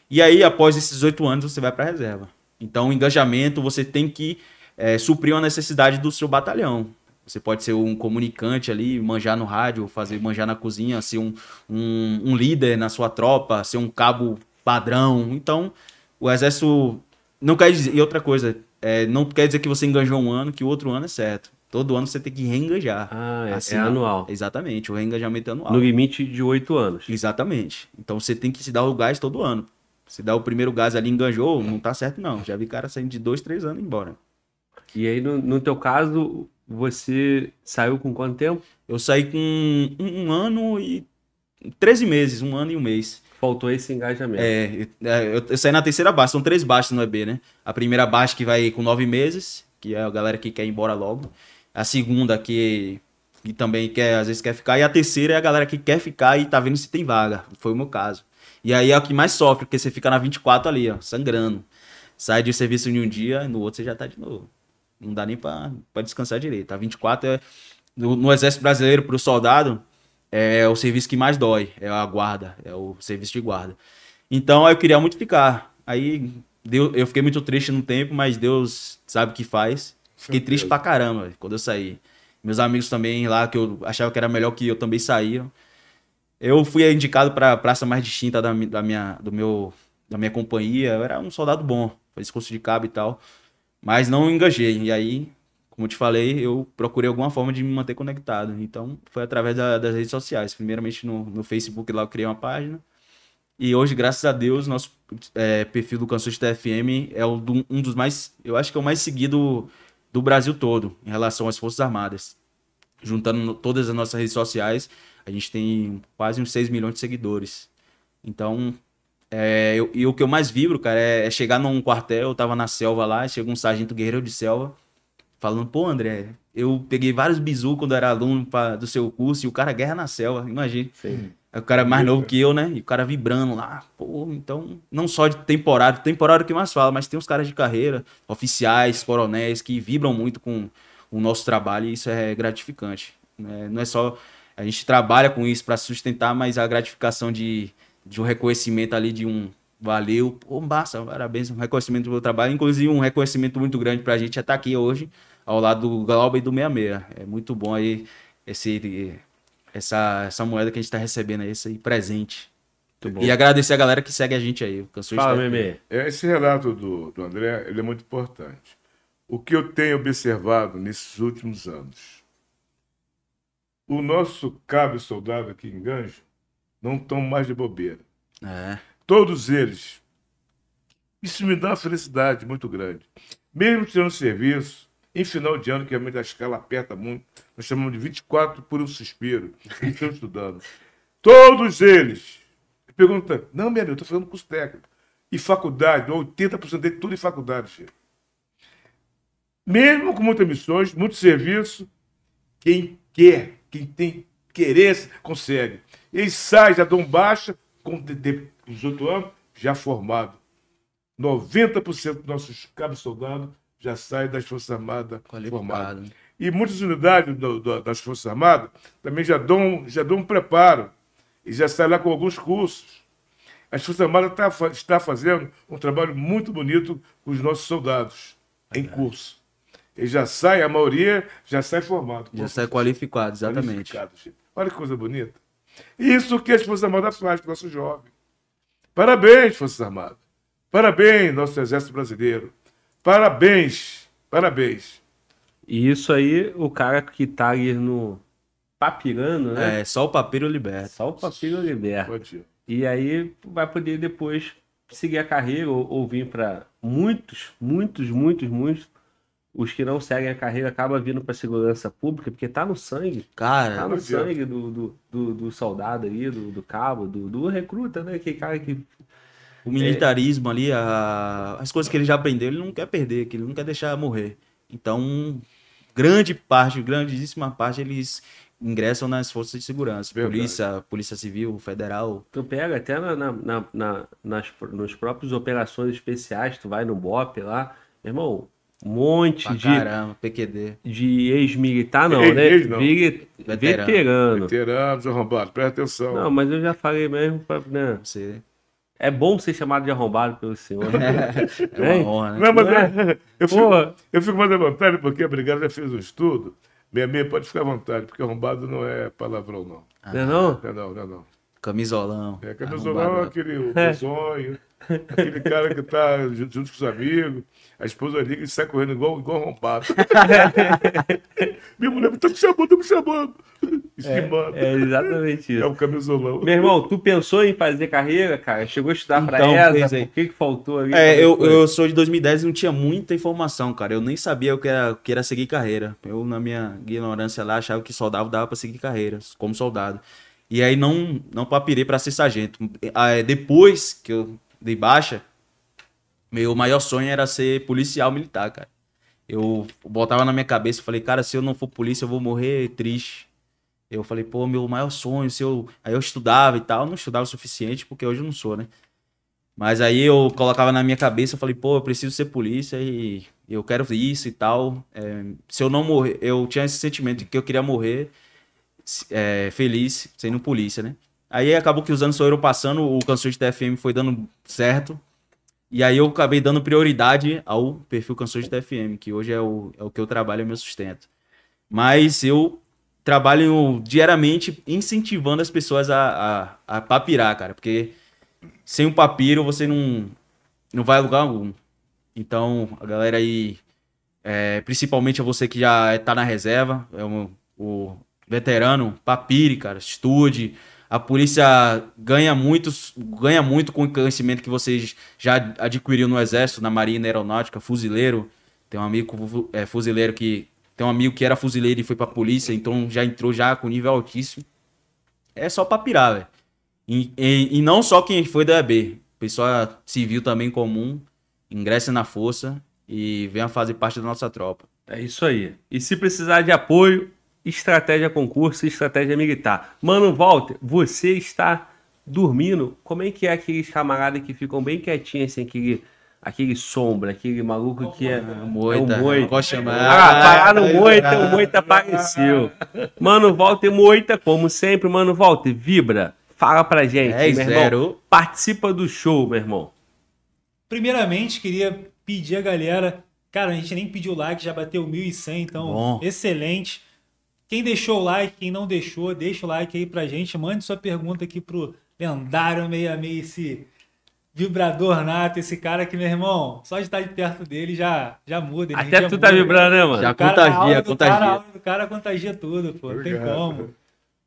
E aí, após esses oito anos, você vai para a reserva. Então, o engajamento, você tem que é, suprir uma necessidade do seu batalhão. Você pode ser um comunicante ali, manjar no rádio, fazer manjar na cozinha, ser um, um, um líder na sua tropa, ser um cabo padrão. Então, o exército não quer dizer. E outra coisa, é, não quer dizer que você engajou um ano, que o outro ano é certo. Todo ano você tem que reengajar. Ah, é, assim, é anual. Exatamente, o reengajamento é anual. No limite de oito anos. Exatamente. Então você tem que se dar o gás todo ano. Se dá o primeiro gás ali, enganjou, não tá certo não. Já vi cara saindo de dois, três anos embora. E aí, no, no teu caso, você saiu com quanto tempo? Eu saí com um, um ano e 13 meses, um ano e um mês. Faltou esse engajamento. É, eu, eu, saí na terceira baixa, são três baixas no EB, né? A primeira baixa que vai com nove meses, que é a galera que quer ir embora logo a segunda que, que também quer, às vezes quer ficar, e a terceira é a galera que quer ficar e tá vendo se tem vaga. Foi o meu caso. E aí é o que mais sofre, porque você fica na 24 ali, ó, sangrando. Sai de serviço em um dia, no outro você já tá de novo. Não dá nem pra, descansar direito. A 24 é. No, no Exército Brasileiro, pro soldado, é o serviço que mais dói. É a guarda, é o serviço de guarda. Então eu queria muito ficar. Aí Deus, eu fiquei muito triste no tempo, mas Deus sabe o que faz. Fiquei triste pra caramba quando eu saí. Meus amigos também lá, que eu achava que era melhor que eu, também saíram. Eu fui indicado pra praça mais distinta da, da, minha, do meu, da minha companhia. Eu era um soldado bom, fazia curso de cabo e tal. Mas não engajei. E aí, como eu te falei, eu procurei alguma forma de me manter conectado. Então, foi através da, das redes sociais. Primeiramente no, no Facebook, lá eu criei uma página. E hoje, graças a Deus, nosso é, perfil do Canções TFM é um dos mais. Eu acho que é o mais seguido do Brasil todo em relação às Forças Armadas. Juntando todas as nossas redes sociais, a gente tem quase uns 6 milhões de seguidores. Então, é, eu, e o que eu mais vibro, cara, é, é, chegar num quartel, eu tava na selva lá, chega um sargento guerreiro de selva, falando, pô, André, eu peguei vários bizu quando era aluno pra, do seu curso e o cara guerra na selva, imagina. Sim. É o cara mais novo que eu, né? E o cara vibrando lá. Pô, então, não só de temporário, temporário que mais fala, mas tem uns caras de carreira, oficiais, coronéis, que vibram muito com o nosso trabalho e isso é gratificante. Né? Não é só. A gente trabalha com isso para sustentar, mas a gratificação de, de um reconhecimento ali de um valeu, pô, massa, parabéns, um reconhecimento do meu trabalho, inclusive um reconhecimento muito grande para a gente é estar tá aqui hoje ao lado do Glauber e do 66. É muito bom aí esse essa, essa moeda que a gente está recebendo aí, esse presente. E agradecer a galera que segue a gente aí. Fala, Meme. Esse relato do, do André ele é muito importante. O que eu tenho observado nesses últimos anos, o nosso cabo soldado aqui em Ganjo não estão mais de bobeira. É. Todos eles. Isso me dá uma felicidade muito grande. Mesmo tendo serviço, em final de ano, que realmente a escala aperta muito, nós chamamos de 24 por um suspiro. Eles estão estudando. Todos eles. Pergunta, não, meu amigo, eu estou fazendo curso técnico. E faculdade, 80% dele tudo em faculdade, chefe. Mesmo com muitas missões, muito serviço, quem quer, quem tem querer, consegue. Eles saem, já dão baixa, com 18 anos, já formado. 90% dos nossos cabos soldados já sai das Forças Armadas formadas. E muitas unidades do, do, das Forças Armadas também já dão, já dão um preparo e já saem lá com alguns cursos. As Forças Armadas tá, está fazendo um trabalho muito bonito com os nossos soldados em curso. Eles já saem, a maioria já sai formado. Já sai qualificado, exatamente. Qualificado, Olha que coisa bonita. Isso que as Forças Armadas fazem com o nosso jovem. Parabéns, Forças Armadas. Parabéns, nosso Exército Brasileiro. Parabéns, parabéns. E isso aí, o cara que tá ali no papirando, né? É, só o papiro liberta. Só o papiro liberta. E aí vai poder depois seguir a carreira ou, ou vir para muitos, muitos, muitos, muitos os que não seguem a carreira acabam vindo para segurança pública, porque tá no sangue. Cara, Tá no sangue do, do, do, do soldado aí, do, do cabo, do, do recruta, né? Aquele cara que. o militarismo ali, a- as coisas que ele já aprendeu, ele não quer perder, que ele não quer deixar morrer. Então, grande parte, grandíssima parte, eles ingressam nas forças de segurança. Verdade. Polícia, Polícia Civil, Federal. Tu pega até na, na, na, na- nas, nos próprios operações especiais, tu vai no BOP lá, meu irmão, um monte Pra de, caramba, PQD. de ex-militar, não, Ex- né? ex não. Vege- Veterano. veterano. Veteranos, arrombados, presta atenção. Não, mas eu já falei mesmo, pra, né? Você... É bom ser chamado de arrombado pelo senhor. né? (laughs) É uma (laughs) Hein? honra, né? Não, mas Não é- eu, fico, eu fico mais à vontade porque a Brigada já fez um estudo. Minha meia pode ficar à vontade, porque arrombado não é palavrão, não. Não é não? Não é não, não é não. Camisolão. É camisolão é arrombado. aquele o sonho, (laughs) aquele cara que tá junto, com os amigos, a esposa liga e sai correndo igual, igual arrombado. (laughs) Minha mulher tá me chamando, tá me chamando. Esquimando. É exatamente É, isso. o camisolão. Meu irmão, tu pensou em fazer carreira, cara? Chegou a estudar pra Então, fez aí. O que que faltou ali? É, eu, Como foi? eu sou de 2010 e não tinha muita informação, cara. Eu nem sabia o que era, o que era seguir carreira. Eu, na minha ignorância lá, achava que soldado dava pra seguir carreira, como soldado. E aí não, não papirei pra ser sargento. Ah, Depois que eu dei baixa, meu maior sonho era ser policial militar, cara. Eu botava na minha cabeça, falei, cara, se eu não for polícia, eu vou morrer triste. Eu falei, pô, meu maior sonho, se eu. Aí eu estudava e tal, não estudava o suficiente, porque hoje eu não sou, né? Mas aí eu colocava na minha cabeça, eu falei, pô, eu preciso ser polícia e eu quero isso e tal. É, se eu não morrer, eu tinha esse sentimento de que eu queria morrer é, feliz sendo polícia, né? Aí acabou que os anos foram passando, o Canções de TFM foi dando certo. E aí eu acabei dando prioridade ao perfil Canções de TFM, que hoje é o, é o que eu trabalho, é o meu sustento. Mas eu trabalho diariamente incentivando as pessoas a, a, a papirar, cara, porque sem um papiro você não, não vai a lugar algum. Então, a galera aí, é, principalmente você que já tá na reserva, é o, o veterano, papire, cara, estude. A polícia ganha muito, ganha muito com o conhecimento que vocês já adquiriram no exército, na marinha, aeronáutica, fuzileiro. Tem um amigo é, fuzileiro que tem um amigo que era fuzileiro e foi pra polícia, então já entrou já com nível altíssimo. É só pra pirar, velho. E, e- e não só quem foi da EB, pessoa civil também comum, ingressa na força e venha fazer parte da nossa tropa. É isso aí. E se precisar de apoio, estratégia concurso e estratégia militar. Mano, Walter, você está dormindo. Como é que é aqueles camaradas que ficam bem quietinhos, assim, aquele, aquele sombra, aquele maluco que é. Moita, é o Moita. gosto de chamar. Ah, parar no Moita, o Moita apareceu. Mano, Walter Moita, como sempre, mano, Walter, vibra. Fala pra gente, É, meu irmão. zero. Participa do show, meu irmão. Primeiramente, queria pedir a galera. Cara, a gente nem pediu like, já bateu 1.100, então Bom. excelente. Quem deixou o like, quem não deixou, deixa o like aí pra gente. Mande sua pergunta aqui pro lendário 66, esse vibrador nato, esse cara que, meu irmão, só de estar de perto dele já, já muda. Até energia tu tá muda. vibrando, né, mano? Já O cara, contagia, contagia. Cara, a aura do cara contagia tudo, pô. Não tem como.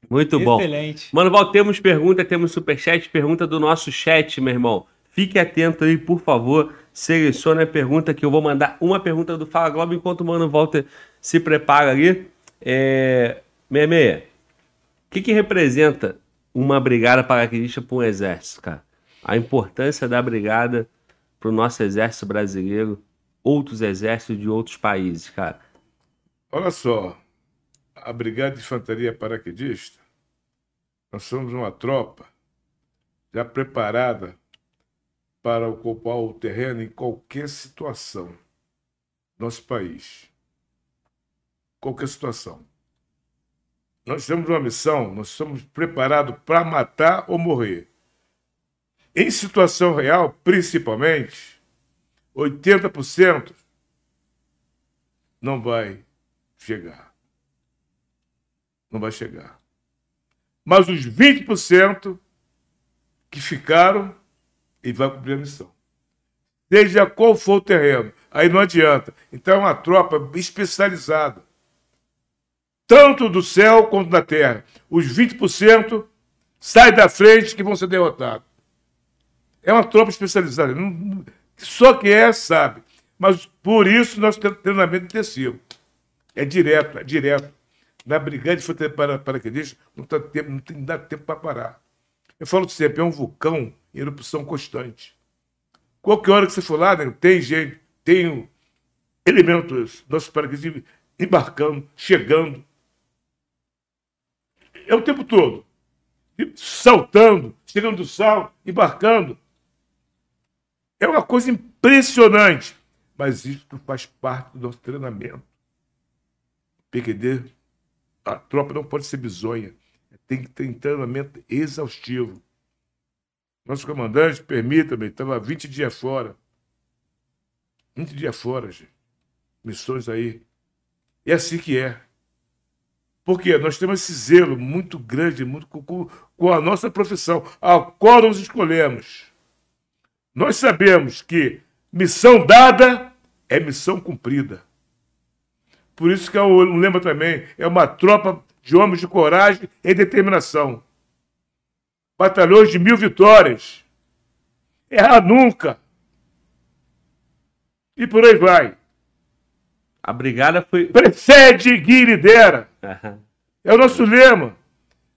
Muito bom. Excelente. Mano, Val, temos pergunta, temos superchat, pergunta do nosso chat, meu irmão. Fique atento aí, por favor. Selecione a pergunta que eu vou mandar uma pergunta do Fala Globo enquanto o Mano Walter se prepara ali. É... Meia, o que, que representa uma brigada paraquedista para um exército, cara? A importância da brigada para o nosso exército brasileiro, outros exércitos de outros países, cara. Olha só, a Brigada de Infantaria Paraquedista, nós somos uma tropa já preparada para ocupar o terreno em qualquer situação. Nosso país. Qualquer situação. Nós temos uma missão, nós somos preparados para matar ou morrer. Em situação real, principalmente, 80% não vai chegar. Não vai chegar. Mas os 20% que ficaram, ele vai cumprir a missão. Seja qual for o terreno. Aí não adianta. Então é uma tropa especializada. Tanto do céu quanto da terra. Os 20% saem da frente que vão ser derrotados. É uma tropa especializada. Só quem é sabe. Mas por isso nosso treinamento intensivo. É direto, é direto. Na brigada de futebol para paraquedistas, não, tá tempo, não tem dado tempo para parar. Eu falo sempre, é um vulcão em erupção constante. Qualquer hora que você for lá, né, tem gente, tem elementos, nossos paraquedistas embarcando, chegando. É o tempo todo. Saltando, chegando do sal, embarcando. É uma coisa impressionante. Mas isso faz parte do nosso treinamento. PQD, a tropa não pode ser bizonha. Tem que ter treinamento exaustivo. Nosso comandante, permita-me, estava 20 dias fora. 20 dias fora, gente. Missões aí. É assim que é. Porque nós temos esse zelo muito grande muito com, com a nossa profissão, a qual nos escolhemos. Nós sabemos que missão dada é missão cumprida. Por isso que eu lembro também, é uma tropa de homens de coragem e determinação. Batalhões de mil vitórias. Errar nunca. E por aí vai. A brigada foi. Precede, e lidera. Uhum. É o nosso lema.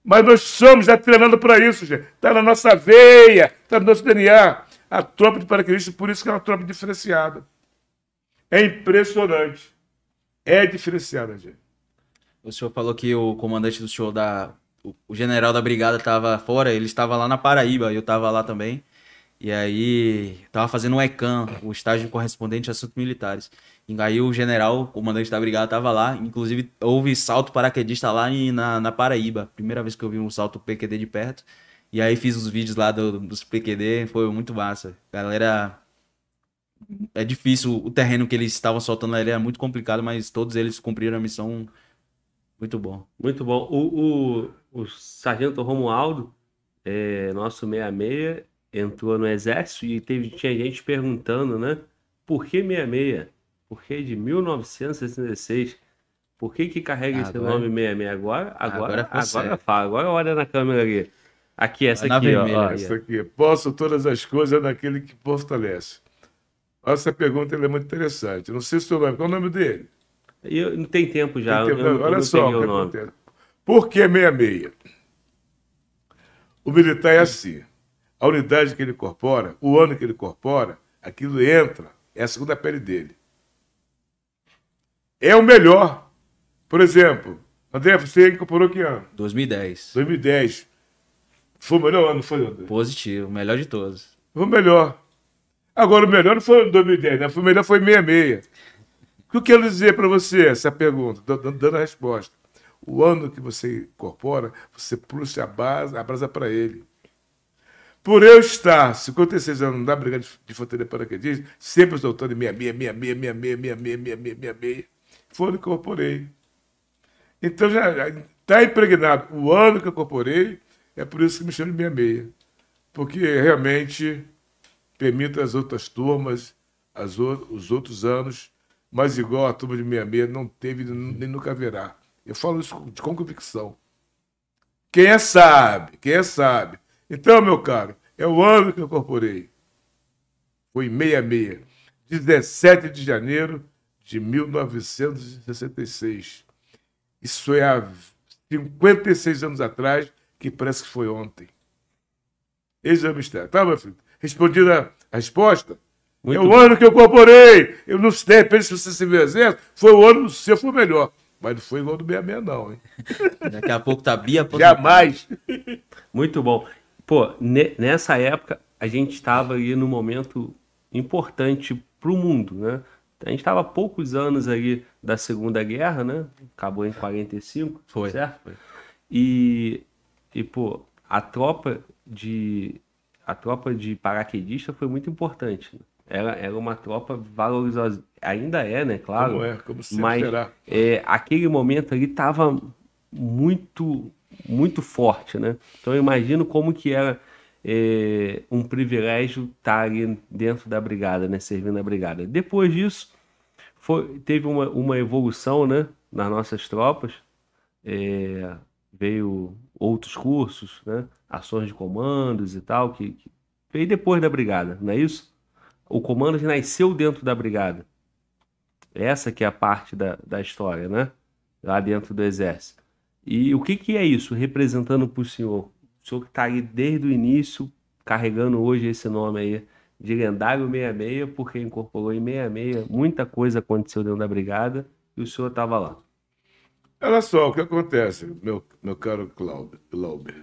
Mas nós somos já treinando para isso, gente. Está na nossa veia, está no nosso DNA. A tropa de paraquedistas, por isso que é uma tropa diferenciada. É impressionante. É diferenciada, gente. O senhor falou que o comandante do senhor da. O general da brigada estava fora, ele estava lá na Paraíba, eu estava lá também. E aí, estava fazendo um ECAM, o estágio correspondente a assuntos militares. Aí o general, o comandante da brigada, estava lá. Inclusive, houve salto paraquedista lá na, na Paraíba. Primeira vez que eu vi um salto PQD de perto. E aí fiz os vídeos lá do, dos PQD, foi muito massa. Galera. É difícil, o terreno que eles estavam soltando ali era muito complicado, mas todos eles cumpriram a missão muito bom. Muito bom. O, o, o Sargento Romualdo, é, nosso 66, entrou no exército e teve, tinha gente perguntando, né? Por que 66? Por que de 1966? Por que que carrega agora, esse nome 66? Agora, agora, agora, agora fala. Agora olha na câmera ali. Aqui, essa aqui, vermelha, ó, Essa aqui. Posso todas as coisas naquele que fortalece. Essa pergunta é muito interessante. Não sei se o seu nome. Qual é o nome dele? Eu, não tem tempo já. Tem tempo, eu, olha só o que acontece. Por que 66? O militar é assim. A unidade que ele incorpora, o ano que ele incorpora, aquilo entra, é a segunda pele dele é o melhor. Por exemplo, André, você incorporou que ano? 2010. 2010. Foi o melhor ano, foi, André? Positivo, o melhor de todos. Foi o melhor. Agora, o melhor não foi 2010, né? O melhor foi 66. O que eu quero dizer para você, essa pergunta, dando a resposta? O ano que você incorpora, você puxa a, base, a brasa para ele. Por eu estar 56 anos na Brigada de Infantaria Paraquedistas, sempre soltando 66, 66, 66, 66, 66, 66, foi o que eu incorporei. Então já está impregnado. O ano que eu incorporei, é por isso que me chamo de 66. Porque realmente permite as outras turmas, as os outros anos, mas igual a turma de 66 não teve nem nunca haverá. Eu falo isso de convicção. Quem é sabe, quem é sabe. Então, meu caro, é o ano que eu incorporei. Foi em 66. 17 de janeiro de 1966. Isso é há 56 anos atrás, que parece que foi ontem. Esse é o mistério. Tá, meu filho? Respondida a resposta? Muito é o bom. ano que eu incorporei. Eu não sei, de repente, se você se viu exército, foi o ano do seu, foi melhor. Mas não foi igual do 66, não, hein? (laughs) Daqui a pouco tá Bia. (laughs) Jamais. Muito bom. Pô, nessa época, a gente estava ali num momento importante para o mundo, né? A gente estava poucos anos ali da Segunda Guerra, né? Acabou em 45, foi. certo? Foi. E, e pô, a tropa de a tropa de paraquedista foi muito importante. Né? Era, era uma tropa valorizosa, ainda é, né? Claro. Como é, como sempre mas, será. É, aquele momento ali estava muito muito forte, né? Então eu imagino como que era é, um privilégio estar tá ali dentro da brigada, né, servindo a brigada. Depois disso, foi, teve uma, uma evolução né, nas nossas tropas, é, veio outros cursos, né, ações de comandos e tal, que, que veio depois da brigada, não é isso? O comando nasceu dentro da brigada. Essa que é a parte da, da história, né? Lá dentro do Exército. E o que, que é isso, representando para o senhor? O senhor que está aí desde o início, carregando hoje esse nome aí de lendário 66, porque incorporou em 66, muita coisa aconteceu dentro da brigada e o senhor estava lá. Olha só o que acontece, meu, meu caro Glauber.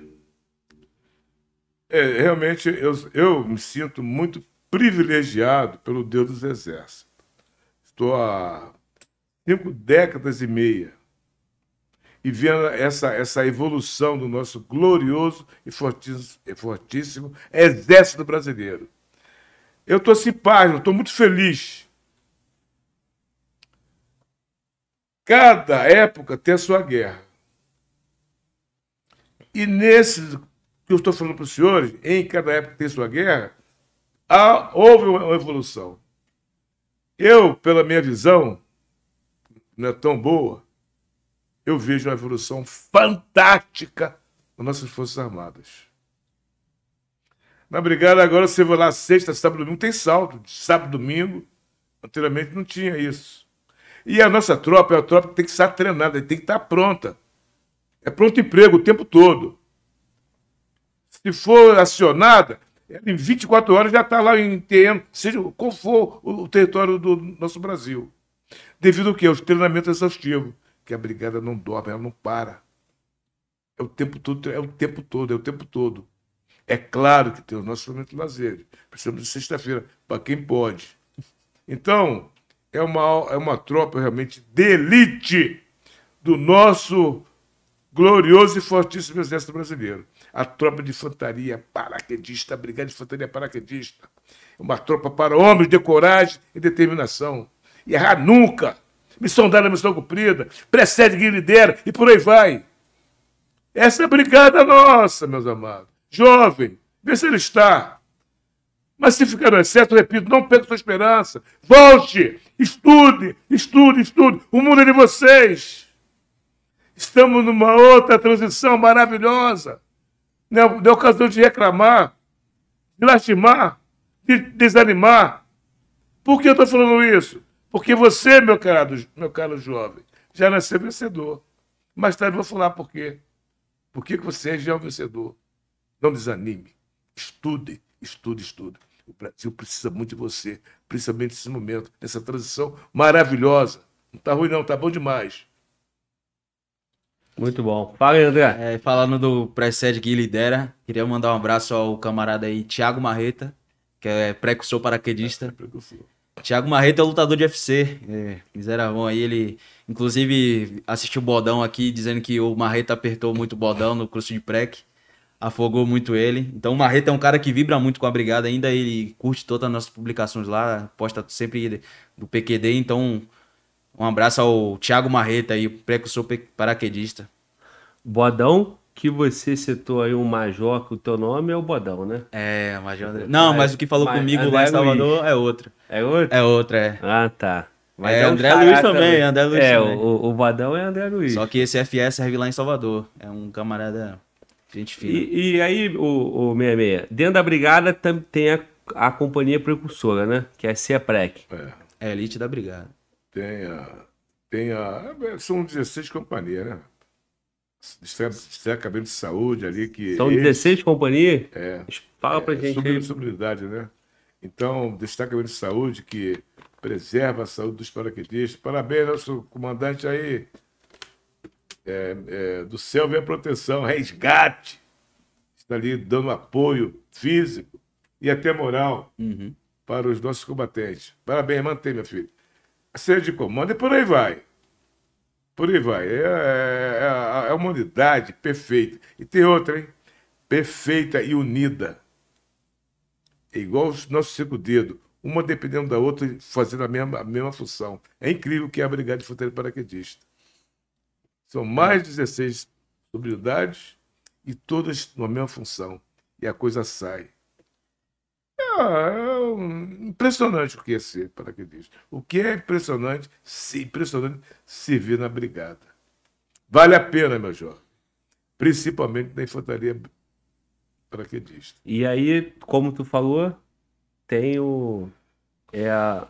É, realmente, eu, eu me sinto muito privilegiado pelo Deus dos Exércitos. Estou há cinco décadas e meia e vendo essa, essa evolução do nosso glorioso e fortíssimo, e fortíssimo Exército Brasileiro. Eu estou simpático, estou muito feliz. Cada época tem a sua guerra. E nesse que eu estou falando para os senhores, em cada época tem sua guerra, há, houve uma evolução. Eu, pela minha visão, não é tão boa, eu vejo uma evolução fantástica nas nossas Forças Armadas. Na brigada, agora você vai lá sexta, sábado, domingo, tem salto. Sábado, domingo, anteriormente não tinha isso. E a nossa tropa é a tropa que tem que estar treinada, tem que estar pronta. É pronto emprego o tempo todo. Se for acionada, em 24 horas já está lá em terreno, seja qual for o território do nosso Brasil. Devido ao quê? Aos treinamentos exaustivos que a brigada não dorme, ela não para. É o tempo todo, é o tempo todo, é o tempo todo. É claro que tem o nosso momento de lazer, precisamos de sexta-feira, para quem pode. Então, é uma, é uma tropa realmente de elite do nosso glorioso e fortíssimo exército brasileiro. A tropa de infantaria paraquedista, a brigada de infantaria paraquedista. Uma tropa para homens de coragem e determinação. E errar nunca missão dada, missão cumprida, precede quem lidera e por aí vai. Essa é a brigada nossa, meus amados. Jovem, vê se ele está. Mas se ficar no excesso, repito, não perca sua esperança. Volte, estude, estude, estude. O mundo é de vocês. Estamos numa outra transição maravilhosa. Não é ocasião de reclamar, de lastimar, de desanimar. Por que eu estou falando isso? Porque você, meu caro, meu caro jovem, já nasceu vencedor. Mais tarde eu vou falar por quê. Por que você já é um vencedor? Não desanime. Estude, estude, estude. O Brasil precisa muito de você, principalmente nesse momento, nessa transição maravilhosa. Não está ruim, não, está bom demais. Muito bom. Fala aí, André. É, falando do précede que lidera, queria mandar um abraço ao camarada aí, Thiago Marreta, que é precursor paraquedista. É, precursor. Thiago Marreta é lutador de UFC. É, bom aí, ele inclusive assistiu o Bodão aqui, dizendo que o Marreta apertou muito o Bodão no curso de prec, afogou muito ele. Então o Marreta é um cara que vibra muito com a brigada ainda, ele curte todas as nossas publicações lá, posta sempre do PQD, então um abraço ao Thiago Marreta aí, precursor paraquedista. Bodão que você citou aí um major, que o teu nome é o Bodão, né? É, o Major André. Não, mas, mas o que falou mas, comigo André lá em Salvador Luiz. é outro. É outro? É outro, é. Ah, tá. Mas é, é André Luiz também, André Luiz é, também. O, o Bodão é André Luiz. Só que esse FS serve lá em Salvador. É um camarada gente fina. E, e aí, o, o 66, dentro da brigada tem a, a companhia precursora, né? Que é a CEPREC. É. é a elite da brigada. Tem a... Tem a... São 16 companhias, né? Destacamento de saúde ali que. São 16 companhias? É. Fala pra é, gente sobre. Sobre né? Então, destacamento de saúde que preserva a saúde dos paraquedistas. Parabéns, nosso comandante aí. É, é, do céu vem a proteção, resgate. Está ali dando apoio físico e até moral uhum. para os nossos combatentes. Parabéns, mantém, meu filho. A série de comando e por aí vai. Por aí vai. É, é, é, é uma unidade perfeita. E tem outra, hein? Perfeita e unida. É igual os nossos cinco dedos, uma dependendo da outra, fazendo a mesma, a mesma função. É incrível que é a Brigada de Fronteira Paraquedista. São mais de 16 unidades e todas na mesma função. E a coisa sai. É, impressionante o que é ser paraquedista. O que é impressionante, se, impressionante servir na brigada. Vale a pena, meu jovem. Principalmente na infantaria paraquedista. E aí, como tu falou, tem o. É a,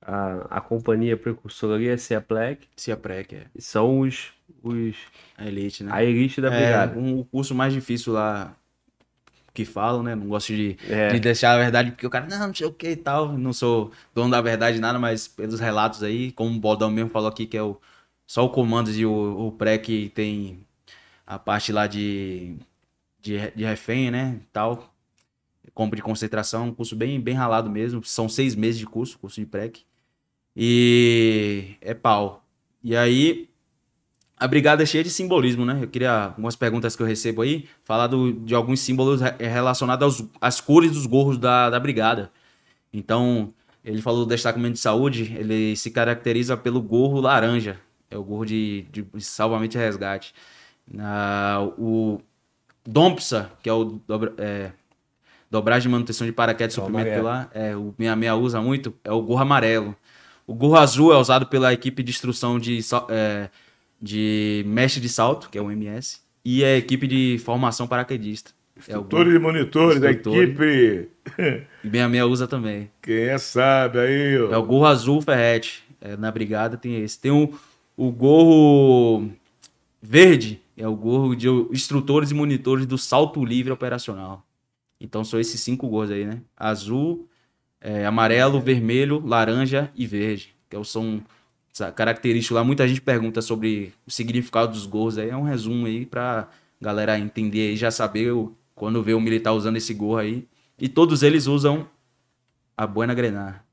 a, a companhia precursora ali é Ciaplec. Ciaplec, é. São os, os... A elite, né? A elite da brigada. É, um, o curso mais difícil lá que falam, né? Não gosto de, é. de deixar a verdade, porque o cara, não, não sei o que e tal. Não sou dono da verdade nada, mas pelos relatos aí, como o Bodão mesmo falou aqui, que é o, só o comandos e o, o pré que tem a parte lá de, de, de refém, né? Tal. Compra de concentração, um curso bem, bem ralado mesmo. São seis meses de curso, curso de PREC. E é pau. E aí, a brigada é cheia de simbolismo, né? Eu queria, algumas perguntas que eu recebo aí, falar do, de alguns símbolos relacionados aos, às cores dos gorros da, da brigada. Então, ele falou do destacamento de saúde, ele se caracteriza pelo gorro laranja, é o gorro de, de salvamento e resgate. Uh, o Dompsa, que é o dobra, é, dobragem de manutenção de paraquedas de suprimento lá, é, o 66 usa muito, é o gorro amarelo. O gorro azul é usado pela equipe de instrução de... É, de mestre de salto, que é o MS, e a equipe de formação paraquedista. Instrutores é e monitores da equipe. E bem a minha usa também. Quem é sabe aí, ó. É o gorro azul Ferrete. É, na brigada tem esse. Tem o, o gorro verde, é o gorro de instrutores e monitores do salto livre operacional. Então são esses cinco gorros aí, né? Azul, é, amarelo, vermelho, laranja e verde. Que são características lá. Muita gente pergunta sobre o significado dos gols. Aí é um resumo aí pra galera entender e já saber o, quando vê o militar usando esse gorro aí. E todos eles usam a Buena Grenar.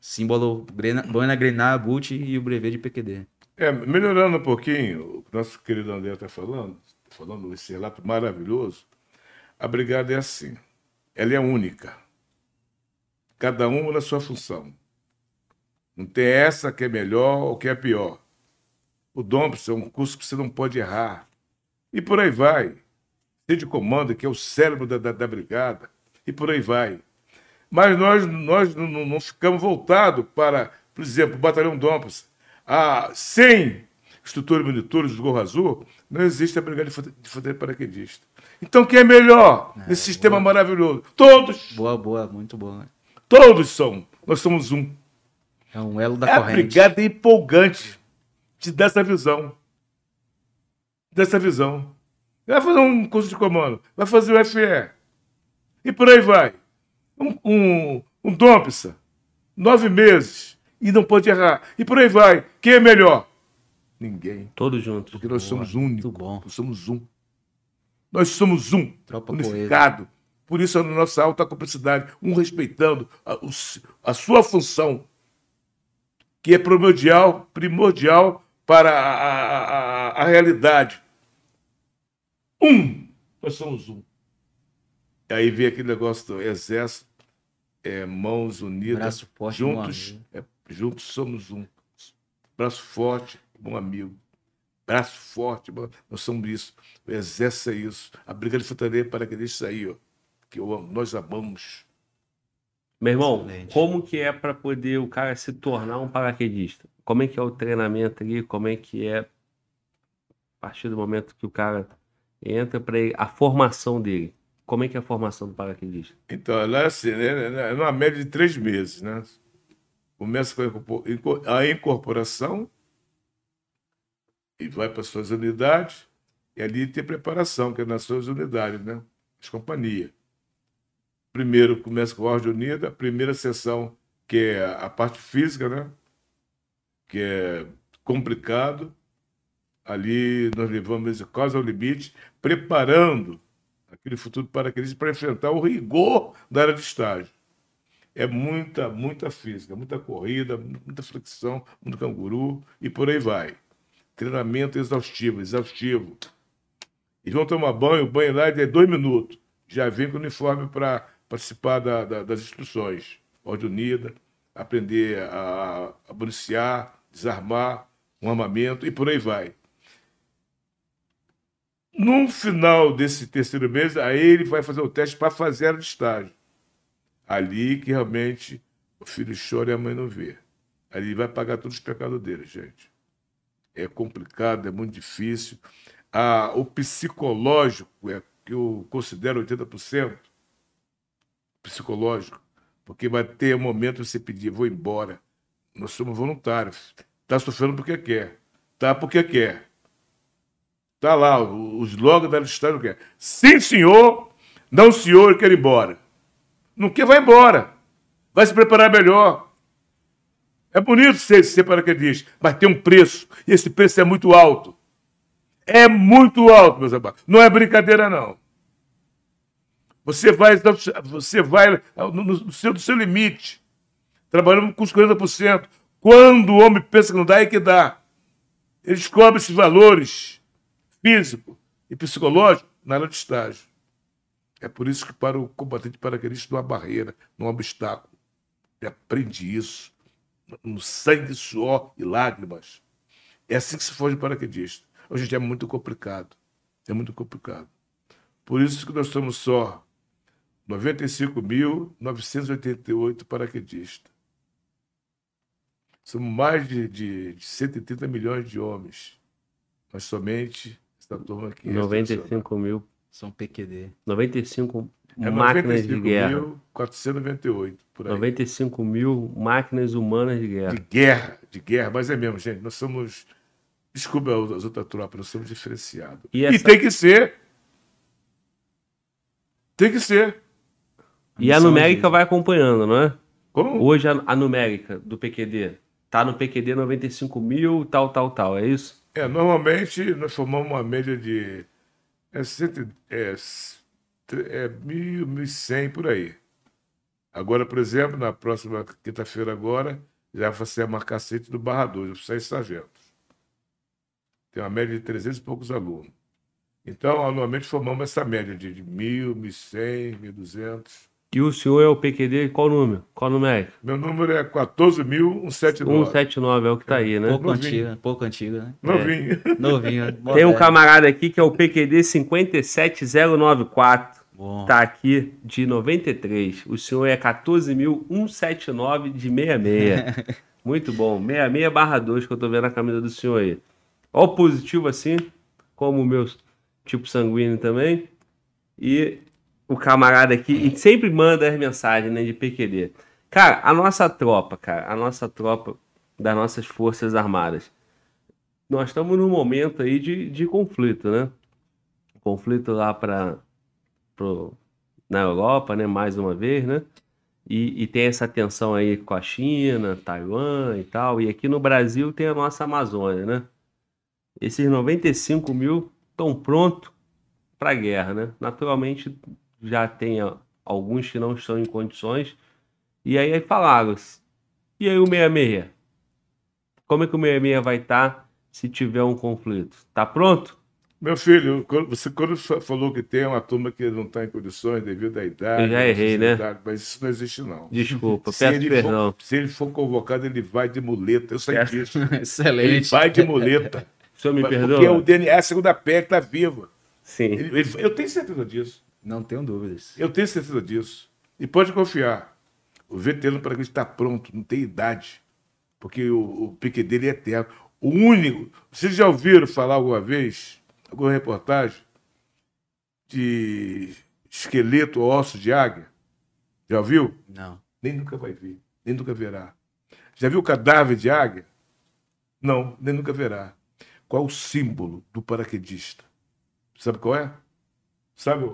Símbolo Buena Grenar, Boot e o brevet de PQD. É, melhorando um pouquinho, o nosso querido André está falando, tá falando esse relato maravilhoso. A brigada é assim. Ela é única. Cada uma na sua função. Não tem essa que é melhor ou que é pior. O Dompson é um curso que você não pode errar. E por aí vai. Tem de comando, que é o cérebro da, da, da brigada. E por aí vai. Mas nós, nós não, não ficamos voltados para, por exemplo, o Batalhão Dompson. Há 100 instrutores monitores do Gorro Azul, não existe a brigada de infantaria paraquedista. Então, quem é melhor é, nesse boa. sistema maravilhoso? Todos! Boa, boa, muito boa. Todos são. Nós somos um. É um elo da é corrente. A brigada empolgante te dá essa visão. Dessa visão. Vai fazer um curso de comando, vai fazer o FE. E por aí vai. Um, um, um Dompsa, nove meses, e não pode errar. E por aí vai. Quem é melhor? Ninguém. Todos juntos. Porque nós Boa. somos únicos. Nós somos um. Nós somos um. Tropa unificado. Coesa. Por isso a nossa alta complexidade, um respeitando a, a sua função que é primordial, primordial para a, a, a realidade. Um, nós somos um. Aí vem aquele negócio do exército, é, mãos unidas, Braço forte, juntos, é, juntos somos um. Braço forte, bom amigo. Braço forte, nós somos isso. O exército é isso. A briga de infantaria para que isso aí, ó, que nós amamos. Meu irmão, Excelente. como que é para poder o cara se tornar um paraquedista? Como é que é o treinamento ali? Como é que é a partir do momento que o cara entra para a formação dele? Como é que é a formação do paraquedista? Então, ela é assim, né? É numa média de três meses, né? Começa com a incorporação e vai para suas unidades e ali tem preparação, que é nas suas unidades, né? As companhias. Primeiro começa com a Ordem Unida, a primeira sessão, que é a parte física, né? que é complicado. Ali nós levamos quase ao limite, preparando aquele futuro paraquedista para enfrentar o rigor da área de estágio. É muita, muita física, muita corrida, muita flexão, muito canguru e por aí vai. Treinamento exaustivo, exaustivo. Eles vão tomar banho, o banho lá é dois minutos. Já vem com o uniforme para participar da, da, das instruções, ordem unida, aprender a, a policiar, desarmar, um armamento e por aí vai. No final desse terceiro mês, aí ele vai fazer o teste para fazer a estágio. Ali que realmente o filho chora e a mãe não vê. Ali ele vai pagar todos os pecados dele, gente. É complicado, é muito difícil. Ah, o psicológico, é, que eu considero 80%, psicológico, porque vai ter um momento de você pedir, vou embora, Nós somos voluntários. Está sofrendo porque quer. Está porque quer. Está lá, os logos da listagem quer. Sim, senhor. Não, senhor, eu quero ir embora. Não quer, vai embora. Vai se preparar melhor. É bonito ser, ser paraquedista, mas tem um preço. E esse preço é muito alto. É muito alto, meus amados. Não é brincadeira, não. Você vai, você vai no, no, seu, seu limite, trabalhando com os 40%. Quando o homem pensa que não dá, é que dá. Ele descobre esses valores físico e psicológico na área de estágio. É por isso que para o combatente paraquedista não há barreira, não há obstáculo. Ele aprende isso no sangue, suor e lágrimas. É assim que se foge paraquedista. Hoje é muito complicado. É muito complicado. Por isso que nós somos só 95.988 paraquedistas. Somos mais de, de, de 130 milhões de homens. Mas somente essa turma aqui. 95 é mil. São PQD. 95 é máquinas de guerra. 498, por aí. 95 mil máquinas humanas de guerra. De guerra, de guerra, mas é mesmo, gente. Nós somos. Desculpa as outras tropas, nós somos diferenciados. E, essa... e tem que ser. Tem que ser. E a numérica de... vai acompanhando, não é? Como? Hoje a, a numérica do PQD tá no PQD 95 mil, tal, tal, tal, é isso? É, normalmente nós formamos uma média de é, cento, é, é mil, mil cem por aí. Agora, por exemplo, na próxima quinta-feira agora, já vai ser a marcacete do Barra 2, oficiais sargentos. Tem uma média de 300 e poucos alunos. Então, anualmente formamos essa média de, de 1.000, 1.100, 1.200. E o senhor é o PQD, qual número? Qual número? Meu número é 14.179. 179 é o que tá aí, né? Pouco antigo, pouco antigo, né? Novinho. É. Novinho. Tem um camarada aqui que é o PQD 57094. Bom. Tá aqui de 93. O senhor é 14.179 de 66. (laughs) Muito bom. 66 barra 2 que eu tô vendo a camisa do senhor aí. Ó o positivo assim, como o meu tipo sanguíneo também. E o camarada aqui e sempre manda as mensagens né, de PQD. Cara, a nossa tropa, cara, a nossa tropa das nossas Forças Armadas. Nós estamos num momento aí de, de conflito, né? Conflito lá para na Europa, né? Mais uma vez, né? E, e, tem essa tensão aí com a China, Taiwan e tal. E aqui no Brasil tem a nossa Amazônia, né? Esses 95 mil estão prontos para guerra, né? Naturalmente, já tem alguns que não estão em condições. E aí falaram, e aí o 66? Como é que o 66 vai estar tá se tiver um conflito? Tá pronto? Meu filho, você quando falou que tem uma turma que não está em condições devido à idade. Eu já errei, né? Mas isso não existe, não. Desculpa, se peço perdão. For, se ele for convocado, ele vai de muleta. Eu sei disso. (laughs) Excelente. Ele vai de muleta. O senhor me perdoa? Porque o DNA, a segunda pele está viva. Sim. Ele, ele, eu tenho certeza disso. Não tenho dúvidas. Eu tenho certeza disso. E pode confiar. O veterano para está pronto, não tem idade. Porque o, o pique dele é eterno. O único. Vocês já ouviram falar alguma vez, alguma reportagem, de esqueleto ou osso de águia? Já ouviu? Não. Nem nunca vai ver. Nem nunca verá. Já viu cadáver de águia? Não, nem nunca verá. Qual o símbolo do paraquedista? Sabe qual é? Sabe,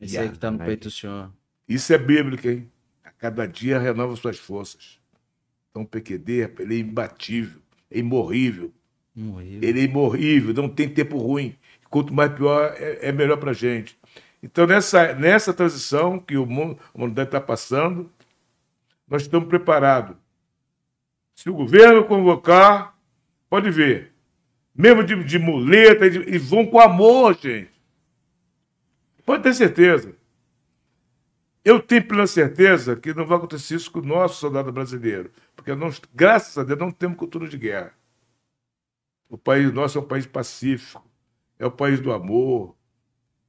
esse aí que está no peito do senhor. Isso é bíblico, hein? A cada dia renova suas forças. Então o PQD ele é imbatível, é imorrível. Ele é imorrível, não tem tempo ruim. Quanto mais pior, é, é melhor para gente. Então, nessa, nessa transição que o mundo, está passando, nós estamos preparados. Se o governo convocar, pode ver. Mesmo de, de muleta, eles vão com amor, gente. Pode ter certeza. Eu tenho plena certeza que não vai acontecer isso com o nosso soldado brasileiro, porque nós, graças a Deus, não temos cultura de guerra. O país nosso é um país pacífico, é o país do amor,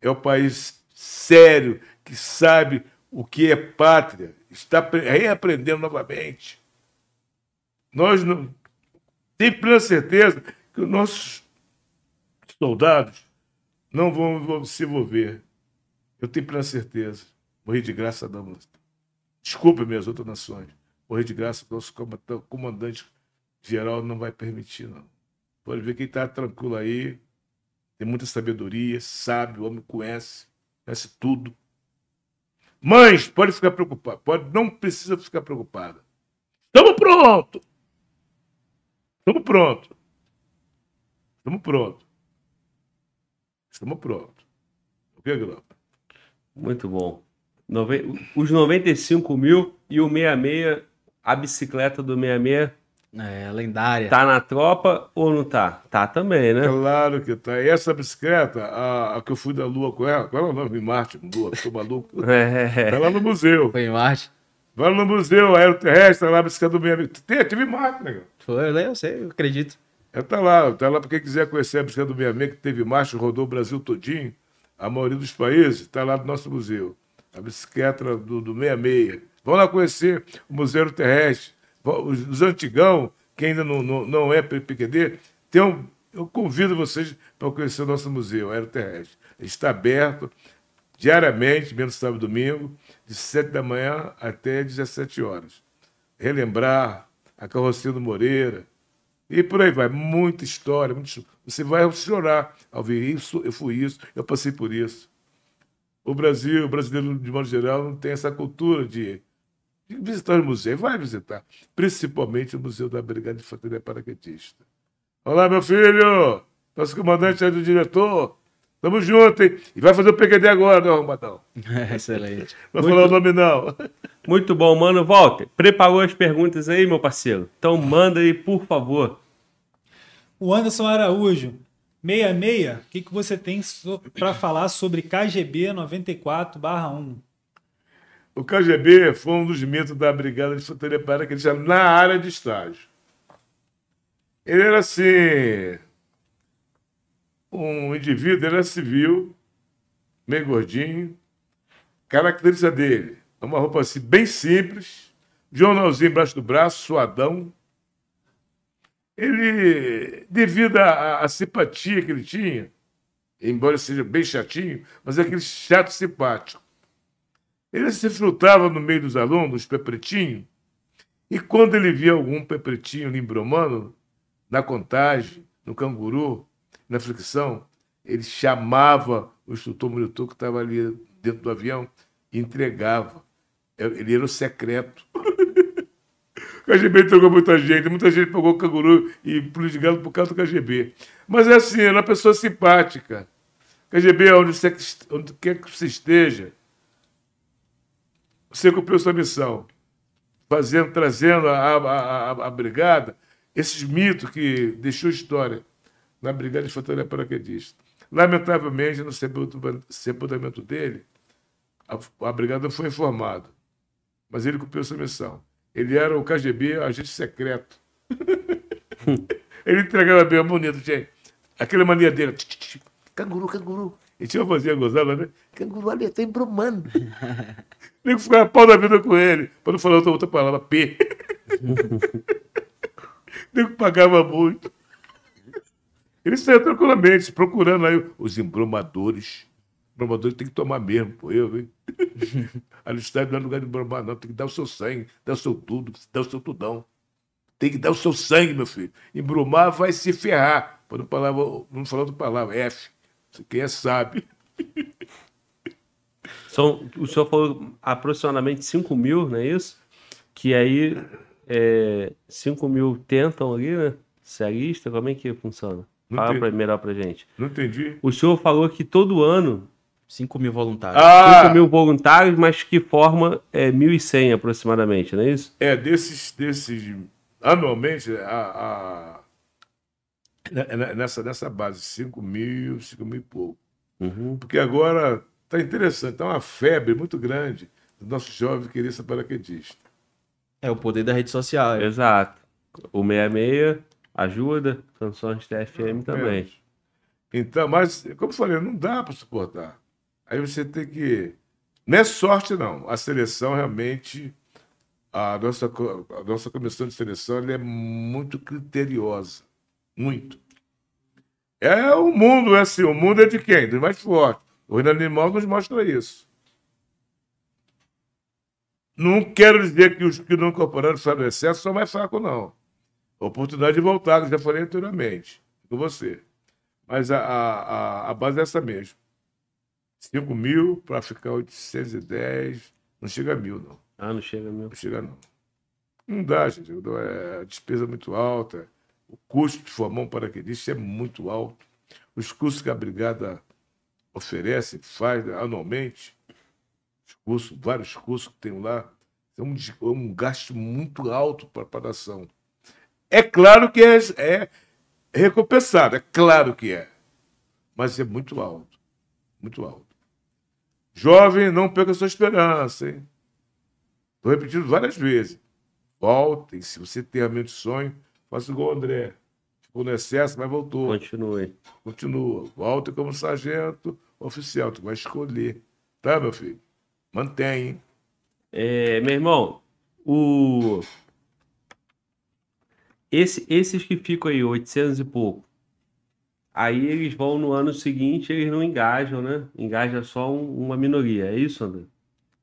é o país sério, que sabe o que é pátria, está reaprendendo novamente. Nós não temos plena certeza que os nossos soldados não vão se envolver eu tenho plena certeza. Morri de graça da música. Desculpe minhas outras nações. morrer de graça, nosso comandante geral não vai permitir, não. Pode ver quem está tranquilo aí, tem muita sabedoria, sabe, o homem conhece, conhece tudo. Mães, pode ficar preocupada, pode, não precisa ficar preocupada. Estamos prontos! Estamos prontos. Estamos prontos. Estamos prontos. O que, Glauco? Muito bom. Nove... Os 95 mil e o 66, a bicicleta do 66 é, lendária. Tá na tropa ou não tá? Tá também, né? Claro que tá. E essa bicicleta, a, a que eu fui da Lua com ela, qual é o nome? Marte, Lua, tô maluco. É. Tá lá no museu. Foi em Marte. Vai no museu aeroterrestre, tá lá a bicicleta do meu amigo. Tem, tive Marte, né? Foi, eu sei, eu acredito. É, tá lá, tá lá para quem quiser conhecer a bicicleta do meu amigo, que teve marcha, rodou o Brasil todinho, a maioria dos países, tá lá no nosso museu. A bicicleta do, do 66. Vão lá conhecer o Museu Terrestre os, os antigão, que ainda não, não, não é PQD, tem um, eu convido vocês para conhecer o nosso museu aeroterrestre. Está aberto diariamente, menos sábado e domingo, de 7 da manhã até 17 horas. Relembrar a carrocinha do Moreira, e por aí vai. Muita história, muito... você vai chorar ao ver isso, eu fui isso, eu passei por isso. O Brasil, o brasileiro, de modo geral, não tem essa cultura de visitar o museu. Vai visitar. Principalmente o Museu da Brigada de Infantaria Paraquedista. Olá, meu filho! Nosso comandante aí do diretor. Tamo junto, hein? E vai fazer o PQD agora, né, Arrumadão? (laughs) Excelente. Não falar o nome, não. Muito bom, mano. Walter, preparou as perguntas aí, meu parceiro? Então manda aí, por favor. O Anderson Araújo. 66, o que, que você tem so para falar sobre KGB 94-1? O KGB foi um dos mitos da Brigada de Infantaria Paraquedista na área de estágio. Ele era assim. Um indivíduo, ele era civil, meio gordinho. Característica dele: uma roupa assim, bem simples, jornalzinho embaixo do braço, suadão. Ele, devido à, simpatia que ele tinha, embora seja bem chatinho, mas é aquele chato simpático ele se frutava no meio dos alunos, pepretinho, e quando ele via algum pepretinho limbromano, na contagem, no canguru, na fricção, ele chamava o instrutor monitor que estava ali dentro do avião e entregava. Ele era o secreto. (laughs) o KGB entregou muita gente, muita gente pegou o canguru e pulo de galo por causa do KGB. Mas é assim, era uma pessoa simpática. KGB, onde, você, onde quer que você esteja, você cumpriu sua missão, fazendo, trazendo a, a, a, a brigada esses mitos que deixou história na Brigada de Infantaria Paraquedista. Lamentavelmente, no sepultamento dele, a, a brigada foi informada, mas ele cumpriu sua missão. Ele era o KGB, agente secreto. (laughs) ele entregava bem bonito, gente. Aquela mania dele. Canguru, canguru. E tinha uma vozinha gozada, né? Canguru eu tô embromando. (laughs) Nem ficava pau da vida com ele, para não falar outra, outra palavra, P. (laughs) Nem pagava muito. Ele saiu tranquilamente, procurando aí os embromadores. Embromadores tem que tomar mesmo, pô, eu, hein? (laughs) A estádio não é lugar de embromar, não. Tem que dar o seu sangue, dar o seu tudo, dar o seu tudão. Tem que dar o seu sangue, meu filho. Embromar vai se ferrar. Para não, palavra, não falar outra palavra, F. Quem é sabe. (laughs) São, o senhor falou aproximadamente 5 mil, não é isso? Que aí é, 5 mil tentam ali, né? Serista, como é que funciona? Não Fala pra, melhor pra gente. Não entendi. O senhor falou que todo ano. 5 mil voluntários. Ah! 5 mil voluntários, mas que forma é 1.100 aproximadamente, não é isso? É, desses. desses anualmente, a, a nessa, nessa base, 5 mil, 5 mil e pouco. Uhum. Porque agora está interessante, está uma febre muito grande do nosso jovem querer ser paraquedista. É o poder da rede social. É. Exato. O 66 ajuda, Sanções TFM não, também. Menos. Então, mas, como eu falei, não dá para suportar. Aí você tem que. Não é sorte, não. A seleção realmente. A nossa, a nossa comissão de seleção é muito criteriosa. Muito. É o mundo, é assim, o mundo é de quem? Dos mais fortes. O reino animal nos mostra isso. Não quero dizer que os que não incorporaram o excesso são mais fracos, não. Oportunidade de voltar, que já falei anteriormente, com você. Mas a, a, a base é essa mesmo. 5 mil para ficar 810, não chega a mil, não. Ah, não chega a mil. Não chega, não. Não dá, gente. É, a despesa é muito alta. O custo de formar um paraquedista é muito alto. Os custos que a brigada oferece, faz anualmente, os cursos, vários cursos que tem lá, é um, é um gasto muito alto para a preparação. É claro que é, é recompensado, é claro que é. Mas é muito alto. Muito alto. Jovem, não perca sua esperança, hein? Estou repetindo várias vezes. Voltem, se você tem realmente sonho, faça igual o André. Ficou no excesso, mas voltou. Continue. Continua. Volte como sargento oficial. Tu vai escolher. Tá, meu filho? Mantém. É, meu irmão, o... Esse, esses que ficam aí, 800 e pouco, aí eles vão no ano seguinte, eles não engajam, né? Engaja só um, uma minoria, é isso, André?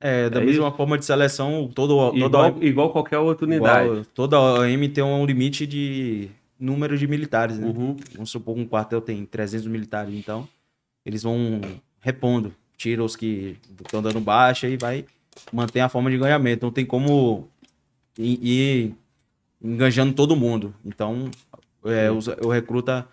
É, da é mesma isso? forma de seleção, todo, igual, toda, igual qualquer outra unidade. Igual, toda OM tem um limite de número de militares, né? Uhum. Vamos supor que um quartel tem 300 militares, então eles vão repondo, tira os que estão dando baixa e vai manter a forma de ganhamento. Não tem como ir, ir enganjando todo mundo. Então, é, o, o, recruta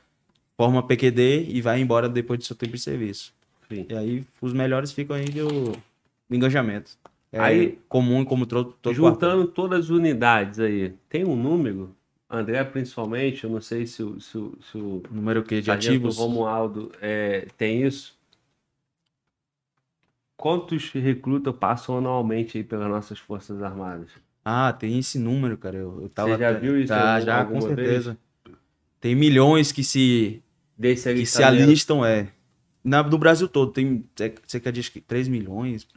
forma PQD e vai embora depois do seu tempo de serviço. Sim. E aí os melhores ficam aí do, do engajamento. É aí, comum como todo, todo Juntando quarto. todas as unidades aí, tem um número? André, principalmente, eu não sei se, o, se, se o número que de ativos Romualdo é, tem isso. Quantos recrutas passam anualmente aí pelas nossas Forças Armadas? Ah, tem esse número, cara. Eu, eu tava Você já viu isso? Tá, já, com certeza. Vez? Tem milhões que se, que se alistam, é. Na, no Brasil todo, tem cerca de 3 milhões.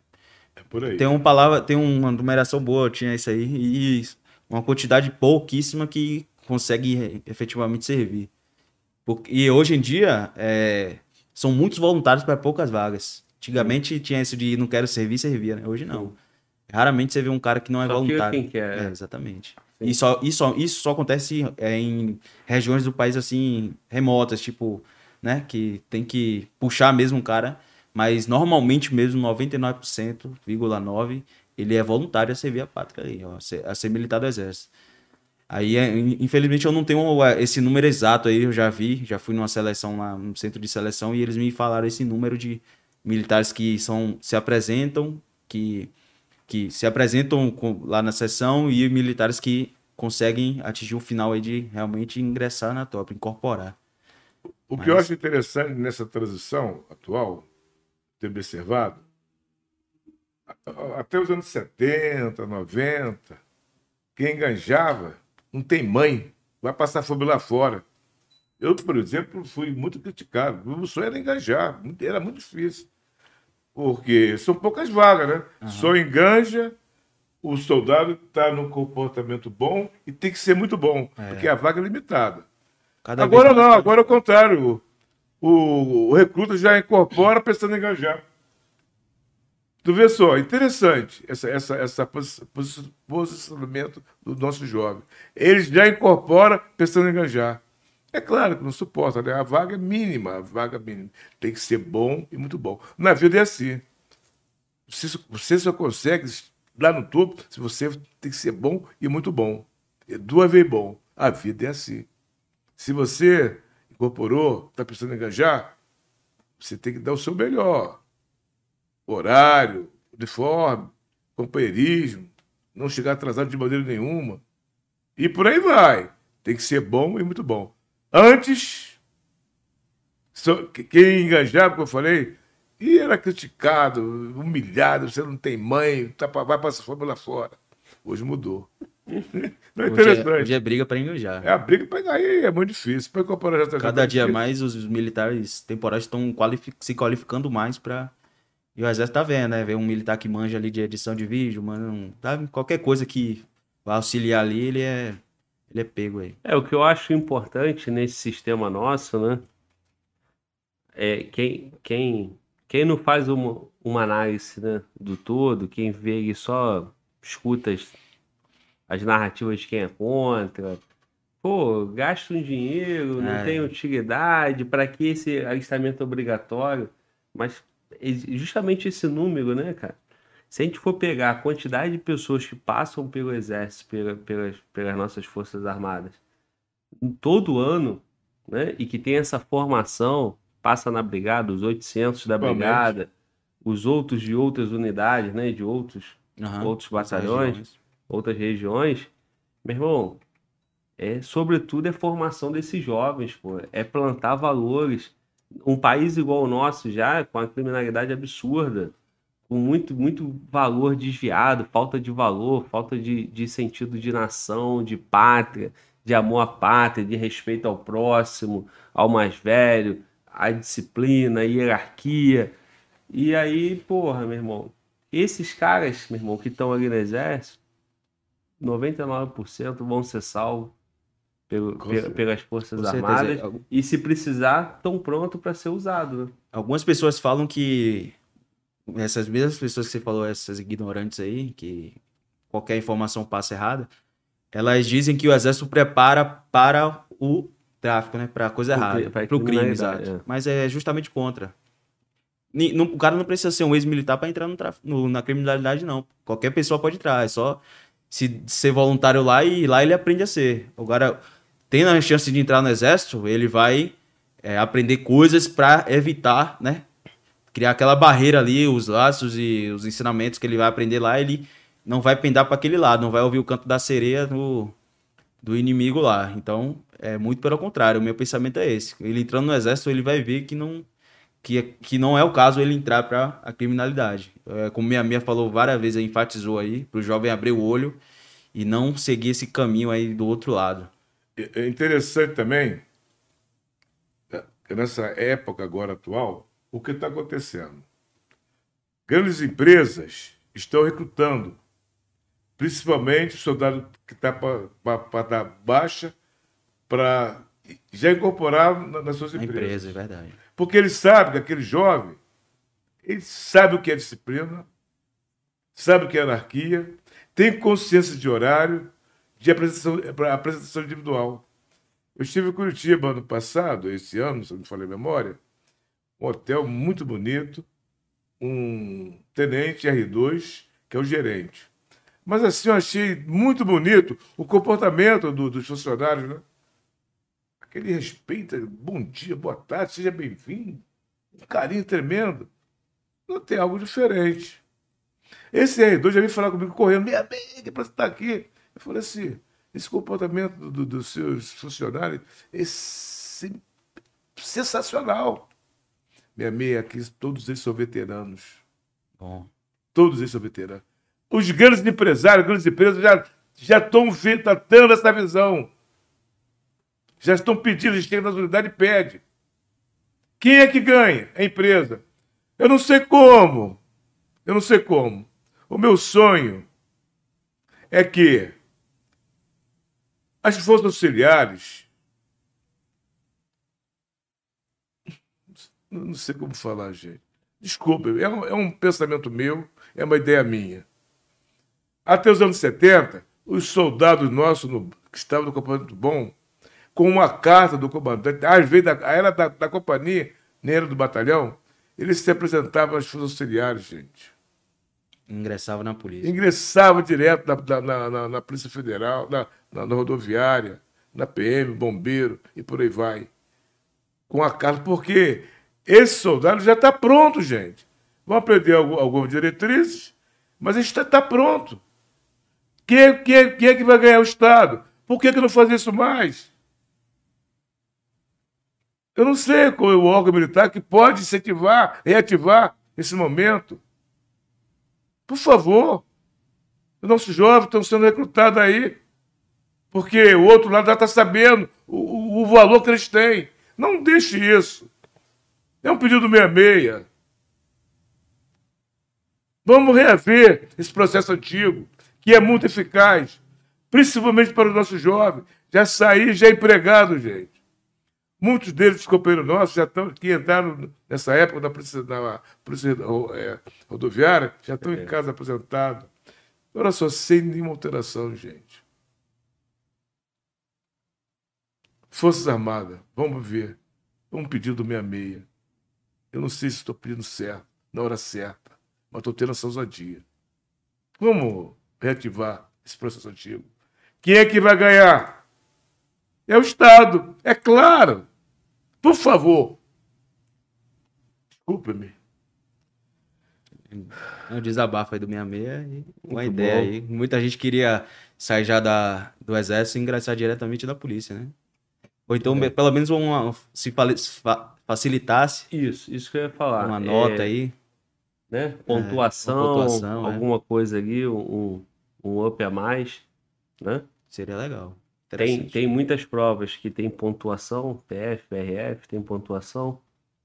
É por aí. Tem uma palavra, tem uma numeração boa, tinha isso aí, e uma quantidade pouquíssima que consegue efetivamente servir. E hoje em dia, é, são muitos voluntários para poucas vagas. Antigamente tinha isso de não quero servir, servia, né? Hoje não. Raramente você vê um cara que não é só voluntário. Quem quer. É, exatamente. E isso, isso só acontece é, em regiões do país assim, remotas, tipo, né? Que tem que puxar mesmo um cara. Mas normalmente mesmo 99,9% ele é voluntário a servir a pátria aí, ó, a ser militar do exército. Aí, é, infelizmente, eu não tenho esse número exato aí, eu já vi, já fui numa seleção lá, no centro de seleção, e eles me falaram esse número de militares que são, se apresentam, que, que se apresentam com, lá na sessão e militares que conseguem atingir o final aí de realmente ingressar na top, incorporar. O Mas... que eu acho interessante nessa transição atual, ter observado, até os anos 70, 90, quem enganjava não tem mãe, vai passar fome lá fora. Eu, por exemplo, fui muito criticado. O sonho era enganjar, era muito difícil. Porque são poucas vagas, né? Uhum. Só enganja, o soldado está no comportamento bom e tem que ser muito bom, é. porque a vaga é limitada. Cada agora não, agora é o contrário. O, o, recruta já incorpora pensando em enganjar. Tu vê só, interessante essa, essa, essa posicionamento do nosso jovem. Ele já incorpora pensando em enganjar. É claro que não suporta, né? A vaga é mínima, a vaga mínima. Tem que ser bom e muito bom. Na vida é assim. Você, você só consegue lá no topo se você tem que ser bom e muito bom. É duas vezes bom. A vida é assim. Se você incorporou, está precisando engajar, você tem que dar o seu melhor. Horário, uniforme, companheirismo, não chegar atrasado de maneira nenhuma. E por aí vai. Tem que ser bom e muito bom. Antes, quem enganjava, como eu falei, e era criticado, humilhado, você não tem mãe, tá, vai passar fome lá fora. Hoje mudou. (laughs) Não é interessante. Hoje é, hoje é briga para enganjar. É a briga para aí é muito difícil. Pra incorporar já Cada dia difícil. mais os militares temporários estão qualific se qualificando mais para e o exército tá vendo, né? Ver um militar que manja ali de edição de vídeo, mano, tá? qualquer coisa que vai auxiliar ali, ele é ele é pego aí. É, o que eu acho importante nesse sistema nosso, né? É quem, quem, quem não faz uma, uma análise né, do todo, quem vê ele só escuta as, as narrativas de quem é contra. Pô, gasto um dinheiro, não É. tem utilidade, para que esse alistamento obrigatório? Mas justamente esse número, né, cara? Se a gente for pegar a quantidade de pessoas que passam pelo exército, pela- pelas, pelas nossas forças armadas, em todo ano, né, e que tem essa formação, passa na brigada, os 800 da brigada, os outros de outras unidades, né, de outros, Aham. outros batalhões, regiões. outras regiões, meu irmão, é sobretudo é formação desses jovens, pô, é plantar valores. Um país igual o nosso já, com a criminalidade absurda, com muito, muito valor desviado, falta de valor, falta de, de sentido de nação, de pátria, de amor à pátria, de respeito ao próximo, ao mais velho, a disciplina, a hierarquia. E aí, porra, meu irmão, esses caras, meu irmão, que estão ali no exército, 99% vão ser salvos pelo- pe- pelas Forças. Armadas e, se precisar, estão prontos para ser usados. Né? Algumas pessoas falam que essas mesmas pessoas que você falou, essas ignorantes aí, que qualquer informação passa errada, elas dizem que o exército prepara para o tráfico, né? Para a coisa Pro errada, para o crime, exato. é. Mas é justamente contra. O cara não precisa ser um ex-militar para entrar no tráfico, no- na criminalidade, não. Qualquer pessoa pode entrar, é só se ser voluntário lá e lá ele aprende a ser. Agora, tendo a chance de entrar no exército, ele vai é, aprender coisas para evitar, né? Criar aquela barreira ali, os laços e os ensinamentos que ele vai aprender lá, ele não vai pendar para aquele lado, não vai ouvir o canto da sereia do, inimigo lá. Então, é muito pelo contrário, o meu pensamento é esse. Ele entrando no exército, ele vai ver que não que, que não é o caso ele entrar para a criminalidade. É, como minha amiga falou várias vezes, enfatizou aí, para o jovem abrir o olho e não seguir esse caminho aí do outro lado. É é interessante também, é, nessa época agora atual, o que está acontecendo? Grandes empresas estão recrutando, principalmente o soldado que está para dar baixa, para já incorporar na- nas suas A empresas. empresa, é verdade. Porque ele sabe que aquele jovem, ele sabe o que é disciplina, sabe o que é anarquia, tem consciência de horário, de apresentação, apresentação individual. Eu estive em Curitiba ano passado, esse ano, se não me falei a memória, um hotel muito bonito, um tenente R2, que é o gerente. Mas assim, eu achei muito bonito o comportamento do- dos funcionários, né? aquele respeito, bom dia, boa tarde, seja bem-vindo, um carinho tremendo. Não tem algo diferente. Esse R2 já veio falar comigo correndo, minha amiga, para estar aqui. Eu falei assim, esse comportamento do- dos seus funcionários é sen- sensacional. Minha meia aqui, todos eles são veteranos. Bom. Todos eles são veteranos. Os grandes empresários, grandes empresas já, já estão tendo essa visão. Já estão pedindo, eles chegam nas unidades e pedem. Quem é que ganha? É a empresa. Eu não sei como. Eu não sei como. O meu sonho é que as forças auxiliares. Não sei como falar, gente. Desculpa, é um, é um pensamento meu, é uma ideia minha. Até os anos 70, os soldados nossos no- que estavam no comandante bom, com uma carta do comandante, às vezes da, era da, da companhia, nem era do batalhão, eles se apresentavam às forças auxiliares, gente. Ingressava na polícia. Ingressavam direto na, na- na- na- Polícia Federal, na- na rodoviária, na PM, bombeiro e por aí vai. Com a carta, porque esse soldado já está pronto, gente. Vão aprender algu- algumas diretrizes, mas está, está pronto. Quem, quem, quem é que vai ganhar o Estado? Por que, que não fazer isso mais? Eu não sei qual é o órgão militar que pode incentivar, reativar esse momento. Por favor. Os nossos jovens estão sendo recrutados aí. Porque o outro lado já está sabendo o- o valor que eles têm. Não deixe isso. É um pedido meia-meia. Vamos reaver esse processo antigo, que é muito eficaz, principalmente para os nossos jovens. Já sair, já empregado, gente. Muitos deles, companheiros nossos, já estão, que entraram nessa época na polícia, na polícia eh, rodoviária, já estão em casa aposentados. Olha só, sem nenhuma alteração, gente. Forças Armadas, vamos ver. Um pedido 66. Eu não sei se estou pedindo certo, na hora certa, mas estou tendo essa ousadia. Vamos reativar esse processo antigo. Quem é que vai ganhar? É o Estado, é claro. Por favor. Desculpe-me. É um desabafo aí do 66 e uma Muito ideia bom. aí. Muita gente queria sair já da, do exército e ingressar diretamente da polícia, né? Ou então, é. pelo menos, uma, se facilitasse. Isso, isso que eu ia falar. Uma nota é, aí. Né? Pontuação, é, pontuação é. alguma coisa ali, um, um up a mais, né? Seria legal. Tem, tem muitas provas que tem pontuação, PF, PRF, tem pontuação,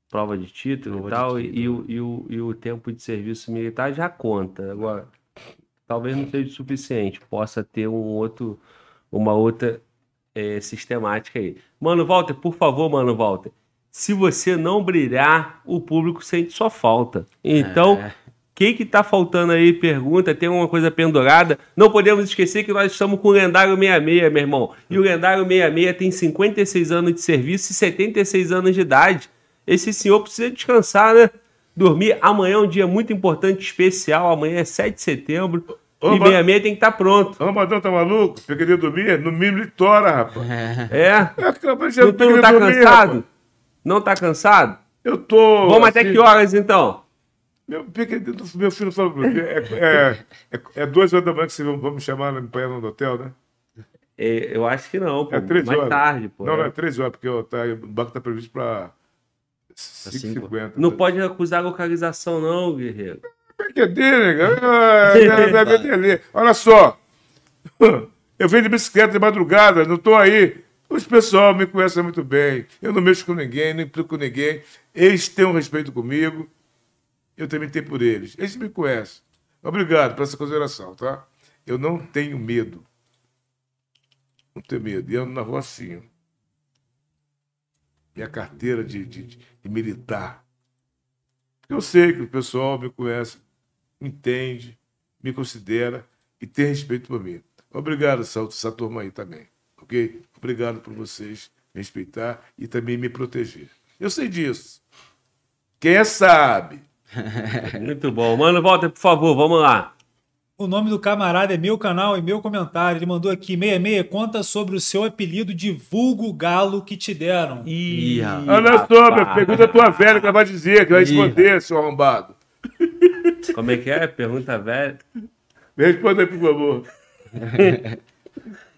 prova de título prova e tal, título. E, o, e, o, e o tempo de serviço militar já conta. Agora, talvez não seja suficiente, possa ter um outro, uma outra é, sistemática aí. Mano, Walter, por favor, mano, Walter. Se você não brilhar, o público sente sua falta. Então, é. o que que tá faltando aí? Pergunta, tem alguma coisa pendurada? Não podemos esquecer que nós estamos com o Lendário 66, meu irmão. E o Lendário 66 tem 56 anos de serviço e 76 anos de idade. Esse senhor precisa descansar, né? Dormir. Amanhã é um dia muito importante, especial. Amanhã é 7 de setembro. Ô, e meia meia tem que estar tá pronto. Ô, Madão, tá maluco? Eu queria dormir? No mínimo ele tora, rapaz. É? é tu, tu não tá dormir, cansado? Rapaz. Não tá cansado? Eu tô. Vamos assim, até que horas então? Meu, meu filho falou pra mim, é, é, é, é, duas horas da manhã que vocês vão, me chamar me apanhar no hotel, né? É, eu acho que não, pô. É três Mais horas. tarde, pô. Não, não, é três horas, porque ó, tá, o banco tá previsto pra 5h50. Não tá? pode recusar a localização, não, guerreiro. Brincadeira, cara. (laughs) Olha só. Eu venho de bicicleta de madrugada, não estou aí. Os pessoal me conhecem muito bem. Eu não mexo com ninguém, não implico com ninguém. Eles têm um respeito comigo. Eu também tenho por eles. Eles me conhecem. Obrigado por essa consideração, tá? Eu não tenho medo. Não tenho medo. E ando na rua assim. Minha carteira de, de, de militar. Eu sei que o pessoal me conhece entende, me considera e tem respeito por mim. Obrigado, essa turma aí também, ok? Obrigado por vocês me respeitar e também me proteger. Eu sei disso. Quem é sabe. (laughs) Muito bom. Mano, volta, por favor, vamos lá. O nome do camarada é meu canal e meu comentário. Ele mandou aqui, 66, conta sobre o seu apelido de vulgo galo que te deram. Ih, Olha só, pergunta a tua velha que ela vai dizer, que vai responder, seu arrombado. Como é que é? Pergunta velha. Me responda aí, por favor. (laughs)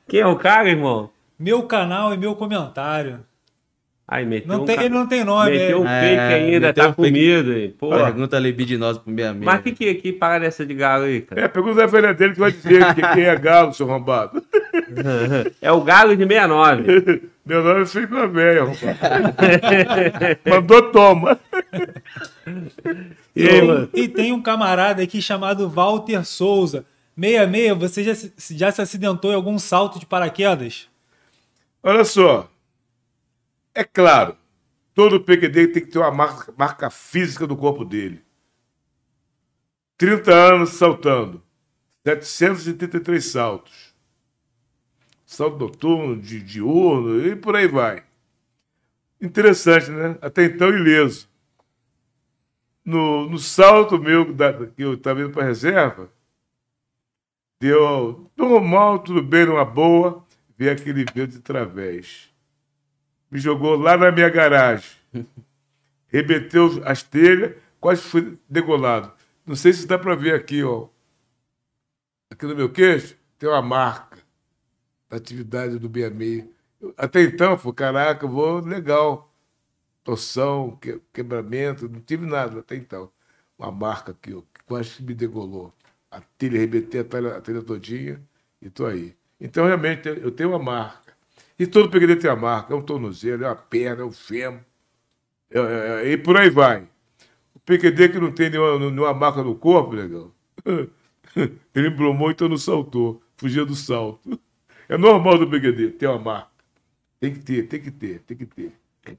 Quem é o cara, irmão? Meu canal e meu comentário. Ai, meteu não um tem, ca... Ele não tem nome. Meteu um é, fake ainda, tá um comido. Aí. Pô. Pergunta libidinosa pro meu amigo. Mas que, que, que para essa de galo aí, cara? É, pergunta a velha dele que vai dizer que quem é galo, seu arrombado. é o galo de 69. (laughs) Meu nome é Felipe Velho, Mandou toma. E, aí, e, tem um camarada aqui chamado Walter Souza. 66, você já, já se acidentou em algum salto de paraquedas? Olha só. É claro, todo PQD tem que ter uma marca, marca física do corpo dele. 30 anos saltando. 733 saltos. Salto noturno, de diurno e por aí vai. Interessante, né? Até então ileso no, no salto meu da, que eu estava indo para a reserva, deu normal, tudo bem, numa boa, vi aquele vento de través. Me jogou lá na minha garagem. (laughs) Rebeteu as telhas, quase fui degolado. Não sei se dá para ver aqui, ó. Aqui no meu queixo tem uma marca da atividade do 66. Até então, foi, caraca, vou legal torção, que, quebramento, não tive nada até então. Uma marca aqui, ó, que quase me degolou. A telha, arrebentei a telha, a telha todinha e tô aí. Então, realmente, eu tenho uma marca. E todo pequeno tem a marca. É um tornozelo, é uma perna, é um fêmur. É, é, é, e por aí vai. O PQD que não tem nenhuma, nenhuma marca no corpo, legal. (laughs) Ele embromou, então não saltou. Fugia do salto. É normal do PQD ter uma marca. Tem que ter, tem que ter, tem que ter.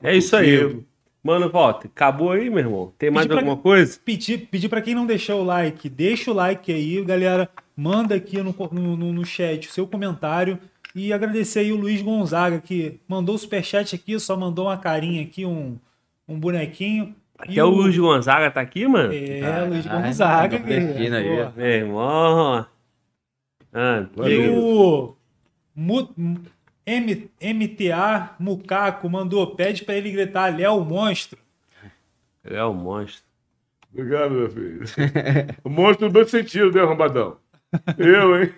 É isso aí. Mano, volta. Acabou aí, meu irmão? Tem mais alguma coisa? Pedir, pedir para quem não deixou o like, deixa o like aí, galera. manda aqui no, no, no chat o seu comentário. E agradecer aí o Luiz Gonzaga, que mandou o superchat aqui, só mandou uma carinha aqui, um, um bonequinho. Até o Luiz Gonzaga tá aqui, mano? É, ah, Luiz Gonzaga. Tá aí, Meu irmão. Ah, e o M, MTA Mucaco mandou, pede pra ele gritar Léo Monstro. Léo Monstro. Obrigado, meu filho. o monstro no meu sentido, né, Rambadão? Eu, hein?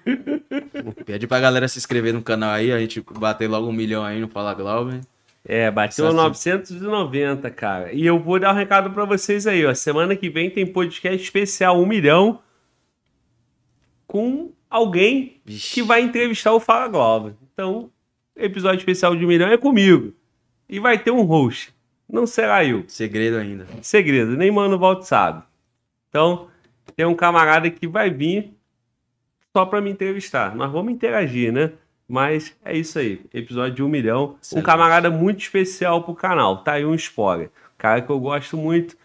Pede pra galera se inscrever no canal aí, a gente bater logo um milhão aí no Fala Glauber. É, bateu 990, cara. E eu vou dar um recado para vocês aí, ó. Semana que vem tem podcast especial, um milhão, com alguém Vixe. que vai entrevistar o Fala Globo. Então, episódio especial de um milhão é comigo. E vai ter um host. Não será eu. Segredo ainda. Segredo, nem Mano Volta sabe. Então, tem um camarada que vai vir só para me entrevistar. Nós vamos interagir, né? Mas é isso aí. Episódio de um milhão. Excelente. Um camarada muito especial pro canal. Tá aí um spoiler. Cara que eu gosto muito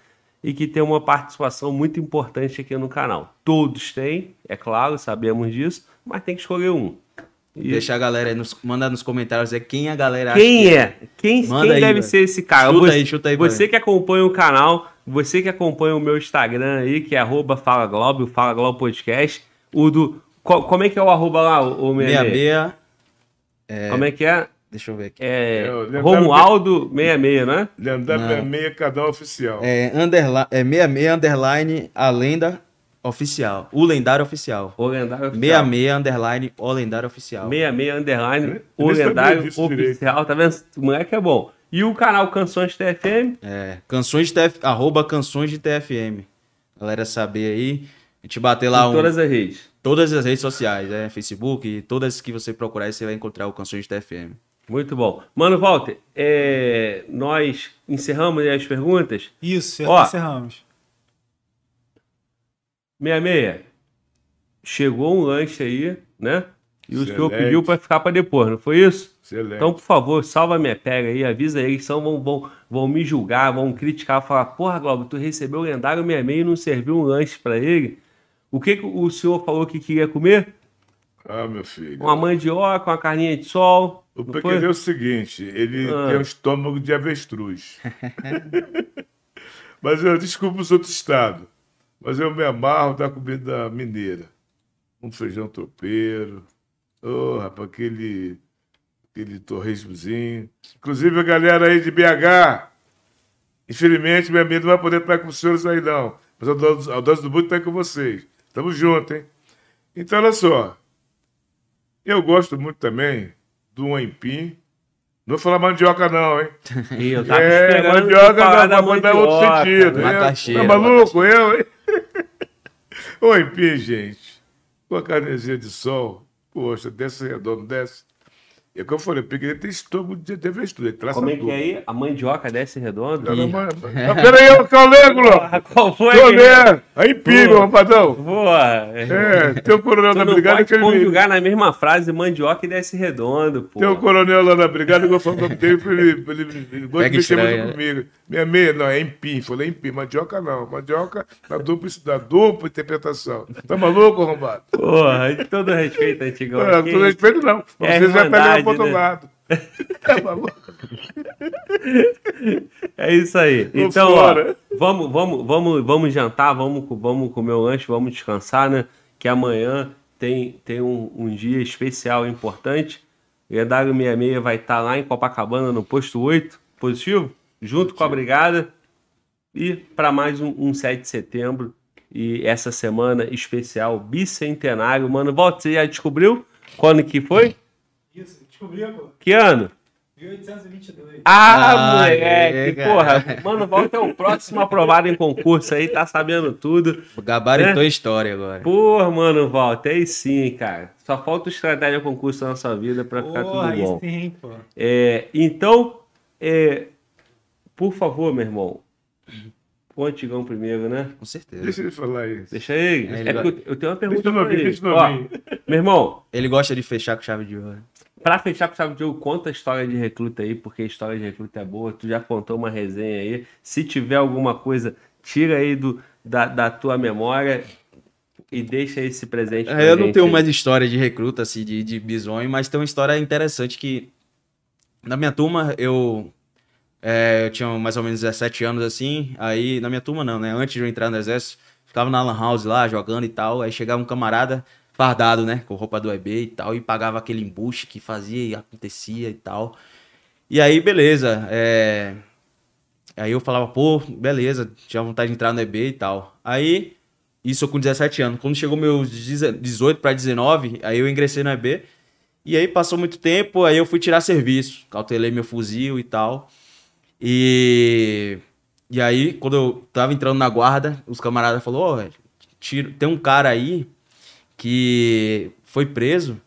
e que tem uma participação muito importante aqui no canal. Todos têm, é claro, sabemos disso, mas tem que escolher um. E... Deixa a galera aí, nos, manda nos comentários aí quem a galera Quem é? é? Quem, quem aí, deve ser esse cara? Chuta você, aí, chuta aí. Você que acompanha o canal, você que acompanha o meu Instagram aí, que é arroba Fala Globo, Fala Globo Podcast. O do. como é que é o arroba lá, o 66? É... Como é que é? Deixa eu ver aqui. É, é Romualdo 66, né? Leandro 66, canal oficial. É, underline, é 66, underline, a lenda oficial. O lendário oficial. O lendário oficial. 66, underline, o lendário oficial. 66, underline, o lendário oficial. Direito. Tá vendo? O moleque é bom. E o canal Canções TFM? É, Canções de TF, arroba Canções de TFM. Galera saber aí. A gente bater lá em um... todas as redes. Todas as redes sociais, né? Facebook, todas que você procurar, você vai encontrar o Canções de TFM. Muito bom. Mano, Walter, é... nós encerramos as perguntas? Isso, Ó, encerramos. 66. Chegou um lanche aí, né? E o senhor pediu para ficar para depois, não foi isso? Excelente. Então, por favor, salva minha pega aí, avisa eles, são, vão, vão, vão me julgar, vão criticar, falar, porra, Globo, tu recebeu o lendário 66 e não serviu um lanche para ele? O que, que o senhor falou que queria comer? Ah, meu filho. Uma mandioca, uma carninha de sol. O pequeno é o seguinte, ele ah. tem um estômago de avestruz. (laughs) mas eu desculpo os outros estados. Mas eu me amarro da comida mineira. Um feijão tropeiro. Oh, rapaz, aquele, aquele torresmozinho. Inclusive a galera aí de BH. Infelizmente, minha amiga não vai poder estar com os senhores aí, não. Mas a dose do Buto está com vocês. Tamo junto, hein? Então, olha só. Eu gosto muito também do aipim. Não vou falar mandioca, não, hein? (laughs) Eu tava é, mandioca não, mas dar outro sentido. Macaxeira, tá maluco, eu, hein? O aipim, gente, com a carnezinha de sol, poxa, desce redondo, desce. É o que eu falei, ele tem estômago de avestruz, ele traça Como é que é aí? A mandioca desce redondo? Não, não, ah, peraí, Calêgulo! (laughs) Qual foi? Tô vendo! Aí piga, rapadão! Boa! É, tem o um coronel da brigada que ele... conjugar na mesma frase mandioca e desce redondo, pô. Tem um coronel lá na brigada que eu falo que ele, ele, ele, ele gosta de mexer muito comigo. Minha meia, não, é empim. Falei empim, mandioca não. Mandioca na dupla, dupla interpretação. Tá maluco, arrombado? Porra, de todo respeito, antigão. Não, todo respeito não. É Você já tá pro outro né? lado. (laughs) Tá é isso aí. Então, ó, vamos, vamos, vamos, vamos jantar, vamos, vamos comer o lanche, vamos descansar, né? Que amanhã tem, tem um, um dia especial importante. O Lendário 66 vai estar lá em Copacabana, no posto 8, positivo, junto com a Brigada. E para mais um, um 7 de setembro. E essa semana especial, bicentenário. Mano, volta, você já descobriu quando que foi? Isso. Descobriu, pô. Que ano? 1822. Ah, ah moleque, é, porra. Mano, volta é o próximo aprovado em concurso aí, tá sabendo tudo. Gabaritou né? história agora. Porra, mano, volta, aí sim, cara. Só falta o estratégia concurso na sua vida pra ficar tudo bom. Sim, pô. É, então, é, por favor, meu irmão, o antigão primeiro, né? Com certeza. Deixa ele falar isso. Deixa ele. É, ele é go... eu tenho uma pergunta deixa pra ele. Deixa Ó, meu irmão. Ele gosta de fechar com chave de ouro. Pra fechar com chave de ouro, conta a história de recruta aí, porque a história de recruta é boa. Tu já contou uma resenha aí. Se tiver alguma coisa, tira aí do, da, da tua memória. e deixa esse presente é, Eu não tenho mais história de recruta, assim, de, de bisonho, mas tem uma história interessante que na minha turma eu, é, eu tinha mais ou menos 17 anos, assim, aí na minha turma não, né? Antes de eu entrar no exército, ficava na lan house lá, jogando e tal, aí chegava um camarada fardado, né, com roupa do EB e tal, e pagava aquele embuste que fazia e acontecia e tal. E aí, beleza, é... Aí eu falava, pô, beleza, tinha vontade de entrar no EB e tal. Aí, isso com 17 anos. Quando chegou meus 18 para 19, aí eu ingressei no EB. E aí passou muito tempo, aí eu fui tirar serviço. Cautelei meu fuzil e tal. E, e aí, quando eu tava entrando na guarda, os camaradas falaram, ó, tem um cara aí que foi preso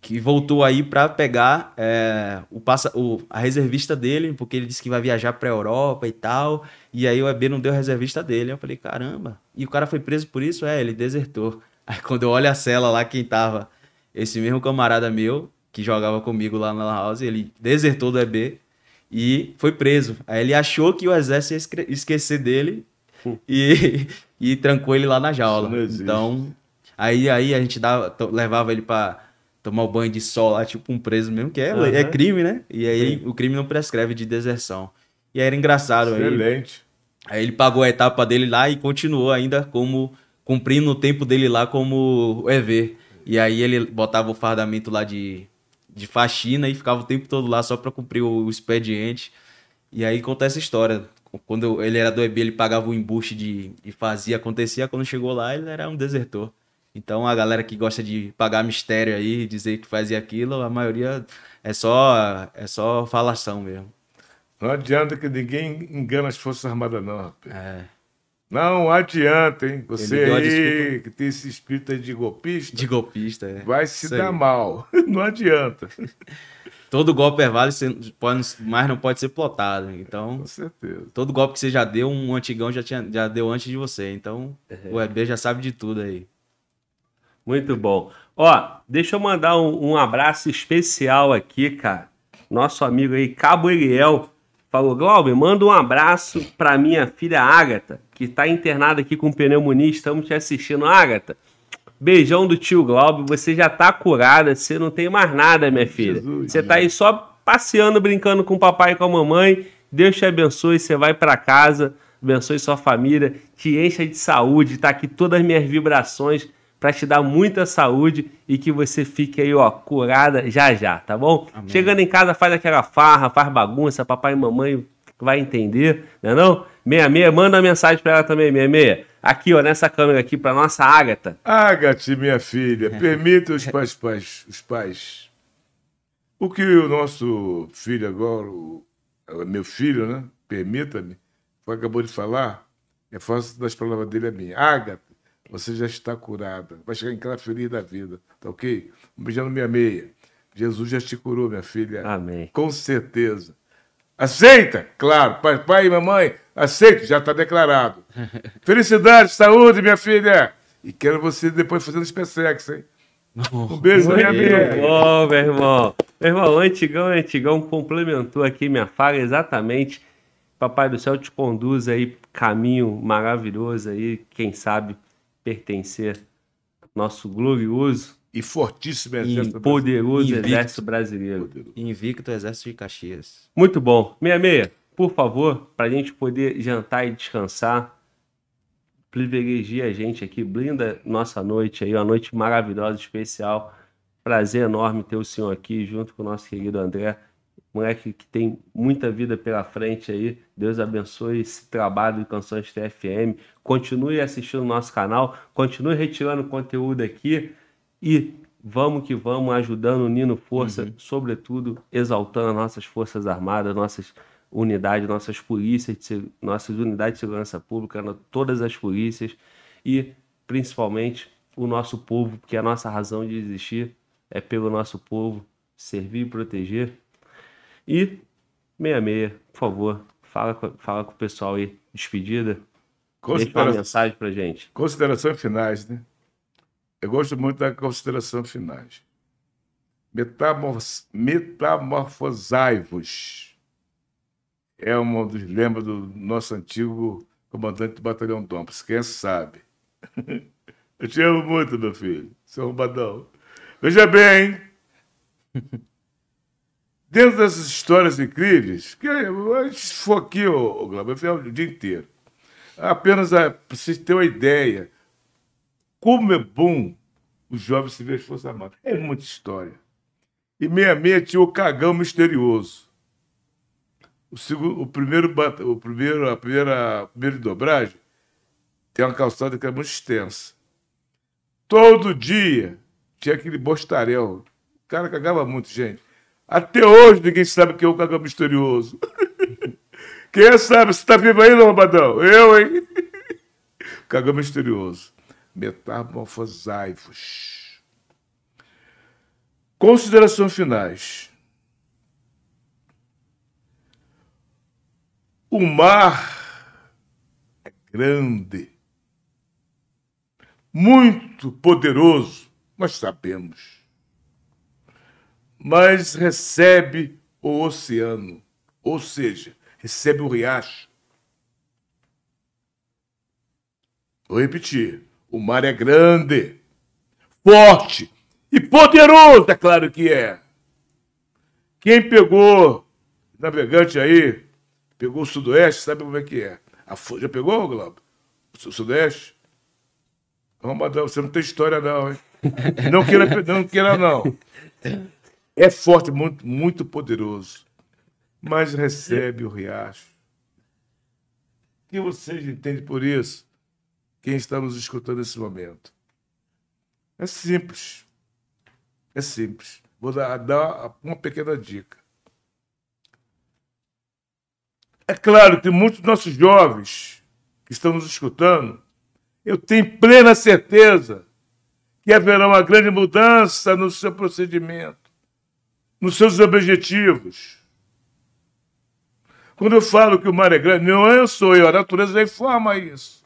que voltou aí para pegar é, o, passa, o, a reservista dele, porque ele disse que vai viajar para Europa e tal. E aí o EB não deu a reservista dele. Eu falei, caramba. E o cara foi preso por isso? É, ele desertou. (laughs) Aí quando eu olho a cela lá, quem tava, esse mesmo camarada meu, que jogava comigo lá na House, ele desertou do EB e foi preso. Aí ele achou que o exército ia esquecer dele e, (laughs) e trancou ele lá na jaula. Então, aí, aí a gente dava, levava ele para tomar o banho de sol lá, tipo um preso mesmo, que é, uhum. é crime, né? E aí Sim. o crime não prescreve de deserção. E aí era engraçado. Excelente. Aí, aí ele pagou a etapa dele lá e continuou ainda como cumprindo o tempo dele lá como EV. E aí ele botava o fardamento lá de, de faxina e ficava o tempo todo lá só para cumprir o, o, expediente. E aí conta essa história. Quando ele era do EB, ele pagava o embuste de, de fazia, acontecia. Quando chegou lá, ele era um desertor. Então a galera que gosta de pagar mistério aí, dizer que fazia aquilo, a maioria é só é só falação mesmo. Não adianta que ninguém engana as Forças Armadas, não, rapaz. É. Não adianta, hein? Você aí que tem esse espírito aí de golpista. De golpista, é. Vai se dar mal. (laughs) Não adianta. (laughs) Todo golpe é válido, pode, mas não pode ser plotado. Então, com certeza. Todo golpe que você já deu, um antigão já, tinha, já deu antes de você. Então, uhum. o EB já sabe de tudo aí. Muito bom. Ó, deixa eu mandar um, um abraço especial aqui, cara. Nosso amigo aí, Cabo Eliel, falou: Glauber, manda um abraço para minha filha Ágata, que está internada aqui com pneumonia. Estamos te assistindo, Ágata. Beijão do tio Glauber, você já tá curada, você não tem mais nada, minha filha. Jesus, você tá aí só passeando, brincando com o papai e com a mamãe. Deus te abençoe, você vai para casa, abençoe sua família, te encha de saúde, tá aqui todas as minhas vibrações para te dar muita saúde e que você fique aí, ó, curada já já, tá bom? Amém. Chegando em casa, faz aquela farra, faz bagunça, papai e mamãe vai entender, né não? 66, manda uma mensagem para ela também, 66. Aqui, ó, nessa câmera aqui, para nossa Ágata. Ágate, minha filha, (laughs) permita os pais, pais, os pais. O que o nosso filho agora, o, meu filho, né? Permita-me, acabou de falar, é fácil das palavras dele a mim. Ágata, você já está curada. Vai chegar em casa feliz da vida. Tá ok? Um beijão na minha meia. Jesus já te curou, minha filha. Amém. Com certeza. Aceita? Claro. Pai, pai e mamãe, aceita, já está declarado. (laughs) Felicidade, saúde, minha filha. E quero você depois fazendo especex, hein? Um beijo, minha amiga. Bom, meu irmão. Meu irmão, o Antigão, o Antigão complementou aqui minha fala exatamente. Papai do céu te conduz aí caminho maravilhoso aí, quem sabe pertencer nosso glorioso e fortíssimo exército e poderoso brasileiro. exército brasileiro. Poderoso. Invicto exército de Caxias. Muito bom. Meia meia, por favor, para a gente poder jantar e descansar, privilegie a gente aqui, blinda nossa noite aí, uma noite maravilhosa, especial. Prazer enorme ter o senhor aqui junto com o nosso querido André moleque que tem muita vida pela frente aí. Deus abençoe esse trabalho de Canções TFM. Continue assistindo o nosso canal, continue retirando conteúdo aqui e vamos que vamos ajudando o Nino Força, uhum. sobretudo exaltando as nossas Forças Armadas, nossas unidades, nossas polícias, nossas unidades de segurança pública, todas as polícias e principalmente o nosso povo, porque a nossa razão de existir é pelo nosso povo, servir e proteger e 66, por favor, fala, fala com o pessoal aí, despedida. Considera... Deixa uma mensagem pra gente. Considerações finais, né? Eu gosto muito da consideração finais. Metamorf... Metamorfosai-vos. É um dos lemas do nosso antigo comandante do Batalhão Dompos. Quem sabe? (laughs) Eu te amo muito, meu filho. Seu arrombadão. Veja bem, (laughs) dentro dessas histórias incríveis, que a gente for aqui, ô, ô Glauber, o dia inteiro. Apenas para vocês terem uma ideia. Como é bom o jovem se ver Força Armada. É muita história. E 66 tinha o cagão misterioso. O, segundo, o primeiro, o primeiro, a primeira, a primeira dobragem tem uma calçada que é muito extensa. Todo dia tinha aquele bostarel. O cara cagava muito, gente. Até hoje ninguém sabe quem é o cagão misterioso. (laughs) Quem sabe? Você está vivo aí, Lombadão? Eu, hein? (laughs) Cagão misterioso. Metamorfosaivos. Considerações finais. O mar é grande, muito poderoso, nós sabemos, mas recebe o oceano, ou seja, recebe o riacho. Vou repetir: o mar é grande, forte e poderoso, é claro que é. Quem pegou navegante aí, Pegou o Sudoeste, sabe como é que é? A, já pegou, Globo? O Sudeste? Arrombadão, você não tem história, não, hein? Não queira, não queira, não. (laughs) É forte, muito, muito poderoso. Mas recebe o riacho. O que vocês entendem por isso? Quem está nos escutando nesse momento? É simples. É simples. Vou dar, dar uma pequena dica. É claro que muitos nossos jovens que estão nos escutando, eu tenho plena certeza que haverá uma grande mudança no seu procedimento, nos seus objetivos. Quando eu falo que o mar é grande, não eu sou eu, a natureza informa isso.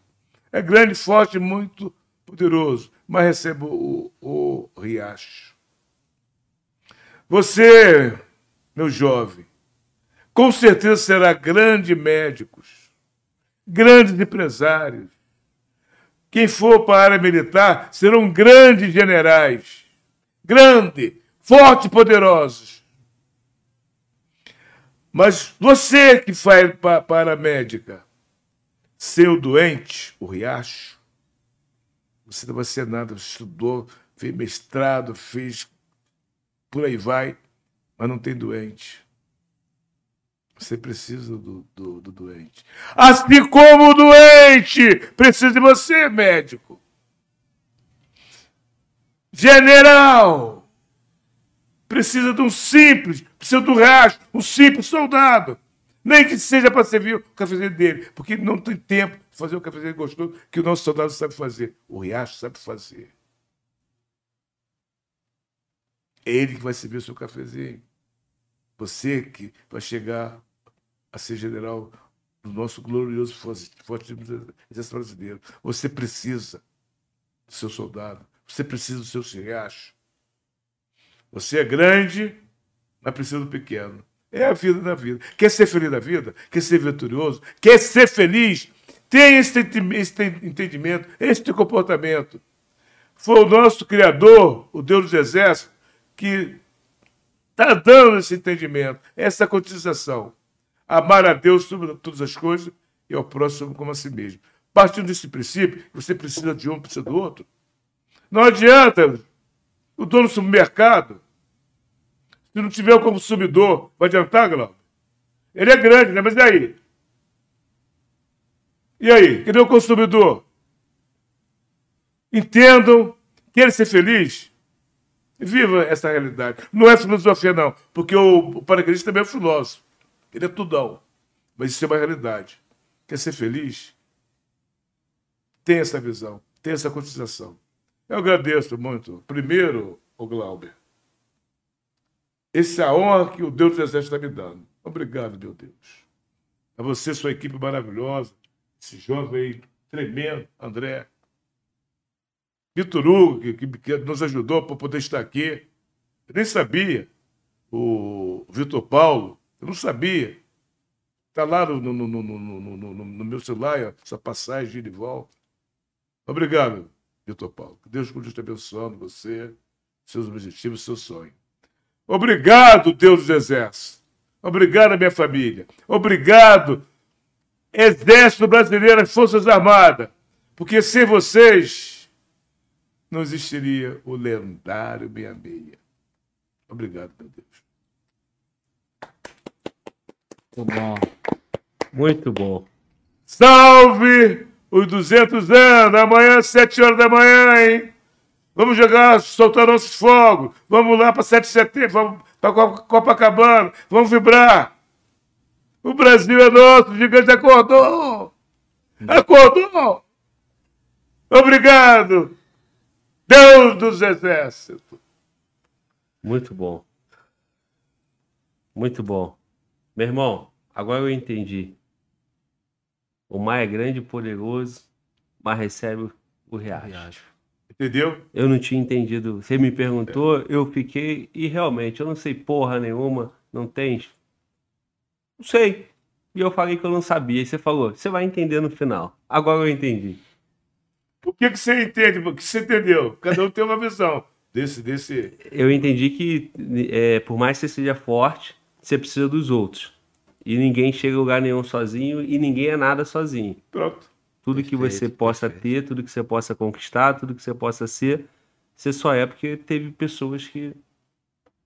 É grande, forte, muito poderoso, mas recebo o, o riacho. Você, meu jovem, com certeza será grande médicos, grandes empresários. Quem for para a área militar serão grandes generais, grandes, fortes e poderosos. Mas você que vai para a médica, seu doente, o riacho, você não vai ser nada, você estudou, fez mestrado, fez por aí vai, mas não tem doente. Você precisa do, do, do, doente. Assim como o doente precisa de você, médico. General precisa de um simples, precisa do resto, um simples soldado. Nem que seja para servir o cafezinho dele, porque não tem tempo de fazer o cafezinho gostoso que o nosso soldado sabe fazer. O riacho sabe fazer. É ele que vai servir o seu cafezinho. Você que vai chegar a ser general do nosso glorioso forte exército brasileiro. Você precisa do seu soldado, você precisa do seu riacho. Você é grande, mas precisa do pequeno. É a vida da vida. Quer ser feliz na vida? Quer ser vitorioso? Quer ser feliz? Tem esse entendimento, este comportamento. Foi o nosso Criador, o Deus dos Exércitos, que está dando esse entendimento, essa cotização amar a Deus sobre todas as coisas e ao próximo como a si mesmo. Partindo desse princípio, você precisa de um, precisa do outro. Não adianta o dono do supermercado, se não tiver o consumidor, vai adiantar, Glauco? Ele é grande, né? Mas e aí? E aí? Cadê o consumidor? Entendam, querem ser feliz? Viva essa realidade. Não é filosofia, não, porque o, paraquedista também é filósofo. Ele é tudão. Mas isso é uma realidade. Quer ser feliz? Tem essa visão, tem essa cotização. Eu agradeço muito. Primeiro, o Glauber. Essa é a honra que o Deus do Exército está me dando. Obrigado, meu Deus. A você, sua equipe maravilhosa, esse jovem aí, tremendo, André. Vitor Hugo, que, que, que nos ajudou para poder estar aqui. Eu nem sabia. O Vitor Paulo, eu não sabia. Está lá no, no, no, no, meu celular, essa passagem de volta. Obrigado. Vitor Paulo. Que Deus continue abençoando, você, seus objetivos, seu sonho. Obrigado, Deus dos Exércitos. Obrigado, minha família. Obrigado, Exército Brasileiro, as Forças Armadas. Porque sem vocês não existiria o lendário 66. Obrigado, meu Deus. Muito bom. Muito bom. Salve os 200 anos! Amanhã, 7 horas da manhã, hein? Vamos jogar, soltar nossos fogos. Vamos lá para 7 de setembro, vamos para Copacabana, vamos vibrar. O Brasil é nosso, o gigante acordou. Acordou. Obrigado. Deus dos exércitos. Muito bom. Muito bom. Meu irmão, agora eu entendi. O mar é grande e poderoso, mas recebe o riacho. Entendeu? Eu não tinha entendido. Você me perguntou, é. eu fiquei e realmente eu não sei porra nenhuma, não tem. Não sei. E eu falei que eu não sabia. E você falou, você vai entender no final. Agora eu entendi. Por que, que você entende? O que você entendeu? Cada um tem uma visão desse. desse... Eu entendi que, é, por mais que você seja forte, você precisa dos outros. E ninguém chega a lugar nenhum sozinho e ninguém é nada sozinho. Pronto. Tudo perfeito, que você possa perfeito. ter, tudo que você possa conquistar, tudo que você possa ser, você só é porque teve pessoas que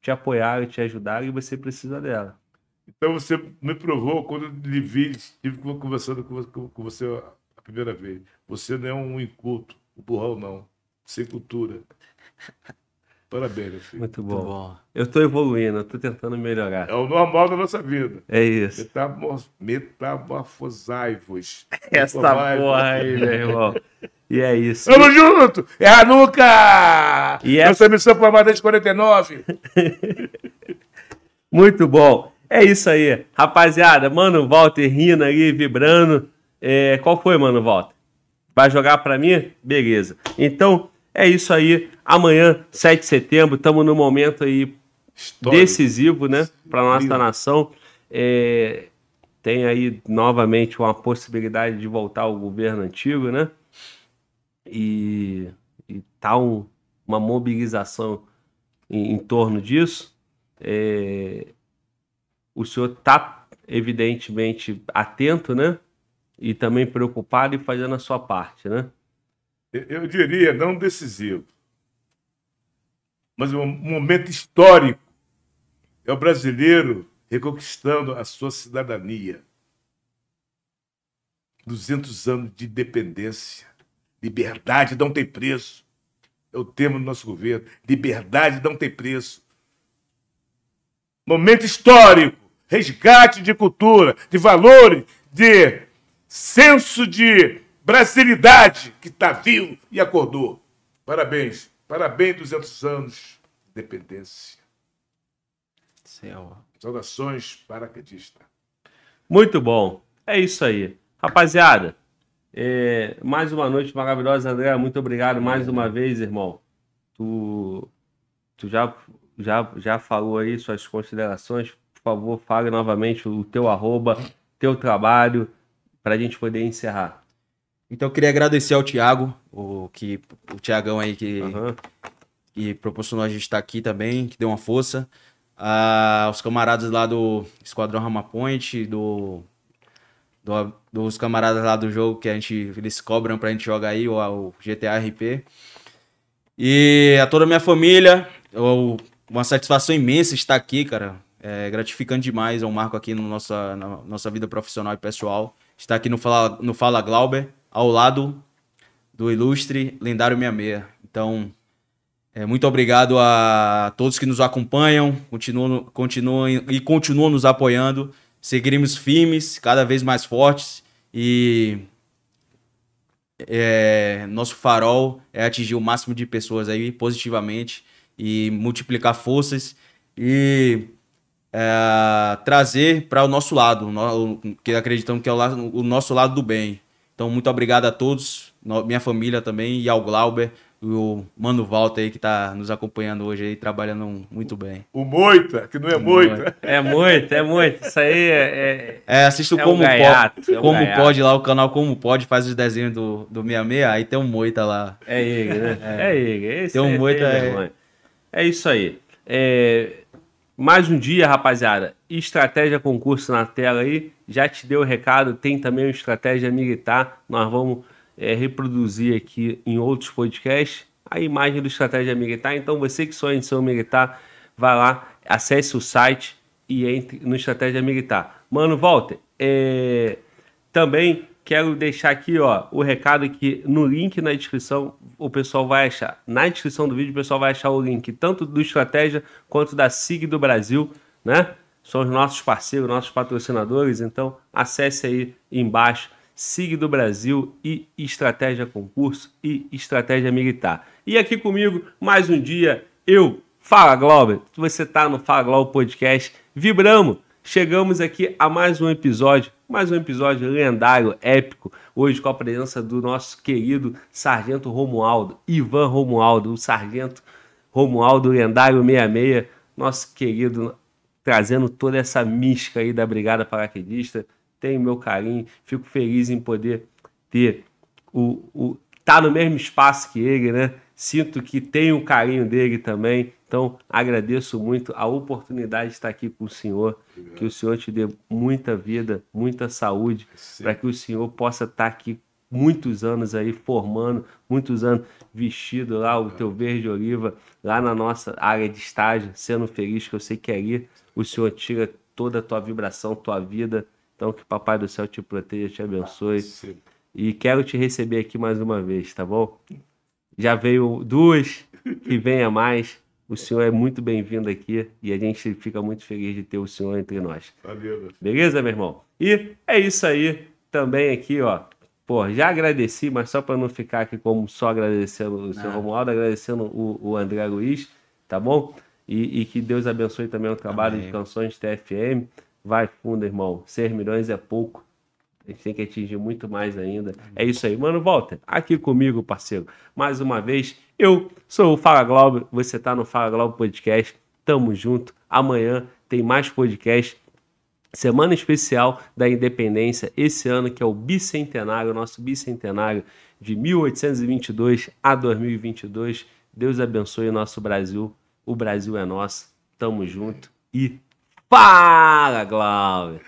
te apoiaram, te ajudaram e você precisa dela. Então você me provou quando lhe vi, estive conversando com você a primeira vez. Você não é um inculto, um burrão não, sem cultura. Parabéns, meu filho. Muito bom. Muito bom. Eu estou evoluindo, eu estou tentando melhorar. É o normal da nossa vida. É isso. Metamor... Metamorfosai-vos. (laughs) Essa porra aí, meu irmão. E é isso. Tamo junto! É a nuca! E essa... Nossa missão formada desde 49. (laughs) Muito bom. É isso aí. Rapaziada, mano, Walter rindo aí, vibrando. É, qual foi, mano, Walter? Vai jogar para mim? Beleza. Então, é isso aí. Amanhã, 7 de setembro, estamos num momento aí Histórico. decisivo, né, para nossa nação. É, tem aí novamente uma possibilidade de voltar ao governo antigo, né? E, e tá um, uma mobilização em, em torno disso. É, o senhor está evidentemente atento, né? E também preocupado e fazendo a sua parte, né? Eu diria, não decisivo, mas um momento histórico. É o brasileiro reconquistando a sua cidadania. 200 anos de independência. Liberdade não tem preço. É o tema do nosso governo. Liberdade não tem preço. Momento histórico. Resgate de cultura, de valores, de senso de brasilidade que está vivo e acordou. Parabéns. Parabéns, 200 anos de independência. Céu. Saudações paraquedista. Muito bom. É isso aí. Rapaziada, é, mais uma noite maravilhosa, André. Muito obrigado mais uma vez, irmão. Tu, tu já, já, já falou aí suas considerações. Por favor, fale novamente o teu arroba, teu trabalho, para a gente poder encerrar. Então eu queria agradecer ao Thiago, o, que, o Thiagão aí que, uhum. que proporcionou a gente estar aqui também, que deu uma força. Ah, os camaradas lá do Esquadrão Rama Point, do, do, dos camaradas lá do jogo que a gente, eles cobram pra gente jogar aí, o, o GTA RP. E a toda a minha família, eu, uma satisfação imensa estar aqui, cara. É gratificante demais, é um marco aqui no nossa, na nossa vida profissional e pessoal. Estar aqui no Fala, no Fala Glauber ao lado do ilustre lendário 66. Então, é, muito obrigado a todos que nos acompanham, continuam, continuam e continuam nos apoiando. Seguiremos firmes, cada vez mais fortes e é, nosso farol é atingir o máximo de pessoas aí positivamente e multiplicar forças e é, trazer para o nosso lado, que acreditamos que é o, o nosso lado do bem. Então, muito obrigado a todos, minha família também e ao Glauber, o Mano Walter aí que tá nos acompanhando hoje aí, trabalhando muito bem. O Moita, que não é Moita. É muito, é muito. Isso aí é. É, é assisto É Como, um gaiato, Pode, é um como gaiato. Pode lá, o canal Como Pode faz os desenhos do, do 66, aí tem um Moita lá. É ele, né? É, ele. Esse Tem um é, tem é- vergonha. é isso aí. É, mais um dia, rapaziada. Estratégia concurso na tela aí. Já te deu o recado. Tem também o Estratégia Militar. Nós vamos é, reproduzir aqui em outros podcasts a imagem do Estratégia Militar. Então, você que sonha em ser um militar, vai lá, acesse o site e entre no Estratégia Militar. Mano, Walter, é, também quero deixar aqui ó, o recado que no link na descrição o pessoal vai achar. Na descrição do vídeo o pessoal vai achar o link tanto do Estratégia quanto da SIG do Brasil, né? São os nossos parceiros, nossos patrocinadores, então acesse aí embaixo SIG do Brasil e Estratégia Concurso e Estratégia Militar. E aqui comigo, mais um dia, eu, Fala Glauber, você tá no Fala Glauber Podcast, vibramos, chegamos aqui a mais um episódio, mais um episódio lendário, épico, hoje com a presença do nosso querido Sargento Romualdo, Ivan Romualdo, o Sargento Romualdo Lendário 66, nosso querido, trazendo toda essa mística aí da Brigada Paraquedista, tem o meu carinho, fico feliz em poder ter o, o tá no mesmo espaço que ele, né? Sinto que tenho o carinho dele também. Então, agradeço muito a oportunidade de estar aqui com o senhor. Que o senhor te dê muita vida, muita saúde, para que o senhor possa estar aqui muitos anos aí formando, muitos anos vestido lá o teu verde oliva lá na nossa área de estágio, sendo feliz que eu sei que ali o senhor tira toda a tua vibração, tua vida. Então que papai do céu te proteja, te abençoe. Sim. E quero te receber aqui mais uma vez, tá bom? Já veio duas, que venha mais. O senhor é muito bem-vindo aqui e a gente fica muito feliz de ter o senhor entre nós. Valeu. Beleza, meu irmão? E é isso aí. Também aqui, ó. Pô, já agradeci, mas só para não ficar aqui como só agradecendo o seu Ah. Romualdo, agradecendo o, o André Luiz, tá bom? E, e que Deus abençoe também o trabalho Amém. de canções TFM. Vai fundo, irmão. 6 milhões é pouco. A gente tem que atingir muito mais ainda. É isso aí. Mano, Walter, aqui comigo, parceiro. Mais uma vez, eu sou o Fala Glauber. Você tá no Fala Glauber Podcast. Tamo junto. Amanhã tem mais podcast. Semana especial da independência, esse ano que é o bicentenário, nosso bicentenário de 1822 a 2022. Deus abençoe o nosso Brasil. O Brasil é nosso. Tamo junto e fala, Glauber!